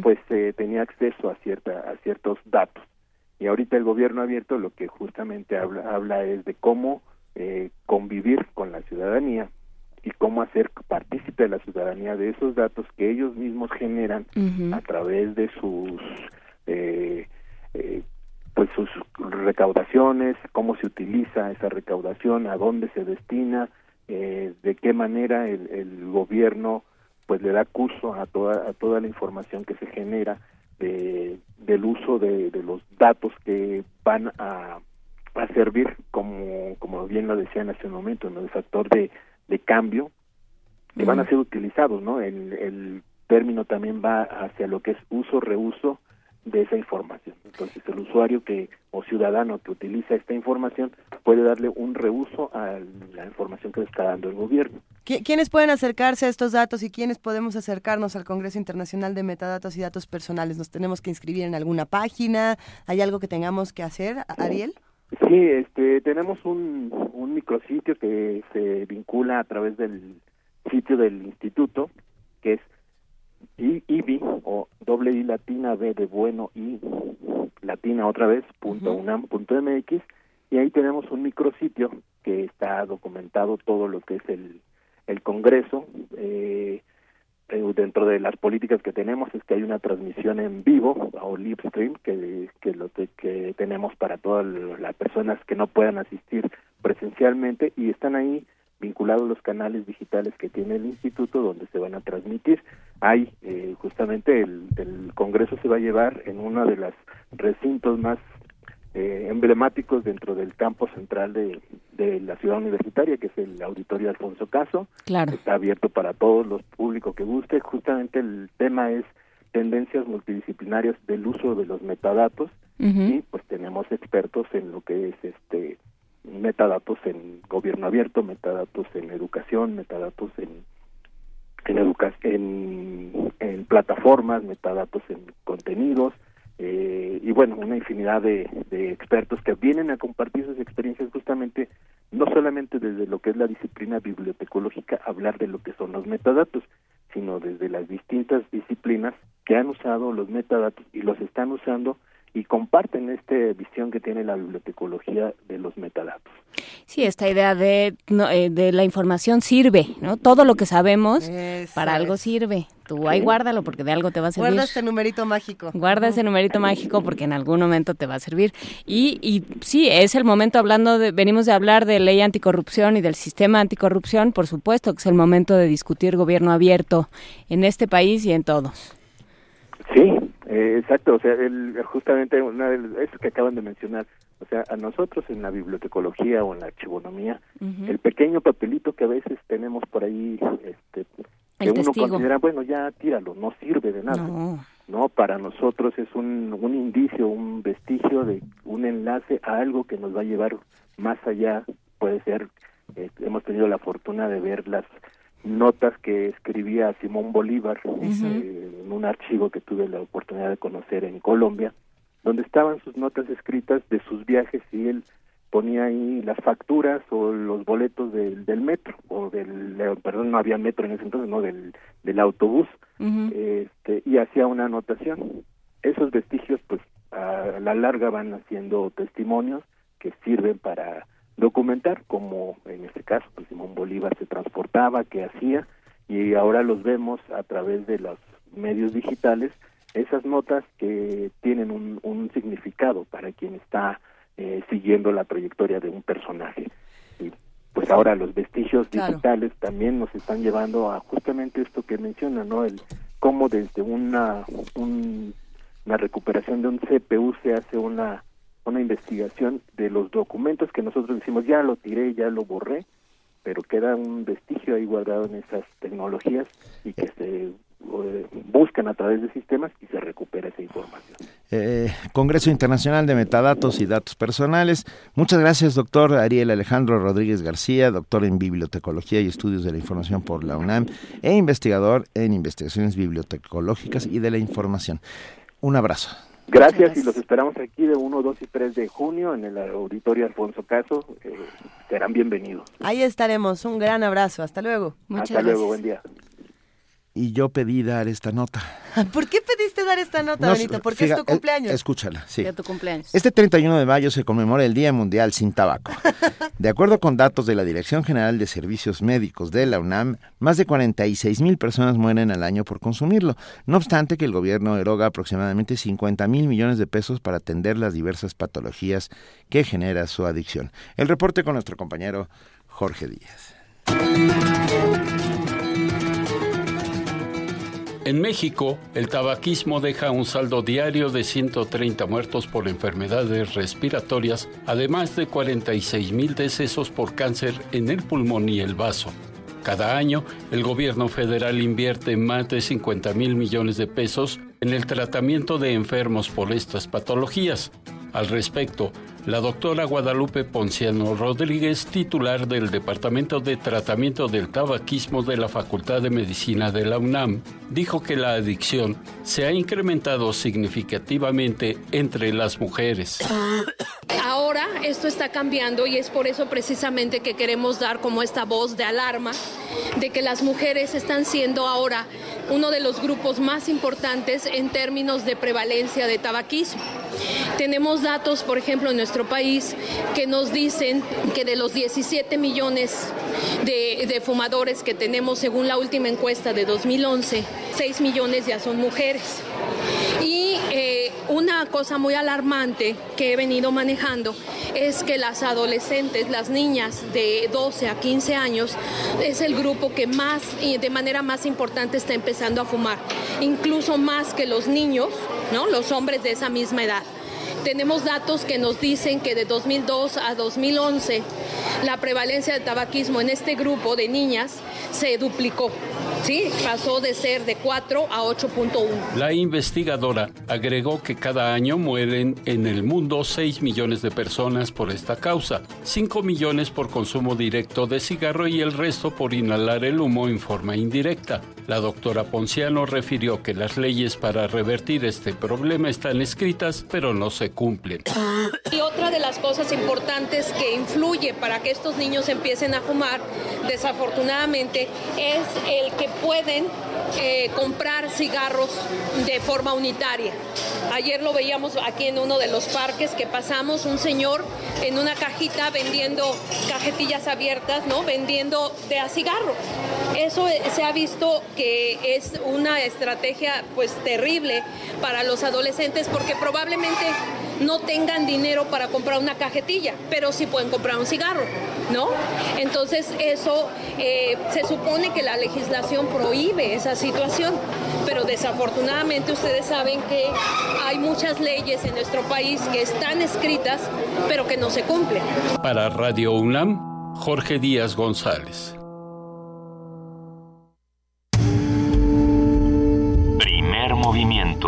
pues eh, tenía acceso a cierta a ciertos datos. Y ahorita el gobierno abierto lo que justamente habla, habla es de cómo eh, convivir con la ciudadanía y cómo hacer partícipe de la ciudadanía de esos datos que ellos mismos generan a través de sus eh, eh, pues sus recaudaciones, cómo se utiliza esa recaudación, a dónde se destina, eh, de qué manera el, el, gobierno pues le da curso a toda a toda la información que se genera de, del uso de, de los datos que van a, a servir como como bien lo decían hace un momento, ¿no? el factor de, de cambio que van a ser utilizados, ¿no? El, el término también va hacia lo que es uso reuso de esa información. Entonces el usuario que o ciudadano que utiliza esta información puede darle un reuso a la información que le está dando el gobierno. ¿Quiénes pueden acercarse a estos datos y quiénes podemos acercarnos al Congreso Internacional de Metadatos y Datos Personales? ¿Nos tenemos que inscribir en alguna página? ¿Hay algo que tengamos que hacer, Ariel? Sí, este, tenemos un, un micrositio que se vincula a través del sitio del instituto, que es y IBI o doble I latina B de bueno y latina otra vez punto unam punto mx y ahí tenemos un micrositio que está documentado todo lo que es el el congreso eh, eh, dentro de las políticas que tenemos es que hay una transmisión en vivo o live stream que, que lo que, que tenemos para todas las personas que no puedan asistir presencialmente y están ahí vinculados los canales digitales que tiene el instituto donde se van a transmitir. Hay eh, justamente el, el, Congreso se va a llevar en uno de los recintos más eh, emblemáticos dentro del campo central de, de, la ciudad universitaria, que es el Auditorio Alfonso Caso. Claro. Está abierto para todos los públicos que guste. Justamente el tema es tendencias multidisciplinarias del uso de los metadatos y pues tenemos expertos en lo que es este metadatos en gobierno abierto, metadatos en educación, metadatos en en, educa en, plataformas, metadatos en contenidos, eh, y bueno, una infinidad de, expertos que vienen a compartir sus experiencias justamente, no solamente desde lo que es la disciplina bibliotecológica, hablar de lo que son los metadatos, sino desde las distintas disciplinas que han usado los metadatos y los están usando y comparten esta visión que tiene la bibliotecología de los metadatos. Sí, esta idea de, eh, de la información sirve, ¿no? Todo lo que sabemos para algo sirve. Tú ahí guárdalo porque de algo te va a servir. Guarda este numerito mágico. Guarda ese numerito mágico porque en algún momento te va a servir. Y, y sí, es el momento hablando de, venimos de hablar de ley anticorrupción y del sistema anticorrupción, por supuesto que es el momento de discutir gobierno abierto en este país y en todos. Sí, eh, exacto, o sea, el, justamente una de eso que acaban de mencionar, o sea, a nosotros en la bibliotecología o en la archivonomía, el pequeño papelito que a veces tenemos por ahí, este, que uno considera, bueno, ya tíralo, no sirve de nada. No. para nosotros es un, un indicio, un vestigio de un enlace a algo que nos va a llevar más allá, puede ser, eh, hemos tenido la fortuna de ver las notas que escribía Simón Bolívar eh, en un archivo que tuve la oportunidad de conocer en Colombia, donde estaban sus notas escritas de sus viajes y él ponía ahí las facturas o los boletos del, del metro o del perdón no había metro en ese entonces no del, del autobús este, y hacía una anotación. Esos vestigios pues a la larga van haciendo testimonios que sirven para documentar como en este caso pues Simón Bolívar se transportaba, qué hacía y ahora los vemos a través de los medios digitales esas notas que tienen un, un significado para quien está eh, siguiendo la trayectoria de un personaje. Y pues ahora los vestigios digitales también nos están llevando a justamente esto que menciona no el cómo desde una una recuperación de un CPU se hace una una investigación de los documentos que nosotros decimos ya lo tiré, ya lo borré, pero queda un vestigio ahí guardado en esas tecnologías y que se eh, buscan a través de sistemas y se recupera esa información. Eh, Congreso Internacional de Metadatos y Datos Personales. Muchas gracias, doctor Ariel Alejandro Rodríguez García, doctor en Bibliotecología y Estudios de la Información por la UNAM e investigador en investigaciones bibliotecológicas y de la información. Un abrazo. Gracias, y los esperamos aquí de 1, 2 y 3 de junio en el auditorio Alfonso Caso. Eh, serán bienvenidos. Ahí estaremos. Un gran abrazo. Hasta luego. Muchas Hasta luego. Buen día y yo pedí dar esta nota. ¿Por qué pediste dar esta nota, Benito? Porque es tu cumpleaños. Escúchala, sí. tu cumpleaños. Este 31 de mayo se conmemora el Día Mundial sin Tabaco. [laughs] De acuerdo con datos de la Dirección General de Servicios Médicos de la UNAM, más de 46 mil personas mueren al año por consumirlo. No obstante que el gobierno eroga aproximadamente 50 mil millones de pesos para atender las diversas patologías que genera su adicción. El reporte con nuestro compañero Jorge Díaz. En México, el tabaquismo deja un saldo diario de 130 muertos por enfermedades respiratorias, además de 46 mil decesos por cáncer en el pulmón y el vaso. Cada año, el gobierno federal invierte más de 50 mil millones de pesos en el tratamiento de enfermos por estas patologías. Al respecto, la doctora Guadalupe Ponciano Rodríguez, titular del Departamento de Tratamiento del Tabaquismo de la Facultad de Medicina de la UNAM, dijo que la adicción se ha incrementado significativamente entre las mujeres. Ahora esto está cambiando y es por eso precisamente que queremos dar como esta voz de alarma de que las mujeres están siendo ahora uno de los grupos más importantes en términos de prevalencia de tabaquismo. Tenemos datos, por ejemplo, en nuestro país que nos dicen que de los 17 millones de, fumadores que tenemos según la última encuesta de 2011, 6 millones ya son mujeres. Y eh, una cosa muy alarmante que he venido manejando es que las adolescentes, las niñas de 12 a 15 años, es el grupo que más y de manera más importante está empezando a fumar, incluso más que los niños, ¿no? Los hombres de esa misma edad. Tenemos datos que nos dicen que de 2002 a 2011 la prevalencia de tabaquismo en este grupo de niñas se duplicó. ¿sí? Pasó de ser de 4 a 8.1. La investigadora agregó que cada año mueren en el mundo 6 millones de personas por esta causa, 5 millones por consumo directo de cigarro y el resto por inhalar el humo en forma indirecta. La doctora Ponciano refirió que las leyes para revertir este problema están escritas, pero no se cumplen. Y otra de las cosas importantes que influye para que estos niños empiecen a fumar, desafortunadamente, es el que pueden eh, comprar cigarros de forma unitaria. Ayer lo veíamos aquí en uno de los parques que pasamos, un señor en una cajita vendiendo cajetillas abiertas, ¿no? Vendiendo de a cigarro. Eso eh, se ha visto que es una estrategia pues terrible para los adolescentes porque probablemente no tengan dinero para comprar una cajetilla, pero sí pueden comprar un cigarro, ¿no? Entonces eso eh, se supone que la legislación prohíbe esa situación, pero desafortunadamente ustedes saben que hay muchas leyes en nuestro país que están escritas, pero que no se cumplen. Para Radio UNAM, Jorge Díaz González. Primer movimiento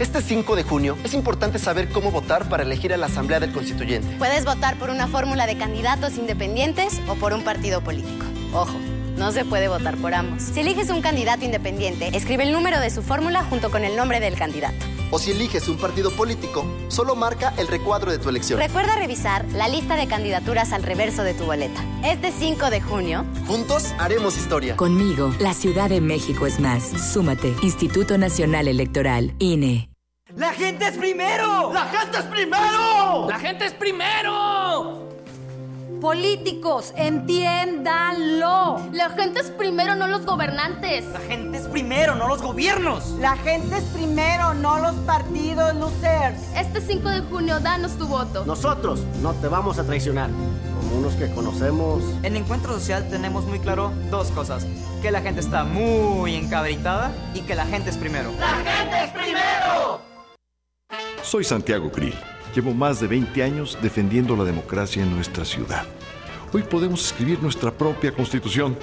Este 5 de junio es importante saber cómo votar para elegir a la Asamblea del Constituyente. Puedes votar por una fórmula de candidatos independientes o por un partido político. Ojo, no se puede votar por ambos. Si eliges un candidato independiente, escribe el número de su fórmula junto con el nombre del candidato. O si eliges un partido político, solo marca el recuadro de tu elección. Recuerda revisar la lista de candidaturas al reverso de tu boleta. Este 5 de junio, juntos haremos historia. Conmigo, la Ciudad de México es más. Súmate. Instituto Nacional Electoral, INE. ¡La gente es primero! ¡La gente es primero! ¡La gente es primero! Políticos, entiéndanlo. La gente es primero, no los gobernantes. La gente es primero, no los gobiernos. La gente es primero, no los partidos losers. Este 5 de junio, danos tu voto. Nosotros no te vamos a traicionar. Como unos que conocemos. En Encuentro Social tenemos muy claro dos cosas. Que la gente está muy encabritada y que la gente es primero. ¡La gente es primero! Soy Santiago Krill. Llevo más de 20 años defendiendo la democracia en nuestra ciudad. Hoy podemos escribir nuestra propia constitución,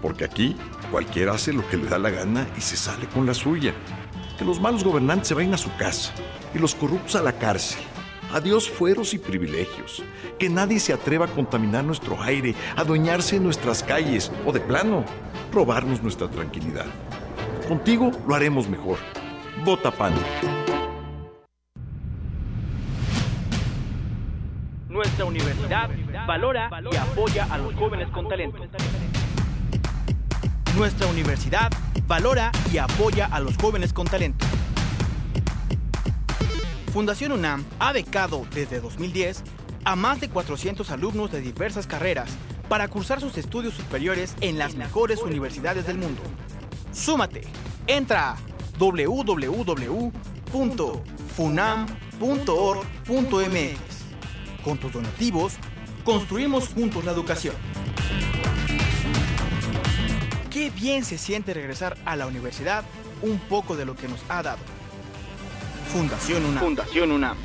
porque aquí cualquiera hace lo que le da la gana y se sale con la suya. Que los malos gobernantes se vayan a su casa y los corruptos a la cárcel. Adiós fueros y privilegios. Que nadie se atreva a contaminar nuestro aire, adueñarse de nuestras calles o de plano, robarnos nuestra tranquilidad. Contigo lo haremos mejor. Vota PAN. Nuestra universidad valora y apoya a los jóvenes con talento. Nuestra universidad valora y apoya a los jóvenes con talento. Fundación UNAM ha becado desde 2010 a más de 400 alumnos de diversas carreras para cursar sus estudios superiores en las mejores universidades del mundo. Súmate, entra a www.funam.org.mx. Con tus donativos, construimos juntos la educación. Qué bien se siente regresar a la universidad un poco de lo que nos ha dado. Fundación UNAM. Fundación UNAM.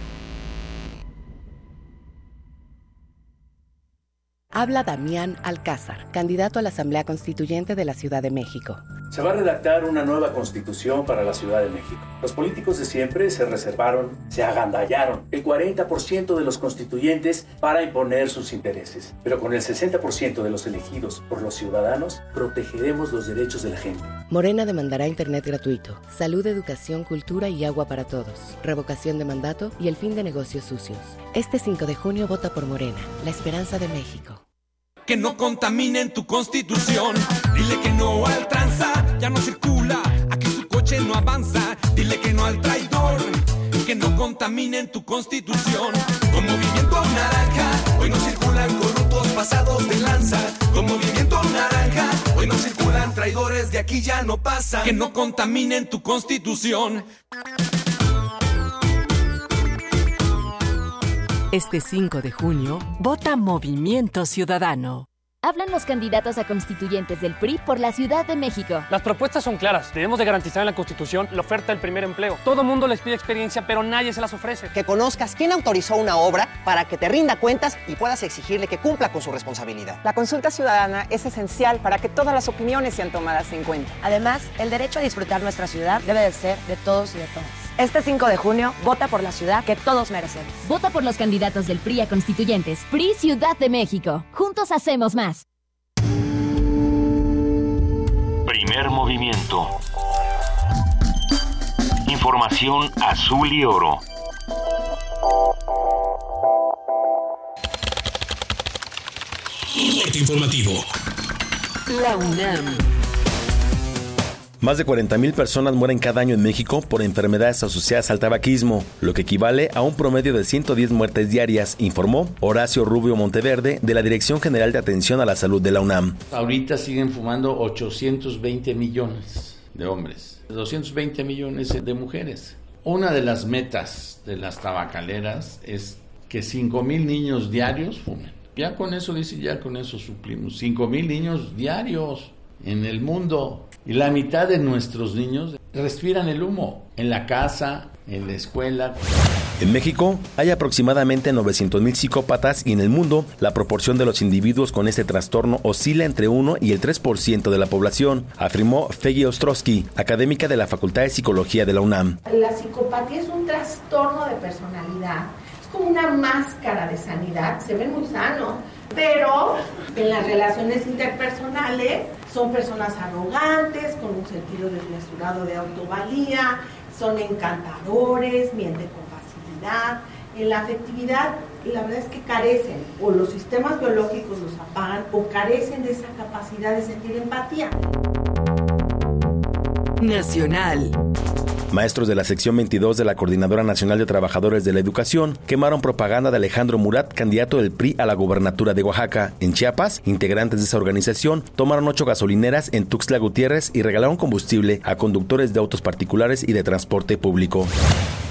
Habla Damián Alcázar, candidato a la Asamblea Constituyente de la Ciudad de México. Se va a redactar una nueva constitución para la Ciudad de México. Los políticos de siempre se reservaron, se agandallaron el 40% de los constituyentes para imponer sus intereses. Pero con el 60% de los elegidos por los ciudadanos, protegeremos los derechos de la gente. Morena demandará Internet gratuito, salud, educación, cultura y agua para todos, revocación de mandato y el fin de negocios sucios. Este 5 de junio vota por Morena, la esperanza de México que no contaminen tu constitución. Dile que no al tranza, ya no circula, aquí su coche no avanza. Dile que no al traidor, que no contaminen tu constitución. Con movimiento naranja, hoy no circulan corruptos pasados de lanza. Con movimiento naranja, hoy no circulan traidores, de aquí ya no pasa. Que no contaminen tu constitución. Este 5 de junio, vota Movimiento Ciudadano. Hablan los candidatos a constituyentes del PRI por la Ciudad de México. Las propuestas son claras. Debemos de garantizar en la Constitución la oferta del primer empleo. Todo mundo les pide experiencia, pero nadie se las ofrece. Que conozcas quién autorizó una obra para que te rinda cuentas y puedas exigirle que cumpla con su responsabilidad. La consulta ciudadana es esencial para que todas las opiniones sean tomadas en cuenta. Además, el derecho a disfrutar nuestra ciudad debe de ser de todos y de todas. Este 5 de junio, vota por la ciudad que todos merecemos. Vota por los candidatos del PRI a constituyentes. PRI Ciudad de México. Juntos hacemos más. Primer movimiento. Información azul y oro. Corte informativo. La UNAM. Más de 40.000 personas mueren cada año en México por enfermedades asociadas al tabaquismo, lo que equivale a un promedio de 110 muertes diarias, informó Horacio Rubio Monteverde de la Dirección General de Atención a la Salud de la UNAM. Ahorita siguen fumando 820 millones de hombres, 220 millones de mujeres. Una de las metas de las tabacaleras es que 5.000 niños diarios fumen. Ya con eso dice, ya con eso suplimos. 5.000 niños diarios en el mundo. Y la mitad de nuestros niños respiran el humo en la casa, en la escuela. En México hay aproximadamente 900.000 psicópatas y en el mundo la proporción de los individuos con este trastorno oscila entre 1 y el 3% de la población, afirmó Feggy Ostrowski, académica de la Facultad de Psicología de la UNAM. La psicopatía es un trastorno de personalidad, es como una máscara de sanidad, se ve muy sano, pero en las relaciones interpersonales son personas arrogantes, con un sentido desmesurado de autovalía, son encantadores, mienten con facilidad. En la afectividad, la verdad es que carecen, o los sistemas biológicos los apagan, o carecen de esa capacidad de sentir empatía. Nacional. Maestros de la sección 22 de la Coordinadora Nacional de Trabajadores de la Educación quemaron propaganda de Alejandro Murat, candidato del PRI a la gobernatura de Oaxaca. En Chiapas, integrantes de esa organización tomaron ocho gasolineras en Tuxtla Gutiérrez y regalaron combustible a conductores de autos particulares y de transporte público.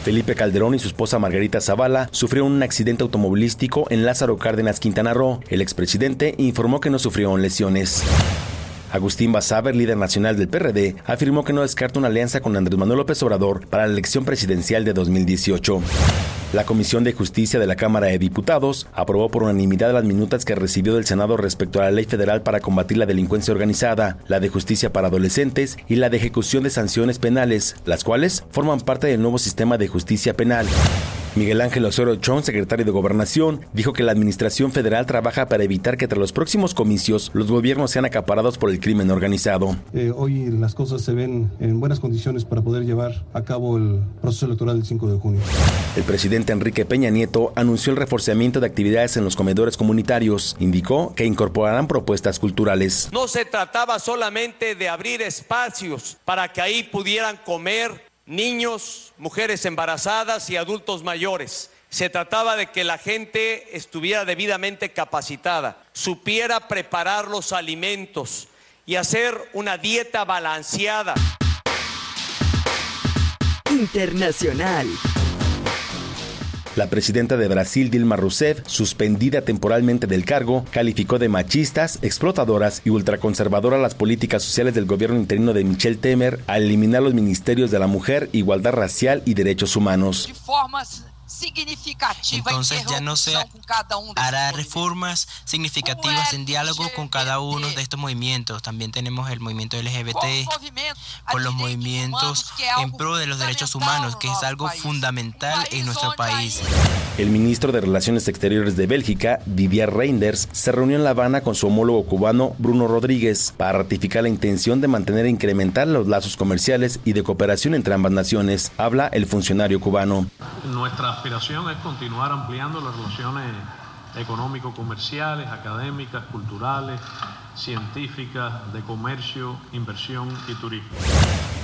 Felipe Calderón y su esposa Margarita Zavala sufrieron un accidente automovilístico en Lázaro Cárdenas, Quintana Roo. El expresidente informó que no sufrieron lesiones. Agustín Basaber, líder nacional del PRD, afirmó que no descarta una alianza con Andrés Manuel López Obrador para la elección presidencial de 2018. La Comisión de Justicia de la Cámara de Diputados aprobó por unanimidad las minutas que recibió del Senado respecto a la Ley Federal para combatir la delincuencia organizada, la de justicia para adolescentes y la de ejecución de sanciones penales, las cuales forman parte del nuevo sistema de justicia penal. Miguel Ángel Osorio Chong, secretario de Gobernación, dijo que la Administración Federal trabaja para evitar que tras los próximos comicios los gobiernos sean acaparados por el crimen organizado. Eh, hoy las cosas se ven en buenas condiciones para poder llevar a cabo el proceso electoral del 5 de junio. El presidente Enrique Peña Nieto anunció el reforzamiento de actividades en los comedores comunitarios. Indicó que incorporarán propuestas culturales. No se trataba solamente de abrir espacios para que ahí pudieran comer niños, mujeres embarazadas y adultos mayores. Se trataba de que la gente estuviera debidamente capacitada, supiera preparar los alimentos y hacer una dieta balanceada. Internacional. La presidenta de Brasil, Dilma Rousseff, suspendida temporalmente del cargo, calificó de machistas, explotadoras y ultraconservadoras las políticas sociales del gobierno interino de Michel Temer al eliminar los ministerios de la mujer, igualdad racial y derechos humanos. Entonces ya no se hará reformas significativas en diálogo con cada uno de estos movimientos. También tenemos el movimiento LGBT, con los movimientos en pro de los derechos humanos, que es algo fundamental en nuestro país. El ministro de Relaciones Exteriores de Bélgica, Didier Reinders, se reunió en La Habana con su homólogo cubano Bruno Rodríguez para ratificar la intención de mantener e incrementar los lazos comerciales y de cooperación entre ambas naciones. Habla el funcionario cubano. Nuestra aspiración es continuar ampliando las relaciones económico-comerciales, académicas, culturales, científicas, de comercio, inversión y turismo.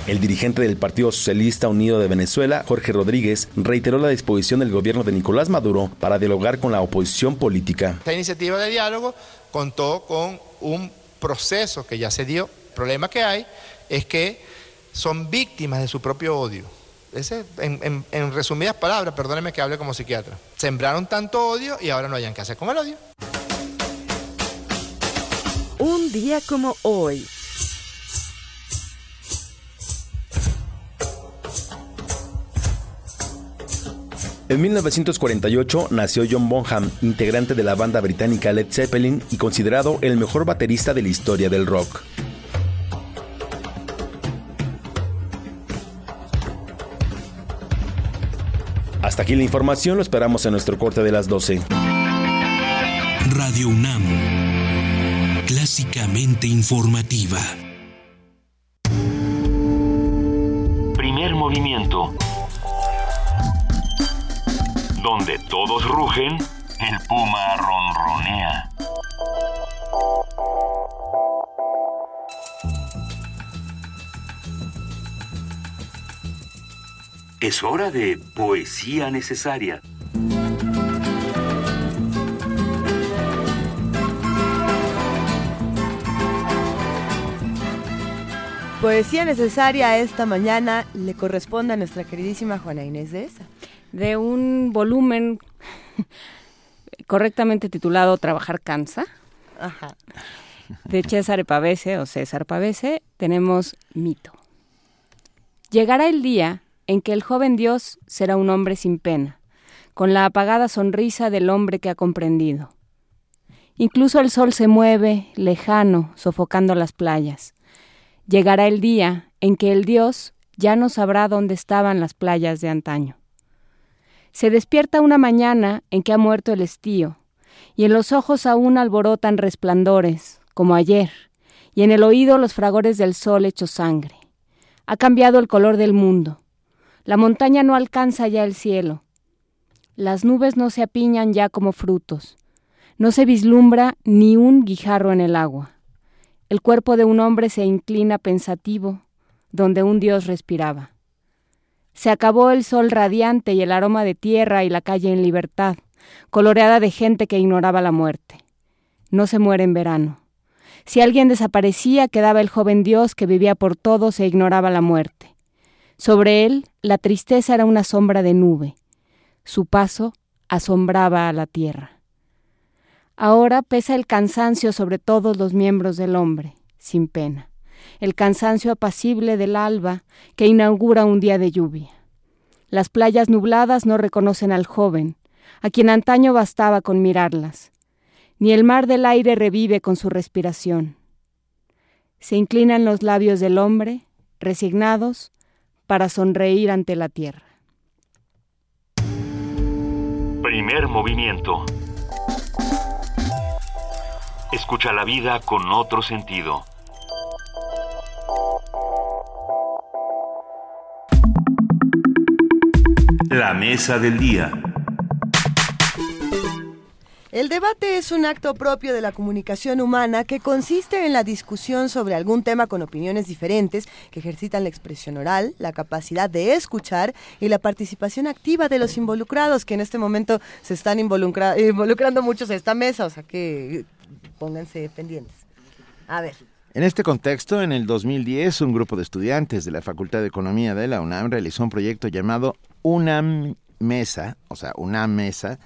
El dirigente del Partido Socialista Unido de Venezuela, Jorge Rodríguez, reiteró la disposición del gobierno de Nicolás Maduro para dialogar con la oposición política. Esta iniciativa de diálogo contó con un proceso que ya se dio problema que hay es que son víctimas de su propio odio. Ese, en, en resumidas palabras, perdónenme que hable como psiquiatra. Sembraron tanto odio y ahora no hayan que hacer con el odio. Un día como hoy. En 1948 nació John Bonham, integrante de la banda británica Led Zeppelin y considerado el mejor baterista de la historia del rock. Hasta aquí la información, lo esperamos en nuestro corte de las 12. Radio UNAM, clásicamente informativa. Primer movimiento. Donde todos rugen, el puma ronronea. Es hora de poesía necesaria. Poesía necesaria esta mañana le corresponde a nuestra queridísima Juana Inés de esa. De un volumen [laughs] correctamente titulado Trabajar cansa. Ajá. De César Pavese o César Pavese tenemos mito. Llegará el día en que el joven Dios será un hombre sin pena, con la apagada sonrisa del hombre que ha comprendido. Incluso el sol se mueve, lejano, sofocando las playas. Llegará el día en que el Dios ya no sabrá dónde estaban las playas de antaño. Se despierta una mañana en que ha muerto el estío, y en los ojos aún alborotan resplandores, como ayer, y en el oído los fragores del sol hecho sangre. Ha cambiado el color del mundo. La montaña no alcanza ya el cielo. Las nubes no se apiñan ya como frutos. No se vislumbra ni un guijarro en el agua. El cuerpo de un hombre se inclina pensativo, donde un dios respiraba. Se acabó el sol radiante y el aroma de tierra y la calle en libertad, coloreada de gente que ignoraba la muerte. No se muere en verano. Si alguien desaparecía, quedaba el joven dios que vivía por todos e ignoraba la muerte. Sobre él, la tristeza era una sombra de nube. Su paso asombraba a la tierra. Ahora pesa el cansancio sobre todos los miembros del hombre, sin pena, el cansancio apacible del alba que inaugura un día de lluvia. Las playas nubladas no reconocen al joven, a quien antaño bastaba con mirarlas, ni el mar del aire revive con su respiración. Se inclinan los labios del hombre, resignados, para sonreír ante la tierra. Primer movimiento. Escucha la vida con otro sentido. La mesa del día. El debate es un acto propio de la comunicación humana que consiste en la discusión sobre algún tema con opiniones diferentes que ejercitan la expresión oral, la capacidad de escuchar y la participación activa de los involucrados, que en este momento se están involucrando muchos en esta mesa, o sea que pónganse pendientes. A ver. En este contexto, en el 2010, un grupo de estudiantes de la Facultad de Economía de la UNAM realizó un proyecto llamado UNAM Mesa, o sea, UNAM Mesa,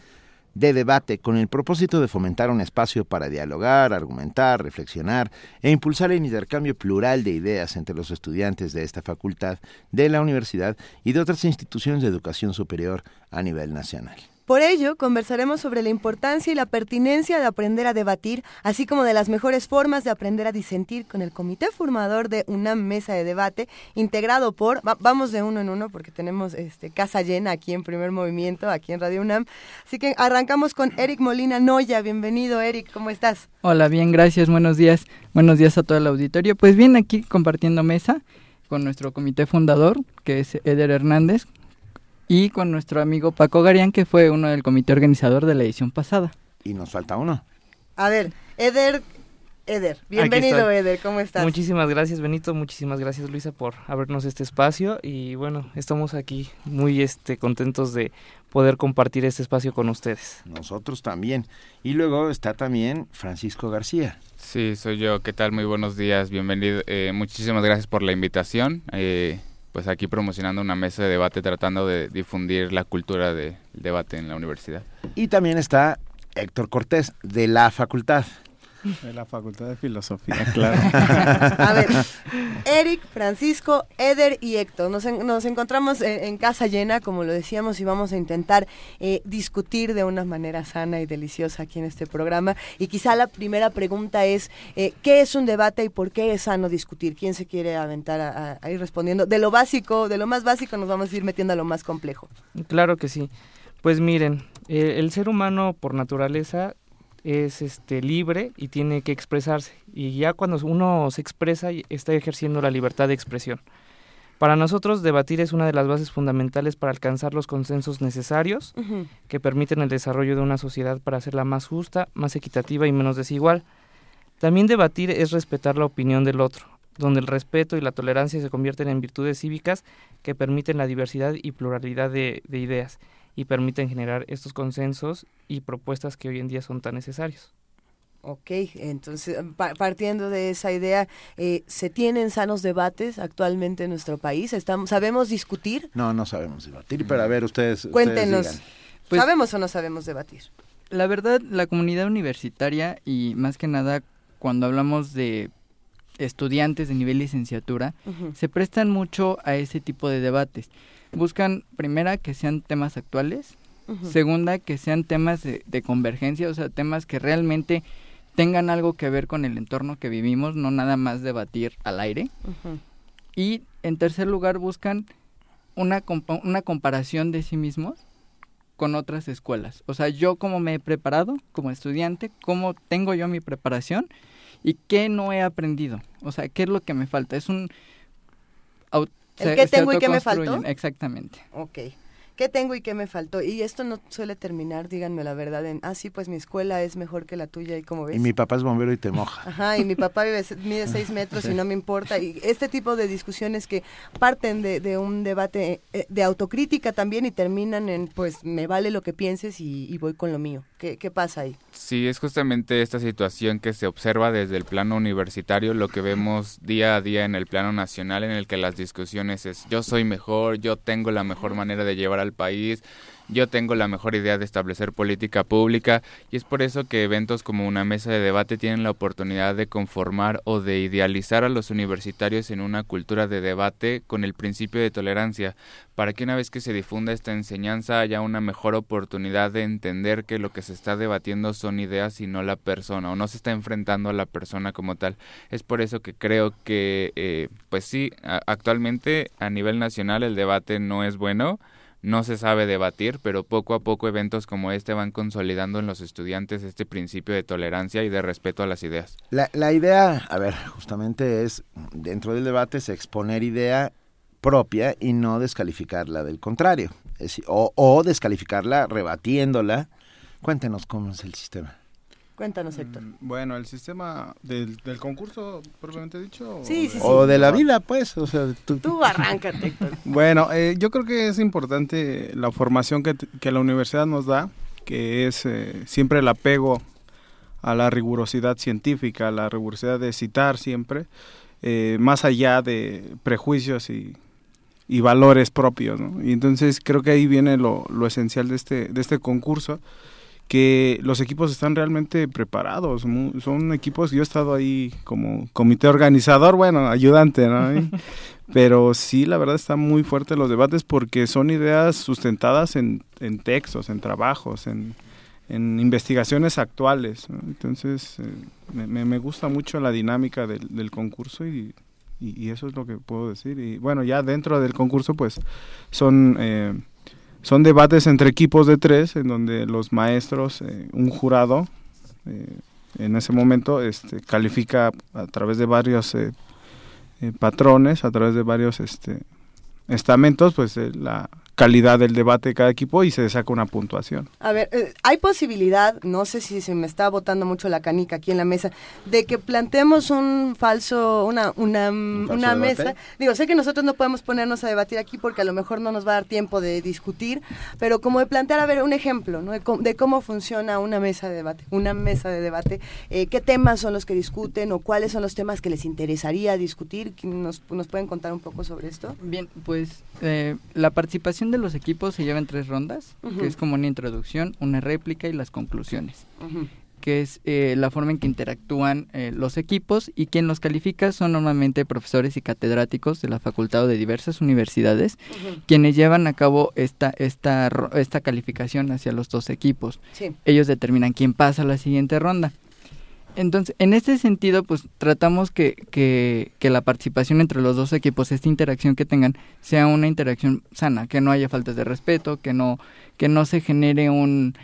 de debate con el propósito de fomentar un espacio para dialogar, argumentar, reflexionar e impulsar el intercambio plural de ideas entre los estudiantes de esta facultad, de la universidad y de otras instituciones de educación superior a nivel nacional. Por ello, conversaremos sobre la importancia y la pertinencia de aprender a debatir, así como de las mejores formas de aprender a disentir con el comité formador de una mesa de debate integrado por, vamos de uno en uno porque tenemos este, casa llena aquí en primer movimiento, aquí en Radio UNAM. Así que arrancamos con Eric Molina Noya. Bienvenido, Eric, ¿cómo estás? Hola, bien, gracias, buenos días. Buenos días a todo el auditorio. Pues bien, aquí compartiendo mesa con nuestro comité fundador, que es Eder Hernández, y con nuestro amigo Paco Garián, que fue uno del comité organizador de la edición pasada. Y nos falta uno. A ver, Eder, Eder. Bienvenido, Eder, ¿cómo estás? Muchísimas gracias, Benito, muchísimas gracias, Luisa, por abrirnos este espacio y bueno, estamos aquí muy este, contentos de poder compartir este espacio con ustedes. Nosotros también. Y luego está también Francisco García. Sí, soy yo. ¿Qué tal? Muy buenos días, bienvenido. Eh, muchísimas gracias por la invitación. Eh, pues aquí promocionando una mesa de debate tratando de difundir la cultura del debate en la universidad. Y también está Héctor Cortés, de la facultad. De la Facultad de Filosofía, [laughs] claro. A ver, Eric, Francisco, Eder y Héctor, nos, nos encontramos en, casa llena, como lo decíamos, y vamos a intentar eh, discutir de una manera sana y deliciosa aquí en este programa. Y quizá la primera pregunta es, eh, ¿qué es un debate y por qué es sano discutir? ¿Quién se quiere aventar a, ir respondiendo? De lo básico, de lo más básico, nos vamos a ir metiendo a lo más complejo. Claro que sí. Pues miren, eh, el ser humano por naturaleza es este libre y tiene que expresarse y ya cuando uno se expresa está ejerciendo la libertad de expresión. Para nosotros debatir es una de las bases fundamentales para alcanzar los consensos necesarios que permiten el desarrollo de una sociedad para hacerla más justa, más equitativa y menos desigual. También debatir es respetar la opinión del otro, donde el respeto y la tolerancia se convierten en virtudes cívicas que permiten la diversidad y pluralidad de ideas y permiten generar estos consensos y propuestas que hoy en día son tan necesarios. Ok, entonces partiendo de esa idea, eh, ¿se tienen sanos debates actualmente en nuestro país? ¿Estamos, ¿Sabemos discutir? No, no sabemos debatir, pero a ver, ustedes... Cuéntenos, pues ¿sabemos o no sabemos debatir? La verdad, la comunidad universitaria y más que nada cuando hablamos de estudiantes de nivel licenciatura, se prestan mucho a ese tipo de debates. Buscan, primera, que sean temas actuales, segunda, que sean temas de, convergencia, o sea, temas que realmente tengan algo que ver con el entorno que vivimos, no nada más debatir al aire. Y en tercer lugar, buscan una, una comparación de sí mismos con otras escuelas. O sea, yo cómo me he preparado como estudiante, cómo tengo yo mi preparación y qué no he aprendido. O sea, qué es lo que me falta. Es un ¿El qué tengo y qué me faltó? Exactamente. Ok. ¿Qué tengo y qué me faltó? Y esto no suele terminar, díganme la verdad, en, ah, sí, pues mi escuela es mejor que la tuya, ¿y como ves? Y mi papá es bombero y te moja. [laughs] Ajá, y mi papá mide seis [laughs] metros y no me importa. Y este tipo de discusiones que parten de, un debate eh, de autocrítica también y terminan en, pues, me vale lo que pienses y, voy con lo mío. ¿Qué, ¿Qué pasa ahí? Sí, es justamente esta situación que se observa desde el plano universitario, lo que vemos día a día en el plano nacional, en el que las discusiones es yo soy mejor, yo tengo la mejor manera de llevar al país, yo tengo la mejor idea de establecer política pública y es por eso que eventos como una mesa de debate tienen la oportunidad de conformar o de idealizar a los universitarios en una cultura de debate con el principio de tolerancia, para que una vez que se difunda esta enseñanza haya una mejor oportunidad de entender que lo que se está debatiendo son ideas y no la persona, o no se está enfrentando a la persona como tal. Es por eso que creo que, eh, pues sí, actualmente a nivel nacional el debate no es bueno, no se sabe debatir, pero poco a poco eventos como este van consolidando en los estudiantes este principio de tolerancia y de respeto a las ideas. La, la idea, a ver, justamente es, dentro del debate, es exponer idea propia y no descalificarla del contrario, o, o descalificarla rebatiéndola. Cuéntenos cómo es el sistema. Cuéntanos, Héctor. Mm, bueno, el sistema del, del concurso, propiamente dicho. Sí, sí, sí. O de la vida, pues. O sea, tú, tú arráncate, Héctor. [laughs] bueno, eh, yo creo que es importante la formación que, que la universidad nos da, que es eh, siempre el apego a la rigurosidad científica, a la rigurosidad de citar siempre, eh, más allá de prejuicios y, y valores propios. ¿no? Y entonces creo que ahí viene lo, lo esencial de este, de este concurso que los equipos están realmente preparados. Son equipos, yo he estado ahí como comité organizador, bueno, ayudante, ¿no? [laughs] Pero sí, la verdad están muy fuertes los debates porque son ideas sustentadas en, en textos, en trabajos, en, en investigaciones actuales. Entonces, eh, me, me, gusta mucho la dinámica del, del concurso y, y, eso es lo que puedo decir. Y bueno, ya dentro del concurso, pues son... Eh, son debates entre equipos de tres, en donde los maestros, eh, un jurado, eh, en ese momento este, califica a través de varios eh, patrones, a través de varios este, estamentos, pues la calidad del debate de cada equipo y se saca una puntuación. A ver, eh, hay posibilidad, no sé si se me está botando mucho la canica aquí en la mesa, de que planteemos un falso, una, una, una mesa. Digo, sé que nosotros no podemos ponernos a debatir aquí porque a lo mejor no nos va a dar tiempo de discutir, pero como de plantear, a ver, un ejemplo ¿no? de, cómo, funciona una mesa de debate, una mesa de debate, eh, qué temas son los que discuten o cuáles son los temas que les interesaría discutir. ¿Nos, nos pueden contar un poco sobre esto? Bien, pues eh, la participación de los equipos se lleva en tres rondas, que es como una introducción, una réplica y las conclusiones. que es eh, la forma en que interactúan eh, los equipos y quien los califica son normalmente profesores y catedráticos de la facultad o de diversas universidades, quienes llevan a cabo esta, esta, esta calificación hacia los dos equipos. Ellos determinan quién pasa a la siguiente ronda. Entonces, en este sentido, pues tratamos que, que, que, la participación entre los dos equipos, esta interacción que tengan, sea una interacción sana, que no haya faltas de respeto, que no, que no se genere un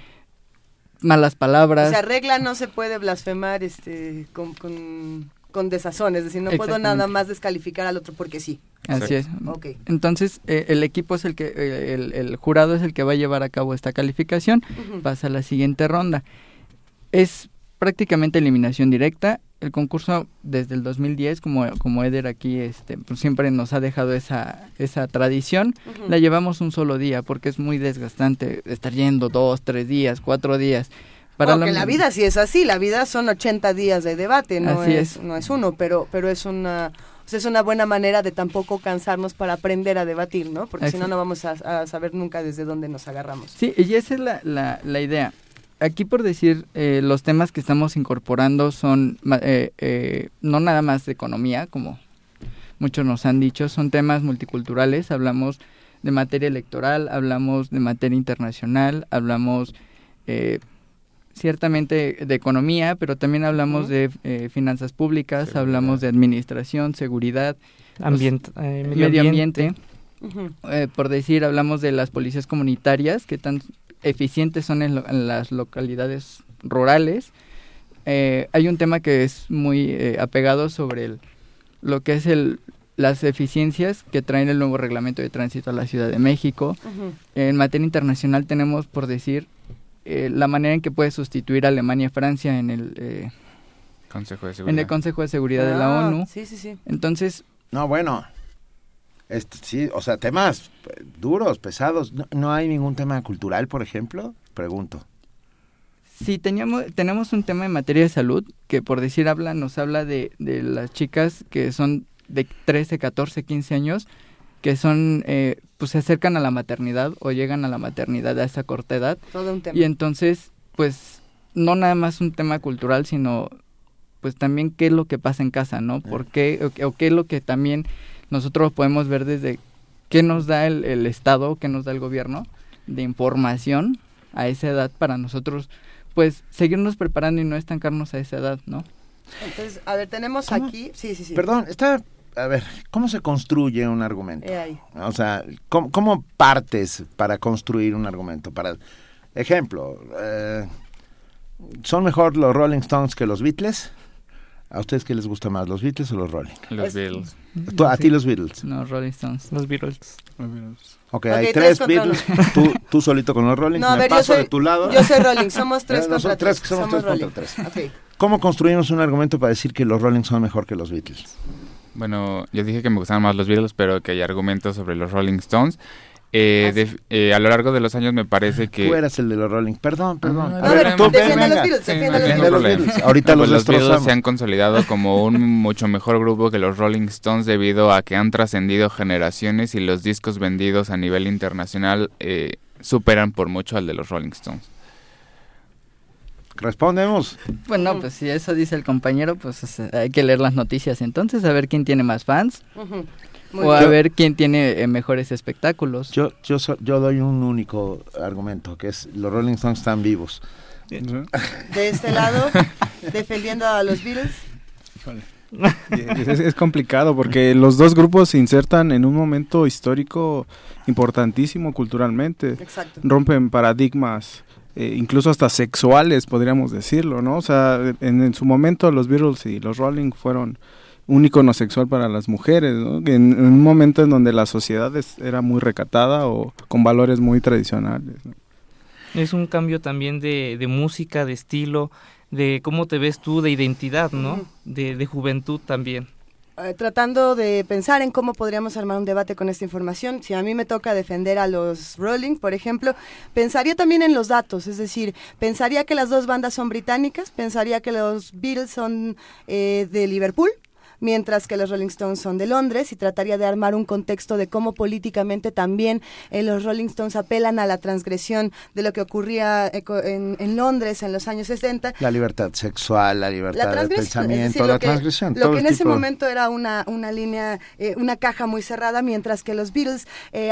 malas palabras. O sea, regla no se puede blasfemar este con, con, con desazón, es decir, no puedo nada más descalificar al otro porque sí. Así es. Okay. Entonces, eh, el equipo es el que, eh, el, el, jurado es el que va a llevar a cabo esta calificación, pasa a la siguiente ronda. Es prácticamente eliminación directa. El concurso desde el 2010, como, como Eder aquí este, pues siempre nos ha dejado esa, esa tradición, la llevamos un solo día porque es muy desgastante estar yendo dos, tres días, cuatro días. Para la... la vida sí es así, la vida son 80 días de debate, no, es, no es uno, pero, pero es una es una buena manera de tampoco cansarnos para aprender a debatir, ¿no? Porque si no, no vamos a, saber nunca desde dónde nos agarramos. Sí, y esa es la, la, la idea aquí por decir, eh, los temas que estamos incorporando son eh, eh, no nada más de economía, como muchos nos han dicho, son temas multiculturales, hablamos de materia electoral, hablamos de materia internacional, hablamos ciertamente de economía, pero también hablamos de finanzas públicas, hablamos de administración, seguridad, Ambiente, medio, ambiente. por decir, hablamos de las policías comunitarias, que tan eficientes son en, las localidades rurales. Eh, hay un tema que es muy eh, apegado sobre el, lo que es el, las eficiencias que traen el nuevo reglamento de tránsito a la Ciudad de México. En materia internacional tenemos, por decir, eh, la manera en que puede sustituir a Alemania y Francia en el, Consejo de Seguridad, en el Consejo de Seguridad de la ah, ONU. Sí, sí, sí. Entonces... No, bueno, este, sí, o sea, temas duros, pesados. ¿No, hay ningún tema cultural, por ejemplo? Pregunto. Sí, teníamos, tenemos un tema en materia de salud que por decir habla, nos habla de, de las chicas que son de 13, 14, 15 años, que son, eh, pues se acercan a la maternidad o llegan a la maternidad a esa corta edad. Todo un tema. Y entonces, pues, no nada más un tema cultural, sino pues también qué es lo que pasa en casa, ¿no? ¿Por qué? o qué es lo que también nosotros podemos ver desde qué nos da el, el Estado, qué nos da el gobierno de información a esa edad para nosotros, pues, seguirnos preparando y no estancarnos a esa edad, ¿no? Entonces, a ver, tenemos aquí... Sí, sí, sí. Perdón, está... A ver, ¿cómo se construye un argumento? O sea, ¿cómo, ¿cómo, partes para construir un argumento? Para Ejemplo, eh, ¿son mejor los Rolling Stones que los Beatles? ¿A ustedes qué les gusta más, los Beatles o los Rolling? Los Beatles. ¿A ti los Beatles? No, Rolling Stones. Los Beatles. Ok, hay tres, Beatles. Tú, tú, solito con los Rolling. No, me ver, paso de tu lado. Yo soy Rolling. Somos [laughs] tres contra tres. Somos, tres contra tres. Okay. ¿Cómo construimos un argumento para decir que los Rolling son mejor que los Beatles? Bueno, yo dije que me gustaban más los Beatles, pero que hay argumentos sobre los Rolling Stones. Eh, de, eh, a lo largo de los años me parece que... Tú eras el de los Rolling. Perdón, perdón. a ver, tú, defiende los Beatles, defiende los Beatles. Ahorita los, los Beatles se han consolidado como un mucho mejor grupo que los Rolling Stones debido a que han trascendido generaciones y los discos vendidos a nivel internacional eh, superan por mucho al de los Rolling Stones. Respondemos. Bueno, pues si eso dice el compañero, pues hay que leer las noticias entonces, a ver quién tiene más fans o a ver quién tiene eh, mejores espectáculos. Yo, yo, yo doy un único argumento, que es los Rolling Stones están vivos. [laughs] De este lado, defendiendo a los Beatles. Es, complicado porque los dos grupos se insertan en un momento histórico importantísimo culturalmente. Rompen paradigmas, eh, incluso hasta sexuales, podríamos decirlo, ¿no? O sea, en, en, su momento los Beatles y los Rolling fueron un icono sexual para las mujeres, ¿no? en, en, un momento en donde la sociedad es, era muy recatada o con valores muy tradicionales. ¿no? Es un cambio también de, de, música, de estilo, de cómo te ves tú, de identidad, ¿no? Uh -huh. de, de juventud también tratando de pensar en cómo podríamos armar un debate con esta información. Si a mí me toca defender a los Rolling, por ejemplo, pensaría también en los datos, es decir, pensaría que las dos bandas son británicas, pensaría que los Beatles son eh, de Liverpool, mientras que los Rolling Stones son de Londres y trataría de armar un contexto de cómo políticamente también eh, los Rolling Stones apelan a la transgresión de lo que ocurría eh, en, en, Londres en los años 60. La libertad sexual, la libertad la de pensamiento, decir, la que, transgresión. Lo que en ese momento era una, una línea, eh, una caja muy cerrada, mientras que los Beatles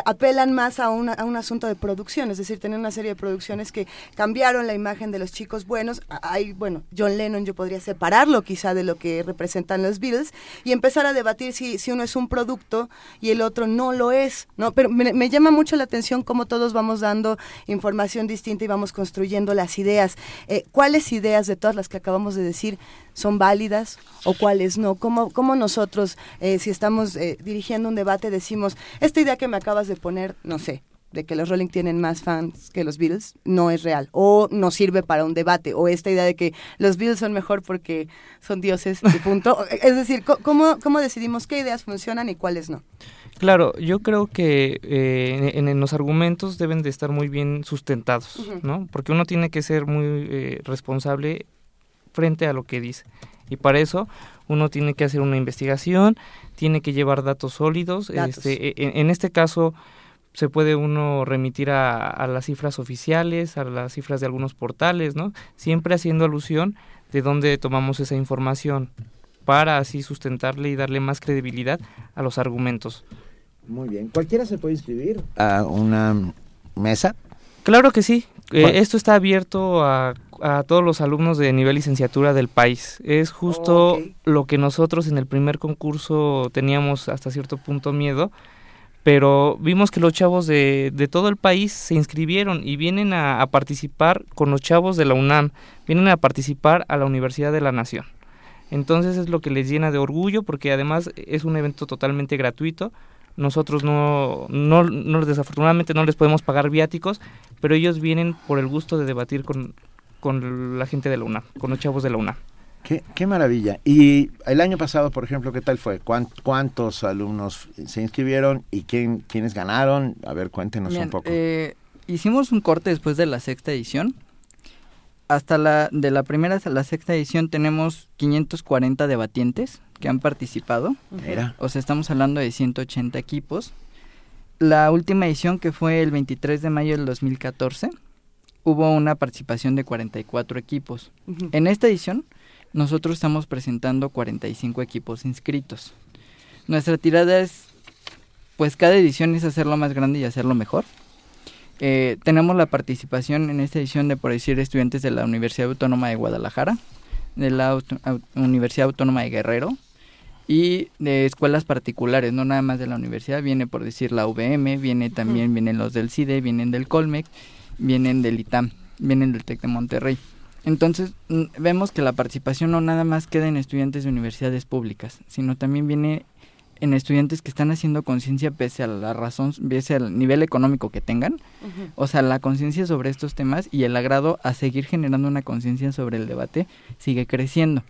apelan más a, una, a un asunto de producción, es decir, tener una serie de producciones que cambiaron la imagen de los chicos buenos. Hay, bueno, John Lennon yo podría separarlo quizá de lo que representan los Beatles, y empezar a debatir si, si uno es un producto y el otro no lo es, ¿no? Pero me, llama mucho la atención cómo todos vamos dando información distinta y vamos construyendo las ideas. Eh, ¿Cuáles ideas de todas las que acabamos de decir son válidas o cuáles no? ¿Cómo, cómo nosotros, eh, si estamos eh, dirigiendo un debate, decimos, esta idea que me acabas de poner, no sé, de que los Rolling tienen más fans que los Beatles no es real o no sirve para un debate o esta idea de que los Beatles son mejor porque son dioses y punto. [laughs] es decir, ¿cómo, ¿cómo decidimos qué ideas funcionan y cuáles no? Claro, yo creo que eh, en, en, los argumentos deben de estar muy bien sustentados, uh -huh. ¿no? Porque uno tiene que ser muy eh, responsable frente a lo que dice. Y para eso uno tiene que hacer una investigación, tiene que llevar datos sólidos. Datos. Este, en, en este caso, se puede uno remitir a, a, las cifras oficiales, a las cifras de algunos portales, ¿no? Siempre haciendo alusión de dónde tomamos esa información para así sustentarle y darle más credibilidad a los argumentos. Muy bien. ¿Cualquiera se puede inscribir a una mesa? Claro que sí. Eh, esto está abierto a, a, todos los alumnos de nivel licenciatura del país. Es justo oh, okay. lo que nosotros en el primer concurso teníamos hasta cierto punto miedo, pero vimos que los chavos de, de todo el país se inscribieron y vienen a, participar con los chavos de la UNAM, vienen a participar a la Universidad de la Nación. Entonces es lo que les llena de orgullo porque además es un evento totalmente gratuito. Nosotros no, no, no desafortunadamente no les podemos pagar viáticos, pero ellos vienen por el gusto de debatir con, con la gente de la UNAM, con los chavos de la UNAM. Qué, qué, maravilla. Y el año pasado, por ejemplo, ¿qué tal fue? ¿Cuántos alumnos se inscribieron y quién, quiénes ganaron? A ver, cuéntenos Bien, un poco. Eh, hicimos un corte después de la sexta edición. Hasta la de la primera hasta la sexta edición tenemos 540 debatientes que han participado. O sea, estamos hablando de 180 equipos. La última edición, que fue el 23 de mayo del 2014, hubo una participación de 44 equipos. Uh -huh. En esta edición nosotros estamos presentando 45 equipos inscritos. Nuestra tirada es, pues cada edición es hacerlo más grande y hacerlo mejor. Eh, tenemos la participación en esta edición de, por decir, estudiantes de la Universidad Autónoma de Guadalajara, de la Universidad Autónoma de Guerrero y de escuelas particulares, no nada más de la universidad, viene por decir la UVM, viene también, vienen los del CIDE, vienen del Colmec, vienen del ITAM, vienen del TEC de Monterrey. Entonces, vemos que la participación no nada más queda en estudiantes de universidades públicas, sino también viene en estudiantes que están haciendo conciencia pese a la razón, pese al nivel económico que tengan, uh -huh. o sea, la conciencia sobre estos temas y el agrado a seguir generando una conciencia sobre el debate sigue creciendo.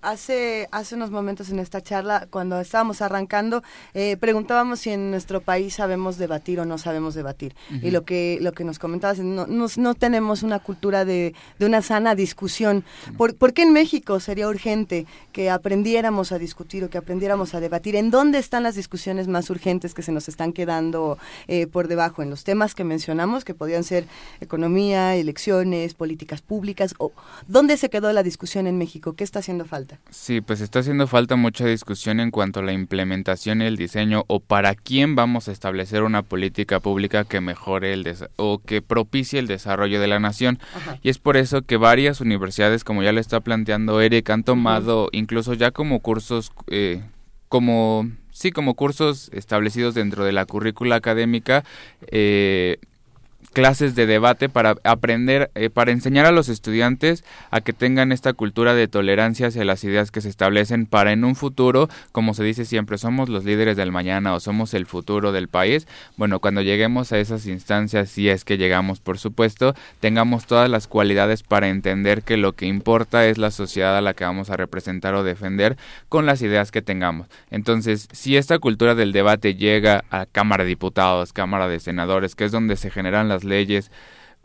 Hace, hace unos momentos en esta charla, cuando estábamos arrancando, eh, preguntábamos si en nuestro país sabemos debatir o no sabemos debatir. Uh -huh. Y lo que, lo que nos comentabas, no, no, no tenemos una cultura de, de una sana discusión. ¿Por, ¿Por, qué en México sería urgente que aprendiéramos a discutir o que aprendiéramos a debatir? ¿En dónde están las discusiones más urgentes que se nos están quedando eh, por debajo? En los temas que mencionamos, que podían ser economía, elecciones, políticas públicas. O, ¿Dónde se quedó la discusión en México? ¿Qué está haciendo falta? Sí, pues está haciendo falta mucha discusión en cuanto a la implementación y el diseño o para quién vamos a establecer una política pública que mejore el o que propicie el desarrollo de la nación. Ajá. Y es por eso que varias universidades, como ya lo está planteando Eric, han tomado uh -huh. incluso ya como cursos eh, como sí como cursos establecidos dentro de la currícula académica eh, clases de debate para aprender, eh, para enseñar a los estudiantes a que tengan esta cultura de tolerancia hacia las ideas que se establecen para en un futuro, como se dice siempre, somos los líderes del mañana o somos el futuro del país. Bueno, cuando lleguemos a esas instancias, si es que llegamos, por supuesto, tengamos todas las cualidades para entender que lo que importa es la sociedad a la que vamos a representar o defender con las ideas que tengamos. Entonces, si esta cultura del debate llega a Cámara de Diputados, Cámara de Senadores, que es donde se generan las leyes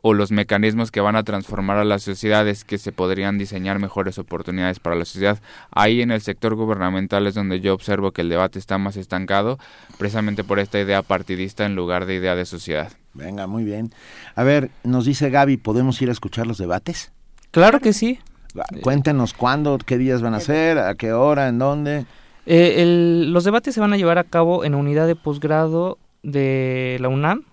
o los mecanismos que van a transformar a las sociedades que se podrían diseñar mejores oportunidades para la sociedad. Ahí en el sector gubernamental es donde yo observo que el debate está más estancado, precisamente por esta idea partidista en lugar de idea de sociedad. Venga, muy bien. A ver, nos dice Gaby, ¿podemos ir a escuchar los debates? Claro que sí. Cuéntenos cuándo, qué días van a ser, a qué hora, en dónde. Eh, los debates se van a llevar a cabo en la unidad de posgrado de la UNAM,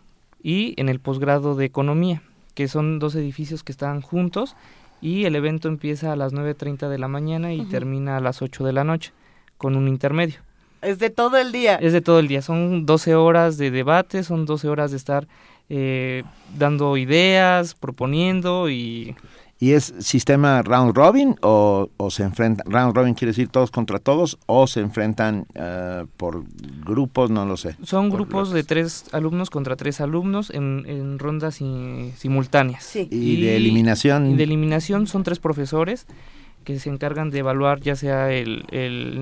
y en el posgrado de Economía, que son dos edificios que están juntos y el evento empieza a las 9.30 de la mañana y termina a las 8 de la noche, con un intermedio. Es de todo el día. Es de todo el día, son 12 horas de debate, son 12 horas de estar eh, dando ideas, proponiendo y ¿Y es sistema round robin o, se enfrentan, round robin quiere decir todos contra todos o se enfrentan eh, por grupos, no lo sé? Son grupos de tres alumnos contra tres alumnos en, rondas simultáneas. Sí. ¿Y, de eliminación? Y de eliminación son tres profesores que se encargan de evaluar ya sea el,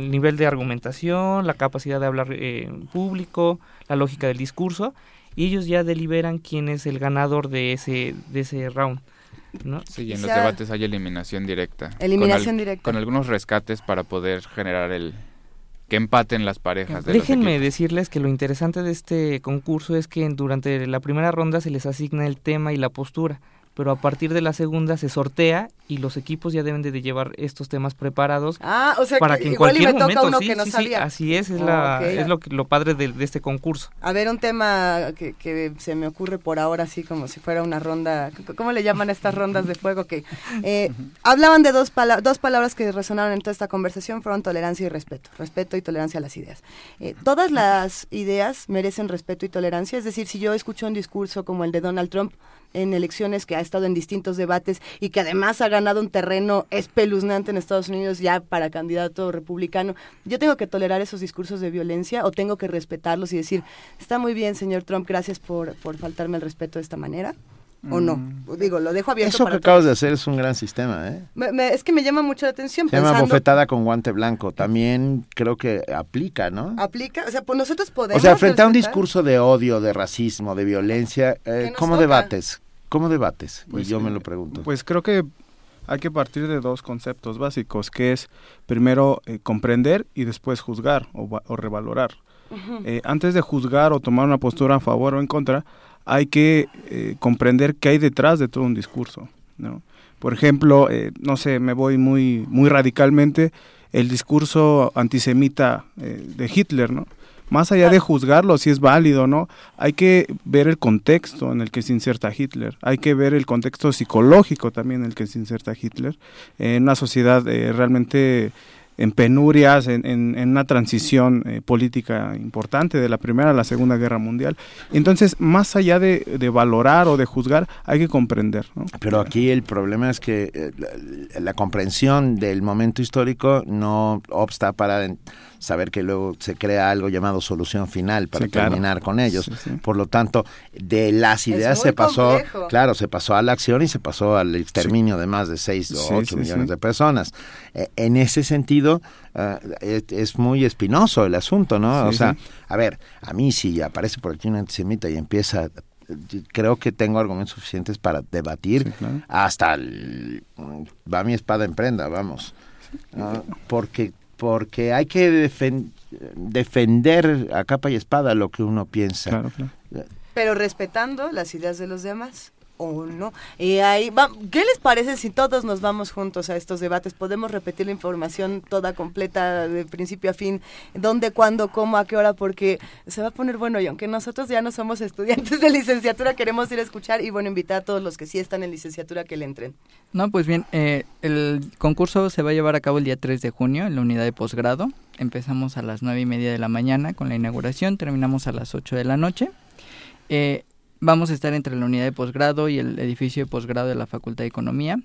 nivel de argumentación, la capacidad de hablar eh, en público, la lógica del discurso, y ellos ya deliberan quién es el ganador de ese, de ese round. ¿No? Sí, en los debates hay eliminación directa. Eliminación directa. Con algunos rescates para poder generar el que empaten las parejas. Déjenme decirles que lo interesante de este concurso es que durante la primera ronda se les asigna el tema y la postura pero a partir de la segunda se sortea y los equipos ya deben de llevar estos temas preparados ah, o sea, para que, en cualquier momento uno que no sabía. así es es, la, es lo, lo padre de, este concurso. A ver, un tema que, que, se me ocurre por ahora así como si fuera una ronda, ¿cómo le llaman a estas rondas de fuego? que eh, [laughs] Hablaban de dos, dos palabras que resonaron en toda esta conversación, fueron tolerancia y respeto, respeto y tolerancia a las ideas. Eh, ¿Todas las ideas merecen respeto y tolerancia? Es decir, si yo escucho un discurso como el de Donald Trump, en elecciones, que ha estado en distintos debates y que además ha ganado un terreno espeluznante en Estados Unidos ya para candidato republicano. ¿Yo tengo que tolerar esos discursos de violencia o tengo que respetarlos y decir, está muy bien, señor Trump, gracias por, por faltarme el respeto de esta manera? ¿O no? Mm. Digo, lo dejo abierto. Eso que acabas de hacer es un gran sistema, ¿eh? es que me llama mucho la atención. Se llama bofetada con guante blanco. También creo que aplica, ¿no? Aplica, o sea, pues nosotros podemos. O sea, frente a un discurso de odio, de racismo, de violencia, eh, ¿cómo debates? ¿Cómo debates? Pues, yo me lo pregunto. Pues creo que hay que partir de dos conceptos básicos, que es primero eh, comprender y después juzgar o, revalorar. Eh, antes de juzgar o tomar una postura a favor o en contra, hay que eh, comprender qué hay detrás de todo un discurso. ¿no? Por ejemplo, no sé, me voy muy, muy radicalmente, el discurso antisemita de Hitler, ¿no? más allá de juzgarlo si es válido o no, hay que ver el contexto en el que se inserta Hitler, hay que ver el contexto psicológico también en el que se inserta Hitler, en una sociedad eh, realmente en penurias, en, en, una transición eh, política importante de la Primera a la Segunda Guerra Mundial. Entonces, más allá de, valorar o de juzgar, hay que comprender. Pero aquí el problema es que eh, la, comprensión del momento histórico no obsta para saber que luego se crea algo llamado solución final para terminar con ellos. Por lo tanto, de las ideas se pasó, claro, se pasó a la acción y se pasó al exterminio de más de 6 o 8 millones de personas. Eh, en ese sentido, ah, es, muy espinoso el asunto, ¿no? o sea, a ver, a mí si aparece por aquí un antisemita y empieza creo que tengo argumentos suficientes para debatir hasta va mi espada en prenda, vamos. porque porque hay que defender a capa y espada lo que uno piensa. Pero respetando las ideas de los demás o no. Y ahí va, ¿Qué les parece si todos nos vamos juntos a estos debates? Podemos repetir la información toda completa de principio a fin, dónde, cuándo, cómo, a qué hora, porque se va a poner bueno y aunque nosotros ya no somos estudiantes de licenciatura, queremos ir a escuchar y bueno, invitar a todos los que sí están en licenciatura que le entren. No, pues bien, eh, el concurso se va a llevar a cabo el día 3 de junio en la unidad de posgrado. Empezamos a las 9 y media de la mañana con la inauguración, terminamos a las 8 de la noche. Eh, vamos a estar entre la unidad de posgrado y el edificio de posgrado de la Facultad de Economía.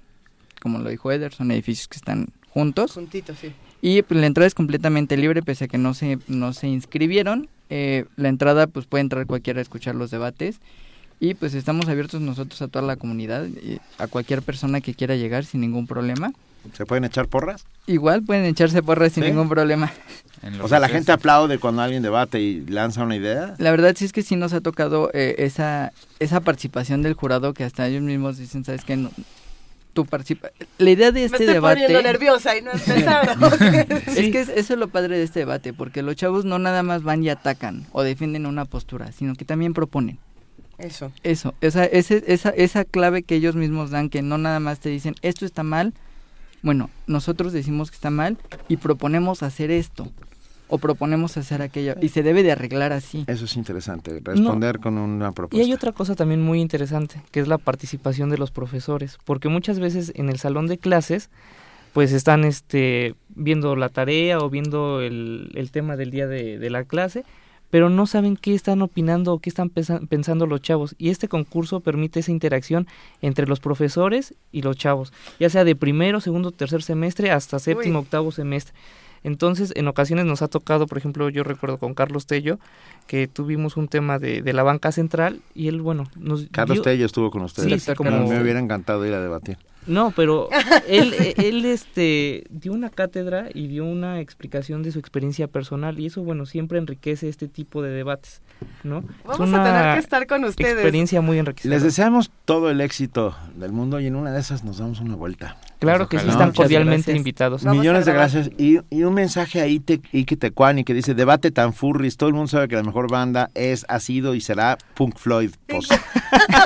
Como lo dijo Eder, son edificios que están juntos. Juntitos, sí. Y pues, la entrada es completamente libre, pese a que no se, no se inscribieron. Eh, la entrada, pues puede entrar cualquiera a escuchar los debates. Y pues estamos abiertos nosotros a toda la comunidad, y a cualquier persona que quiera llegar sin ningún problema. ¿Se pueden echar porras? Igual pueden echarse porras sin ¿Sí? ningún problema. O sea, la gente aplaude cuando alguien debate y lanza una idea. La verdad sí es que sí nos ha tocado eh, esa, esa participación del jurado que hasta ellos mismos dicen, ¿sabes qué? No, tu participa La idea de Me este estoy debate... poniendo nerviosa y no empezaron. [laughs] Es que es- eso es lo padre de este debate, porque los chavos no nada más van y atacan o defienden una postura, sino que también proponen. Eso. Eso, esa, ese- esa, esa clave que ellos mismos dan, que no nada más te dicen, esto está mal, bueno, nosotros decimos que está mal y proponemos hacer esto, o proponemos hacer aquello, y se debe de arreglar así. Eso es interesante, responder con una Y propuesta. hay otra cosa también muy interesante, que es la participación de los profesores, porque muchas veces en el salón de clases, pues están este, viendo la tarea o viendo el, el tema del día de, de la clase, pero no saben qué están opinando o qué están pensando los chavos. Y este concurso permite esa interacción entre los profesores y los chavos, ya sea de primero, segundo, tercer semestre hasta séptimo, Uy. octavo semestre. Entonces, en ocasiones nos ha tocado, por ejemplo, yo recuerdo con Carlos Tello, que tuvimos un tema de, de la banca central y él, bueno, nos Carlos dio- Tello estuvo con ustedes. Sí, sí, como- Me hubiera encantado ir a debatir. No, pero [laughs] él, él este, dio una cátedra y dio una explicación de su experiencia personal y eso, bueno, siempre enriquece este tipo de debates, ¿no? Es Vamos a tener que estar con ustedes. Experiencia muy enriquecedora. Les deseamos todo el éxito del mundo y en una de esas nos damos una vuelta. Claro que sí, están cordialmente gracias. invitados. Millones de gracias. Y, y un mensaje a Ite, Ike Tecuani que dice, debate tan furries, todo el mundo sabe que la mejor banda es, ha sido y será Punk Floyd. Pos-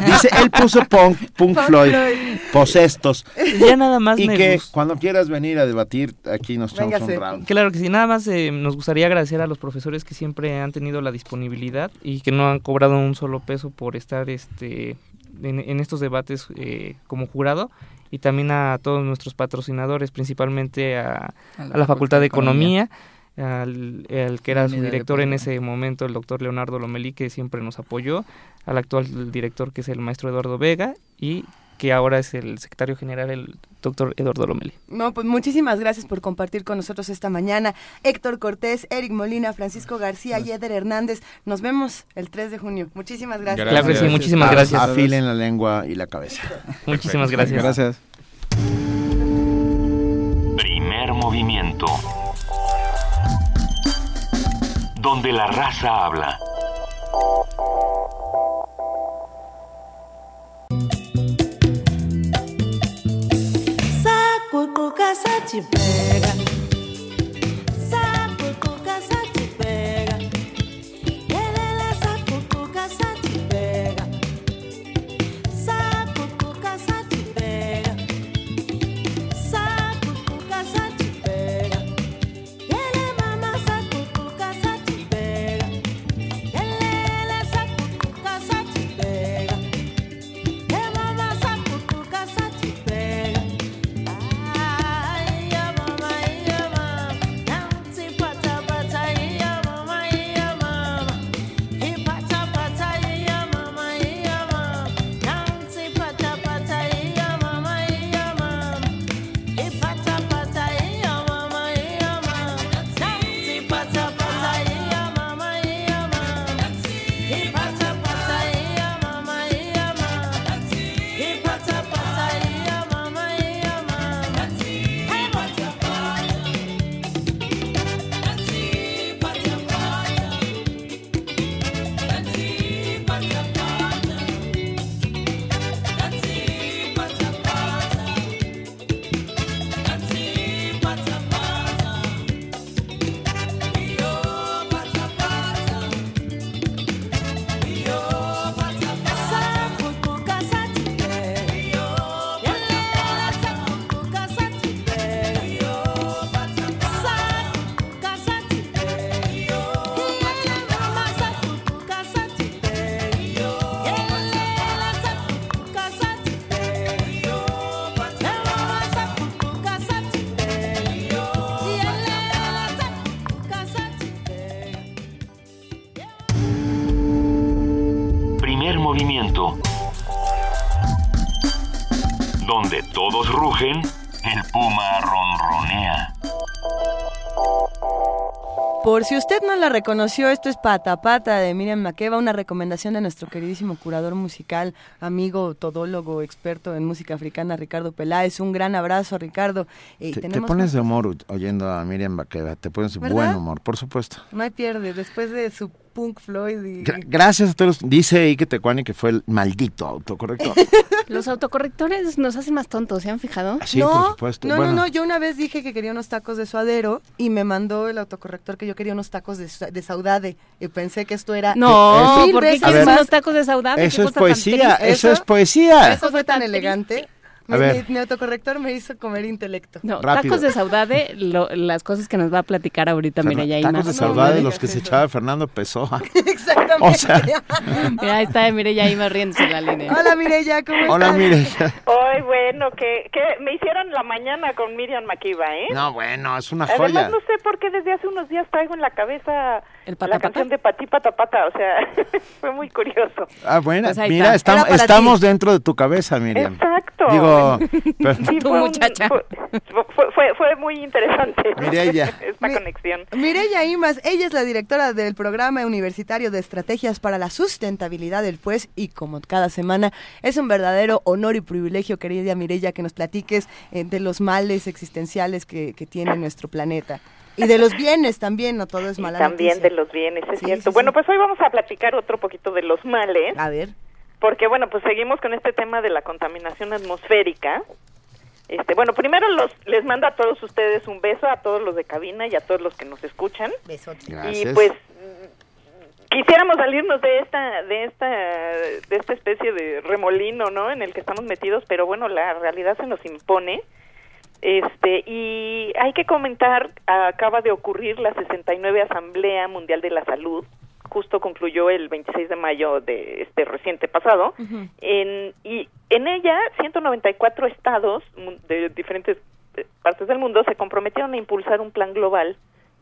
dice, él puso Punk, Punk Punk Floyd, Floyd. posestos. Ya nada más Y me que gusta. cuando quieras venir a debatir, aquí nos echamos un round. Claro que sí, nada más eh, nos gustaría agradecer a los profesores que siempre han tenido la disponibilidad y que no han cobrado un solo peso por estar este en, en estos debates eh, como jurado y también a todos nuestros patrocinadores, principalmente a, a la, Facultad de Economía, al, al que era su director en ese momento, el doctor Leonardo Lomelí, que siempre nos apoyó, al actual director que es el maestro Eduardo Vega y que ahora es el secretario general, el doctor Eduardo Lomelí. No, pues muchísimas gracias por compartir con nosotros esta mañana. Héctor Cortés, Eric Molina, Francisco García y Eder Hernández. Nos vemos el 3 de junio. Muchísimas gracias. Claro que sí, muchísimas gracias. Afilen la lengua y la cabeza. [laughs] Muchísimas gracias. Gracias. Primer movimiento. Donde la raza habla. Sacucuca te pega. Rugen, el puma ronronea. Por si usted no la reconoció, esto es Pata Pata de Miriam Makeba, una recomendación de nuestro queridísimo curador musical, amigo, todólogo, experto en música africana, Ricardo Peláez. Un gran abrazo, Ricardo. Eh, Te, pones de humor oyendo a Miriam Baqueva, te pones de ¿Verdad? buen humor, por supuesto. No hay pierde, después de su Punk Floyd y... Gra- gracias a todos. Dice Ike Tecuani que fue el maldito autocorrector. [laughs] Los autocorrectores nos hacen más tontos, ¿se han fijado? Sí, no, por supuesto. No, Bueno. no, no, yo una vez dije que quería unos tacos de suadero y me mandó el autocorrector que yo quería unos tacos de, sa- de saudade y pensé que esto era... No, ¿por qué quieres unos tacos de saudade? Eso es poesía, eso es poesía. Eso fue tan elegante. A Mi- ver. Mi, mi autocorrector me hizo comer intelecto. No, Rápido. tacos de saudade, lo- las cosas que nos va a platicar ahorita Fernan- Mireya Tacos Ima. de saudade, los que se echaba Fernando Pessoa. [laughs] Exactamente. O sea, [laughs] Mira, ahí está Mireya Ima riéndose en la línea. Hola Mireya, ¿cómo hola, estás? mire. Ay, bueno, que, que me hicieron la mañana con Miriam Makiba, ¿eh? No, bueno, es una Además, joya. no sé por qué desde hace unos días traigo en la cabeza ¿El la patapata? canción de Pati Patapata, o sea, [laughs] fue muy curioso. Ah, bueno, Pues ahí mira, está. estam- Era para estamos dentro de tu cabeza, Miriam. Exacto. Digo, [laughs] pero- Sí, fue, un- fue, fue, fue, muy interesante [laughs] Mireya. esta conexión. Mireya Imas, ella es la directora del programa universitario de estrategias para la sustentabilidad del pues y como cada semana es un verdadero honor y privilegio, querida Mireya, que nos platiques eh, de los males existenciales que, que tiene nuestro planeta. Y de los bienes también, no todo es mala También noticia. de los bienes, es Sí, cierto. sí, bueno, sí. pues hoy vamos a platicar otro poquito de los males. A ver. Porque, bueno, pues seguimos con este tema de la contaminación atmosférica. Este, bueno, primero los les mando a todos ustedes un beso, a todos los de cabina y a todos los que nos escuchan. Besote. Y Gracias. pues mm, quisiéramos salirnos de esta de esta de esta especie de remolino, ¿no? En el que estamos metidos, pero bueno, la realidad se nos impone. Este, y hay que comentar, acaba de ocurrir la 69 Asamblea Mundial de la Salud, justo concluyó el 26 de mayo de este reciente pasado, en, y en ella 194 estados de diferentes eh, partes del mundo se comprometieron a impulsar un plan global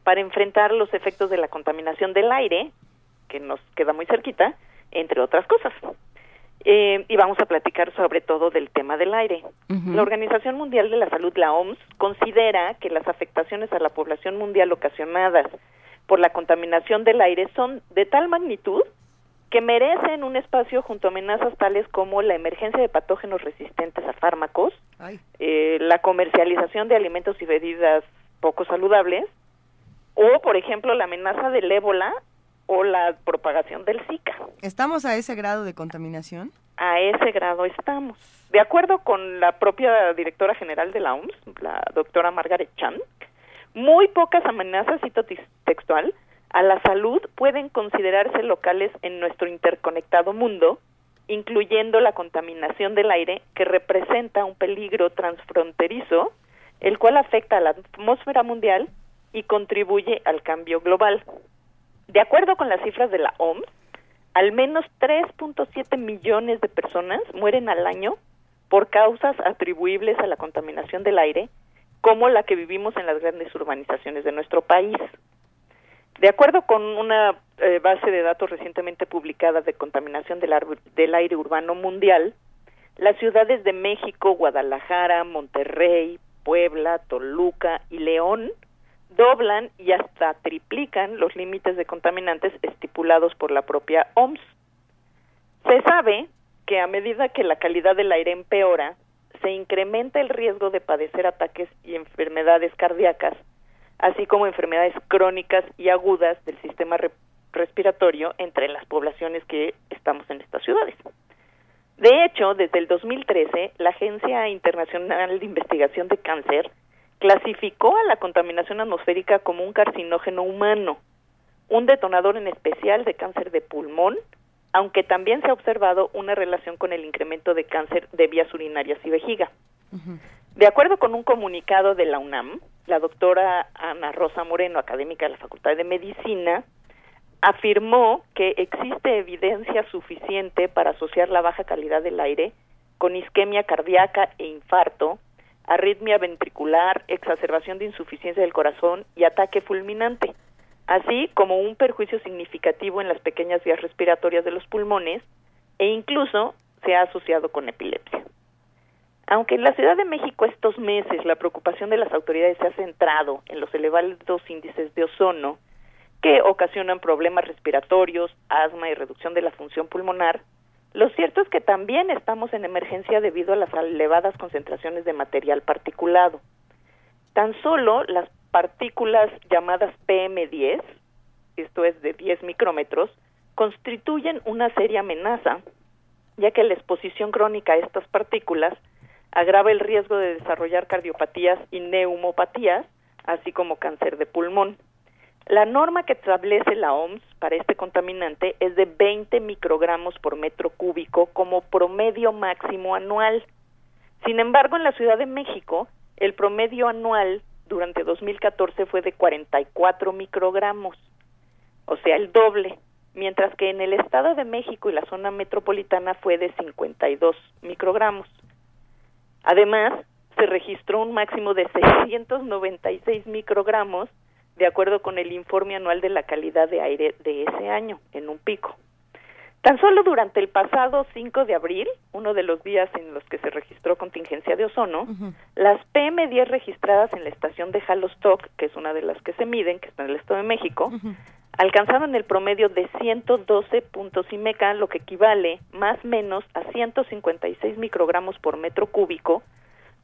para enfrentar los efectos de la contaminación del aire, que nos queda muy cerquita, entre otras cosas. Eh, y vamos a platicar sobre todo del tema del aire. La Organización Mundial de la Salud, la OMS, considera que las afectaciones a la población mundial ocasionadas por la contaminación del aire son de tal magnitud que merecen un espacio junto a amenazas tales como la emergencia de patógenos resistentes a fármacos, eh, la comercialización de alimentos y bebidas poco saludables, o, por ejemplo, la amenaza del ébola o la propagación del Zika. ¿Estamos a ese grado de contaminación? A ese grado estamos. De acuerdo con la propia directora general de la OMS, la doctora Margaret Chan, muy pocas amenazas, cito textual, a la salud pueden considerarse locales en nuestro interconectado mundo, incluyendo la contaminación del aire que representa un peligro transfronterizo, el cual afecta a la atmósfera mundial y contribuye al cambio global. De acuerdo con las cifras de la OMS, al menos 3.7 millones de personas mueren al año por causas atribuibles a la contaminación del aire, como la que vivimos en las grandes urbanizaciones de nuestro país. De acuerdo con una eh, base de datos recientemente publicada de contaminación del, del aire urbano mundial, las ciudades de México, Guadalajara, Monterrey, Puebla, Toluca y León doblan y hasta triplican los límites de contaminantes estipulados por la propia OMS. Se sabe que a medida que la calidad del aire empeora, se incrementa el riesgo de padecer ataques y enfermedades cardíacas, así como enfermedades crónicas y agudas del sistema re- respiratorio entre las poblaciones que estamos en estas ciudades. De hecho, desde el 2013, la Agencia Internacional de Investigación de Cáncer clasificó a la contaminación atmosférica como un carcinógeno humano, un detonador en especial de cáncer de pulmón, aunque también se ha observado una relación con el incremento de cáncer de vías urinarias y vejiga. De acuerdo con un comunicado de la UNAM, la doctora Ana Rosa Moreno, académica de la Facultad de Medicina, afirmó que existe evidencia suficiente para asociar la baja calidad del aire con isquemia cardíaca e infarto, arritmia ventricular, exacerbación de insuficiencia del corazón y ataque fulminante, así como un perjuicio significativo en las pequeñas vías respiratorias de los pulmones, e incluso se ha asociado con epilepsia. Aunque en la Ciudad de México estos meses la preocupación de las autoridades se ha centrado en los elevados índices de ozono que ocasionan problemas respiratorios, asma y reducción de la función pulmonar, lo cierto es que también estamos en emergencia debido a las elevadas concentraciones de material particulado. Tan solo las partículas llamadas PM10, esto es de 10 micrómetros, constituyen una seria amenaza, ya que la exposición crónica a estas partículas agrava el riesgo de desarrollar cardiopatías y neumopatías, así como cáncer de pulmón. La norma que establece la OMS para este contaminante es de 20 microgramos por metro cúbico como promedio máximo anual. Sin embargo, en la Ciudad de México, el promedio anual durante 2014 fue de 44 microgramos, o sea, el doble, mientras que en el Estado de México y la zona metropolitana fue de 52 microgramos. Además, se registró un máximo de 696 microgramos de acuerdo con el informe anual de la calidad de aire de ese año, en un pico. Tan solo durante el pasado 5 de abril, uno de los días en los que se registró contingencia de ozono, las PM10 registradas en la estación de Halostock, que es una de las que se miden, que está en el Estado de México, alcanzaron el promedio de 112 puntos IMECA, lo que equivale más o menos a 156 microgramos por metro cúbico,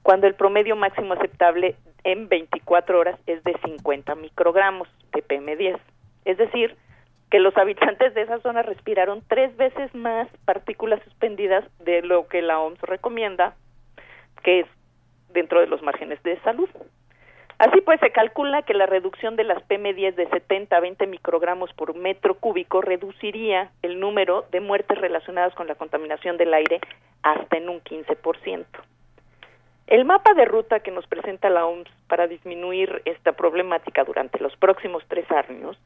cuando el promedio máximo aceptable en 24 horas es de 50 microgramos de PM10. Es decir, que los habitantes de esa zona respiraron tres veces más partículas suspendidas de lo que la OMS recomienda, que es dentro de los márgenes de salud. Así pues, se calcula que la reducción de las PM10 de 70 a 20 microgramos por metro cúbico reduciría el número de muertes relacionadas con la contaminación del aire hasta en un 15%. El mapa de ruta que nos presenta la OMS para disminuir esta problemática durante los próximos tres años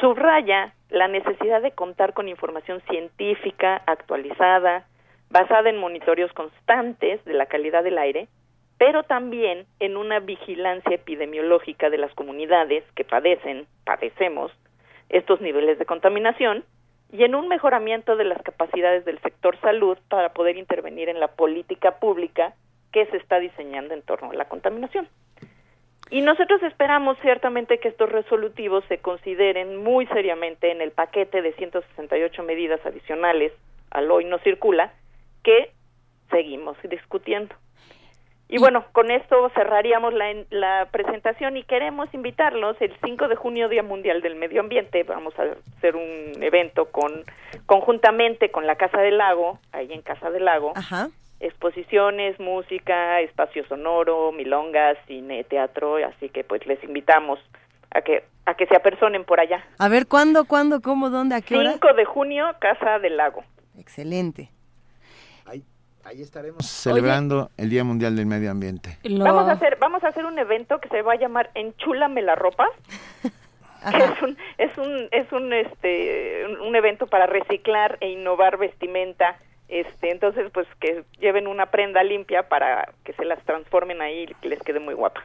subraya la necesidad de contar con información científica actualizada, basada en monitoreos constantes de la calidad del aire, pero también en una vigilancia epidemiológica de las comunidades que padecen, padecemos, estos niveles de contaminación y en un mejoramiento de las capacidades del sector salud para poder intervenir en la política pública que se está diseñando en torno a la contaminación. Y nosotros esperamos ciertamente que estos resolutivos se consideren muy seriamente en el paquete de 168 medidas adicionales al hoy no circula que seguimos discutiendo. Y bueno, con esto cerraríamos la, la, presentación y queremos invitarlos el 5 de junio, Día Mundial del Medio Ambiente. Vamos a hacer un evento con conjuntamente con la Casa del Lago, ahí en Casa del Lago. Ajá exposiciones, música, espacio sonoro, milongas, cine, teatro, así que pues les invitamos a que a que se apersonen por allá. A ver, ¿cuándo, cuándo, cómo, dónde, a qué 5 hora? de junio, Casa del Lago. Excelente. Ahí, ahí estaremos celebrando el Día Mundial del Medio Ambiente. Lo... Vamos a hacer vamos a hacer un evento que se va a llamar Enchúlame la ropa. [laughs] que es un es un es un este un evento para reciclar e innovar vestimenta este entonces pues que lleven una prenda limpia para que se las transformen ahí y que les quede muy guapa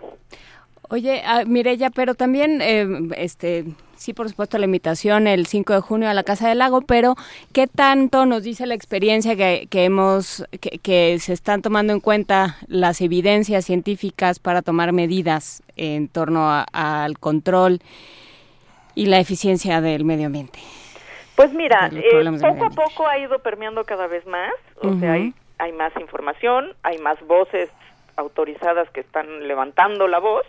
Oye, uh, Mirella, pero también, eh, este, sí, por supuesto, la invitación el 5 de junio a la Casa del Lago, pero ¿qué tanto nos dice la experiencia que, que hemos, que, que, se están tomando en cuenta las evidencias científicas para tomar medidas en torno al control y la eficiencia del medio ambiente? Pues mira, eh, poco a poco ha ido permeando cada vez más, o uh -huh. sea, hay, hay más información, hay más voces autorizadas que están levantando la voz,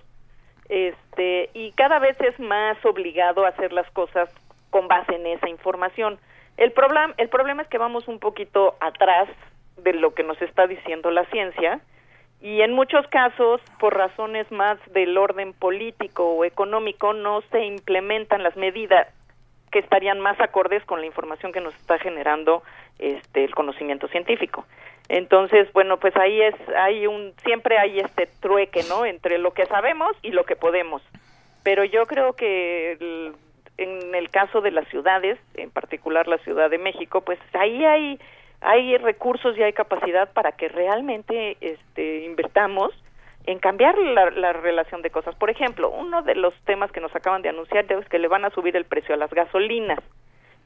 este, y cada vez es más obligado a hacer las cosas con base en esa información. El problema, el problema es que vamos un poquito atrás de lo que nos está diciendo la ciencia, y en muchos casos, por razones más del orden político o económico, no se implementan las medidas que estarían más acordes con la información que nos está generando este el conocimiento científico. Entonces, bueno, pues ahí es hay un siempre hay este trueque, ¿no? entre lo que sabemos y lo que podemos. Pero yo creo que en el caso de las ciudades, en particular la Ciudad de México, pues ahí hay hay recursos y hay capacidad para que realmente este invertamos en cambiar la, la, relación de cosas. Por ejemplo, uno de los temas que nos acaban de anunciar es que le van a subir el precio a las gasolinas,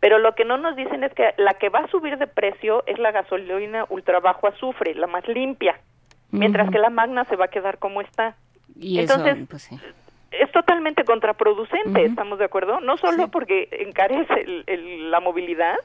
Pero lo que no nos dicen es que la que va a subir de precio es la gasolina ultra bajo azufre, la más limpia, mientras que la magna se va a quedar como está. Y eso, Entonces, pues sí. es totalmente contraproducente. ¿estamos de acuerdo? No solo porque encarece el- el- la movilidad,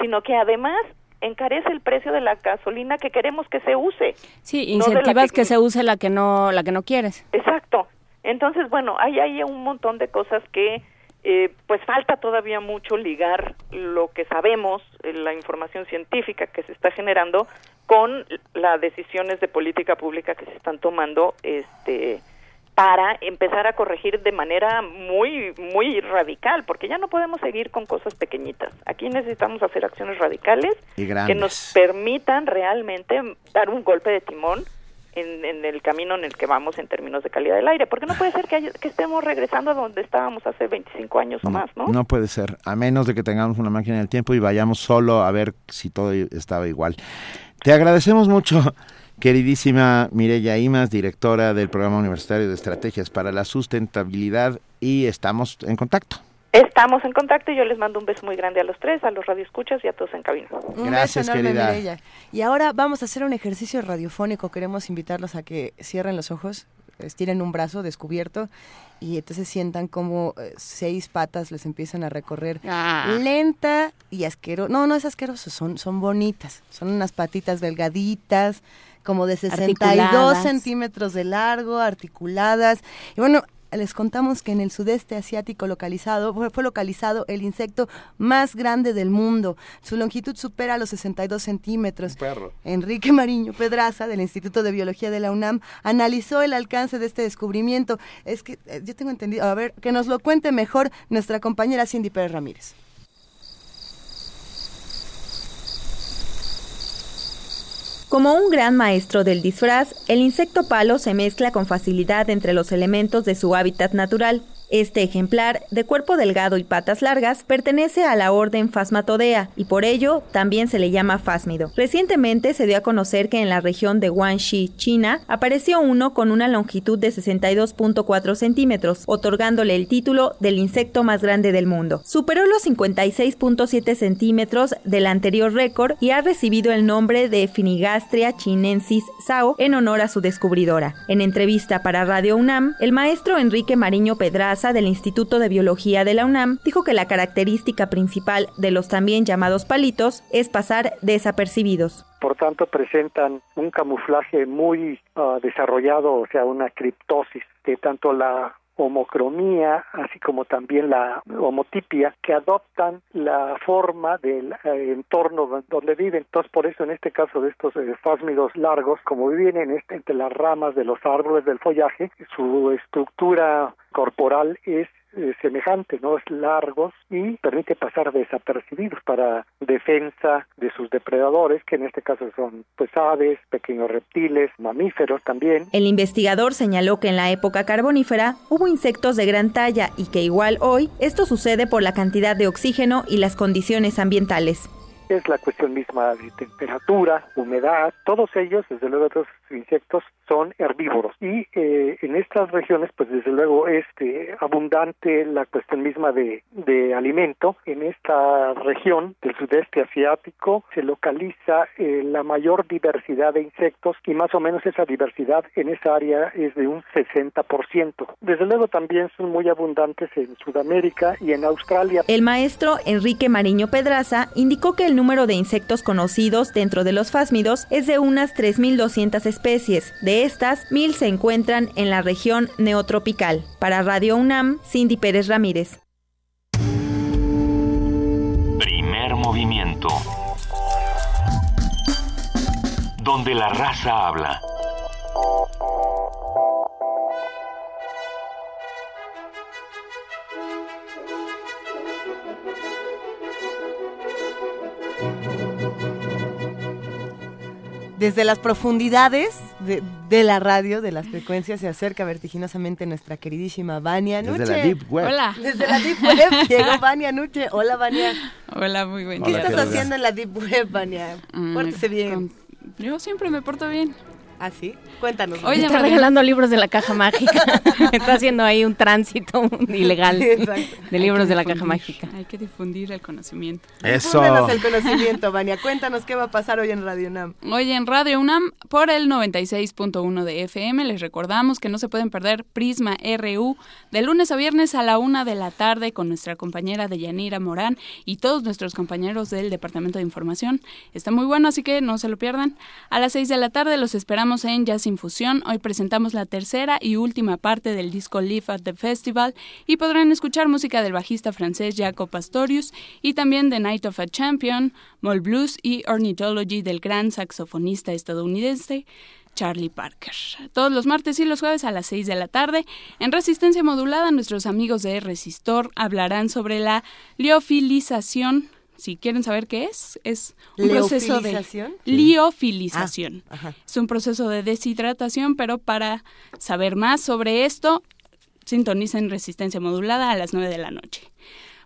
sino que además encarece el precio de la gasolina que queremos que se use. Sí, no incentivas que se use la que no la que no quieres. Exacto. Entonces, bueno, hay, hay un montón de cosas que, eh, pues falta todavía mucho ligar lo que sabemos, eh, la información científica que se está generando, con las decisiones de política pública que se están tomando, este para empezar a corregir de manera muy muy radical, porque ya no podemos seguir con cosas pequeñitas. Aquí necesitamos hacer acciones radicales Y que nos permitan realmente dar un golpe de timón en, en el camino en el que vamos en términos de calidad del aire, porque no puede ser que, haya- que estemos regresando a donde estábamos hace 25 años o más, ¿no? No puede ser, a menos de que tengamos una máquina del tiempo y vayamos solo a ver si todo estaba igual. Te agradecemos mucho, queridísima Mireya Imas, directora del Programa Universitario de Estrategias para la Sustentabilidad, y estamos en contacto. Estamos en contacto y yo les mando un beso muy grande a los tres, a los radioescuchas y a todos en cabina. Un beso enorme, Mireya. Y ahora vamos a hacer un ejercicio radiofónico. Queremos invitarlos a que cierren los ojos, estiren un brazo descubierto y entonces sientan como eh, seis patas les empiezan a recorrer Ah. lenta y asqueroso. No, no es asqueroso, son, son bonitas. Son unas patitas delgaditas, como de 62 Articuladas. centímetros de largo, articuladas. Y bueno, les contamos que en el sudeste asiático localizado fue, fue localizado el insecto más grande del mundo. Su longitud supera los 62 centímetros. perro. Enrique Mariño Pedraza, del Instituto de Biología de la UNAM, analizó el alcance de este descubrimiento. Es que eh, yo tengo entendido, a ver, que nos lo cuente mejor nuestra compañera Cindy Pérez Ramírez. Como un gran maestro del disfraz, el insecto palo se mezcla con facilidad entre los elementos de su hábitat natural. Este ejemplar, de cuerpo delgado y patas largas, pertenece a la orden Phasmatodea y por ello también se le llama fásmido. Recientemente se dio a conocer que en la región de Guangxi, China, apareció uno con una longitud de 62.4 centímetros, otorgándole el título del insecto más grande del mundo. Superó los 56.7 centímetros del anterior récord y ha recibido el nombre de Finigastria chinensis sao en honor a su descubridora. En entrevista para Radio UNAM, el maestro Enrique Mariño Pedraza del Instituto de Biología de la UNAM dijo que la característica principal de los también llamados palitos es pasar desapercibidos. por tanto presentan un camuflaje muy ah, desarrollado, o sea, una criptosis de tanto la homocromía, así como también la homotipia, que adoptan la forma del eh, entorno don- donde viven. Entonces, por eso en este caso de estos eh, fásmidos largos, como viven en este, entre las ramas de los árboles del follaje, su estructura corporal es eh, semejante, ¿no? Es largos y permite pasar desapercibidos para defensa de sus depredadores, que en este caso son pues aves, pequeños reptiles, mamíferos también. El investigador señaló que en la época carbonífera hubo insectos de gran talla y que igual hoy esto sucede por la cantidad de oxígeno y las condiciones ambientales. Es la cuestión misma de temperatura, humedad, todos ellos, desde luego, estos insectos son herbívoros y eh, en estas regiones, pues desde luego es eh, abundante la cuestión misma de, de alimento. En esta región del sudeste asiático se localiza eh, la mayor diversidad de insectos y más o menos esa diversidad en esa área es de un 60%. Desde luego también son muy abundantes en Sudamérica y en Australia. El maestro Enrique Mariño Pedraza indicó que el número de insectos conocidos dentro de los fásmidos es de unas 3.200 especies. De estas, 1.000 se encuentran en la región neotropical. Para Radio UNAM, Cindy Pérez Ramírez. Primer movimiento. Donde la raza habla. Desde las profundidades de, de la radio, de las frecuencias, se acerca vertiginosamente nuestra queridísima Vania Desde Nuche. la Deep Web. Hola. Desde la Deep Web [laughs] llegó Vania Nuche. Hola, Vania. Hola, muy buen ¿Qué estás haciendo en la Deep Web, Vania? Mm, Pórtese bien. con- Yo siempre me porto bien. ¿Ah, sí? Cuéntanos. Oye, está regalando libros de la caja mágica. [laughs] está haciendo ahí un tránsito ilegal de libros de la caja mágica. Hay que difundir el conocimiento. Difúndenos el conocimiento, Vania. Cuéntanos qué va a pasar hoy en Radio UNAM. Hoy en Radio UNAM por el 96.1 de FM les recordamos que no se pueden perder Prisma RU de lunes a viernes a la una de la tarde con nuestra compañera Deyanira Morán y todos nuestros compañeros del Departamento de Información. Está muy bueno, así que no se lo pierdan. A las 6 de la tarde los esperamos en Jazz Infusión. Hoy presentamos la tercera y última parte del disco Live at the Festival y podrán escuchar música del bajista francés Jaco Pastorius y también The Night of a Champion, Moll Blues y Ornithology del gran saxofonista estadounidense Charlie Parker. Todos los martes y los jueves a las 6 de la tarde, en resistencia modulada, nuestros amigos de Resistor hablarán sobre la liofilización. Si quieren saber qué es, es un proceso de liofilización. Ah, ajá. Es un proceso de deshidratación, pero para saber más sobre esto, sintonicen resistencia modulada a las 9 de la noche.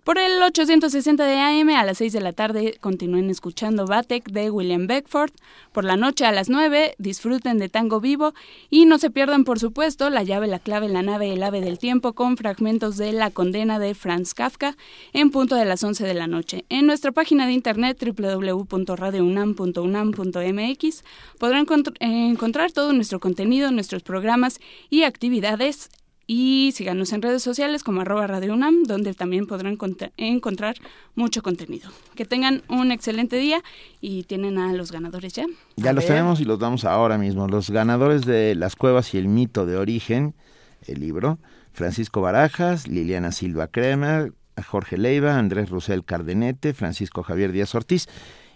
Por el 860 de AM a las 6 de la tarde continúen escuchando Batek de William Beckford. Por la noche a las 9 disfruten de Tango Vivo y no se pierdan por supuesto La llave, la clave, la nave, el ave del tiempo con fragmentos de La condena de Franz Kafka en punto de las 11 de la noche. En nuestra página de internet www.radiounam.unam.mx podrán encont- encontrar todo nuestro contenido, nuestros programas y actividades y síganos en redes sociales como arroba Radio UNAM, donde también podrán encontrar mucho contenido. Que tengan un excelente día y tienen a los ganadores ya. Ya los tenemos y los damos ahora mismo. Los ganadores de Las Cuevas y el Mito de Origen, el libro, Francisco Barajas, Liliana Silva Kremer, Jorge Leiva, Andrés Rusel Cardenete, Francisco Javier Díaz Ortiz.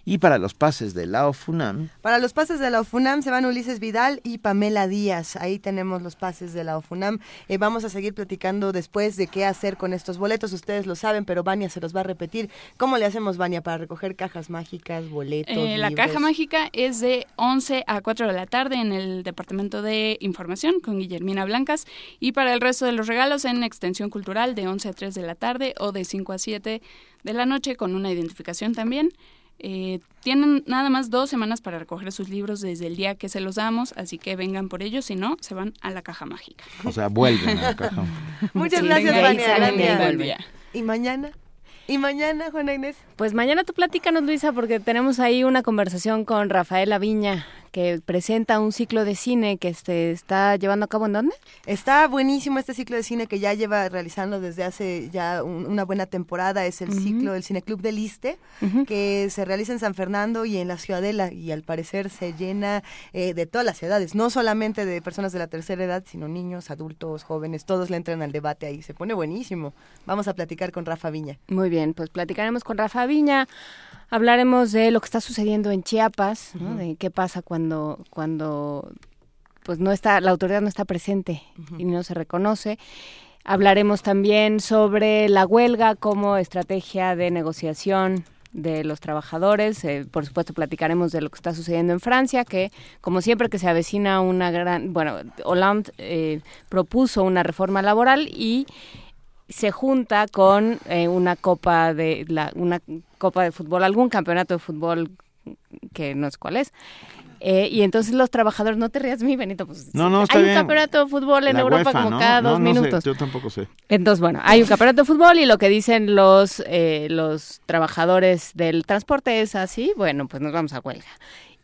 Y para los pases de la OFUNAM, Para los pases de la OFUNAM se van Ulises Vidal y Pamela Díaz. Ahí tenemos los pases de la OFUNAM. Eh, vamos a seguir platicando después de qué hacer con estos boletos. Ustedes lo saben, pero Vania se los va a repetir. ¿Cómo le hacemos, Vania, para recoger cajas mágicas, boletos? Eh, la caja mágica es de 11 a 4 de la tarde en el Departamento de Información con Guillermina Blancas y para el resto de los regalos en Extensión Cultural de 11 a 3 de la tarde o de 5 a 7 de la noche con una identificación también. Eh, tienen nada más dos semanas para recoger sus libros desde el día que se los damos, así que vengan por ellos, si no, se van a la caja mágica. o sea, vuelven a la caja. [laughs] Muchas Sí, gracias, Vania. ¿Y mañana? ¿Y mañana, Juana Inés? Pues mañana tú platícanos, Luisa, porque tenemos ahí una conversación con Rafaela Viña, que presenta un ciclo de cine que se está llevando a cabo en dónde? Está buenísimo este ciclo de cine que ya lleva realizando desde hace ya un- una buena temporada. Es el ciclo del Cineclub del Liste, que se realiza en San Fernando y en la Ciudadela. Y al parecer se llena eh, de todas las edades, no solamente de personas de la tercera edad, sino niños, adultos, jóvenes. Todos le entran al debate ahí. Se pone buenísimo. Vamos a platicar con Rafa Viña. Muy bien, pues platicaremos con Rafa Viña, hablaremos de lo que está sucediendo en Chiapas, ¿no? De qué pasa cuando, cuando pues no está, la autoridad no está presente y no se reconoce. Hablaremos también sobre la huelga como estrategia de negociación de los trabajadores. Eh, por supuesto, platicaremos de lo que está sucediendo en Francia, que como siempre que se avecina una gran, bueno, Hollande eh, propuso una reforma laboral y se junta con eh, una copa de la, una copa de fútbol, algún campeonato de fútbol que no sé cuál es. Eh, y entonces los trabajadores, no te rías mi Benito, pues No, no, está hay bien. un campeonato de fútbol en La Europa UEFA, como ¿no? cada dos sé, minutos. yo tampoco sé. Entonces, bueno, hay un campeonato de fútbol y lo que dicen los, eh, los trabajadores del transporte es así, bueno, pues nos vamos a huelga.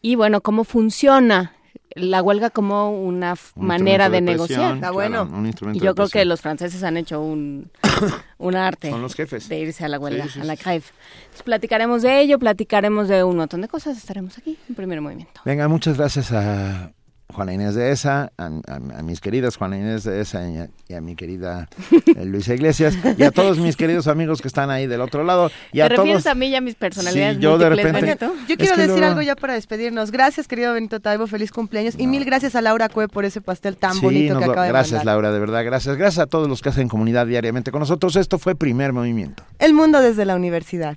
Y bueno, ¿cómo funciona la huelga como una Un manera de, negociar? Está bueno. claro, un instrumento y yo de creo que los franceses han hecho un, [coughs] un arte Son los jefes. de irse a la huelga, Sí, sí, a la grève. Entonces, platicaremos de ello, platicaremos de un montón de cosas, estaremos aquí en primer movimiento. Venga, muchas gracias a Juana Inés de Esa, a, a- a mis queridas Juana Inés de Esa y a, y a mi querida eh, Luisa Iglesias, y a todos mis queridos amigos que están ahí del otro lado. Y ¿Te a refieres todos, a mí y a mis personalidades Sí, yo de múltiples, repente- Benito? Yo quiero decir luego- algo ya para despedirnos. Gracias, querido Benito Taibo. Feliz cumpleaños. Y mil gracias a Laura Cue por ese pastel tan Sí, bonito nos que lo- acaba de gracias mandar. Laura, de verdad, gracias. Gracias a todos los que hacen comunidad diariamente con nosotros. Esto fue Primer Movimiento. El mundo desde la universidad.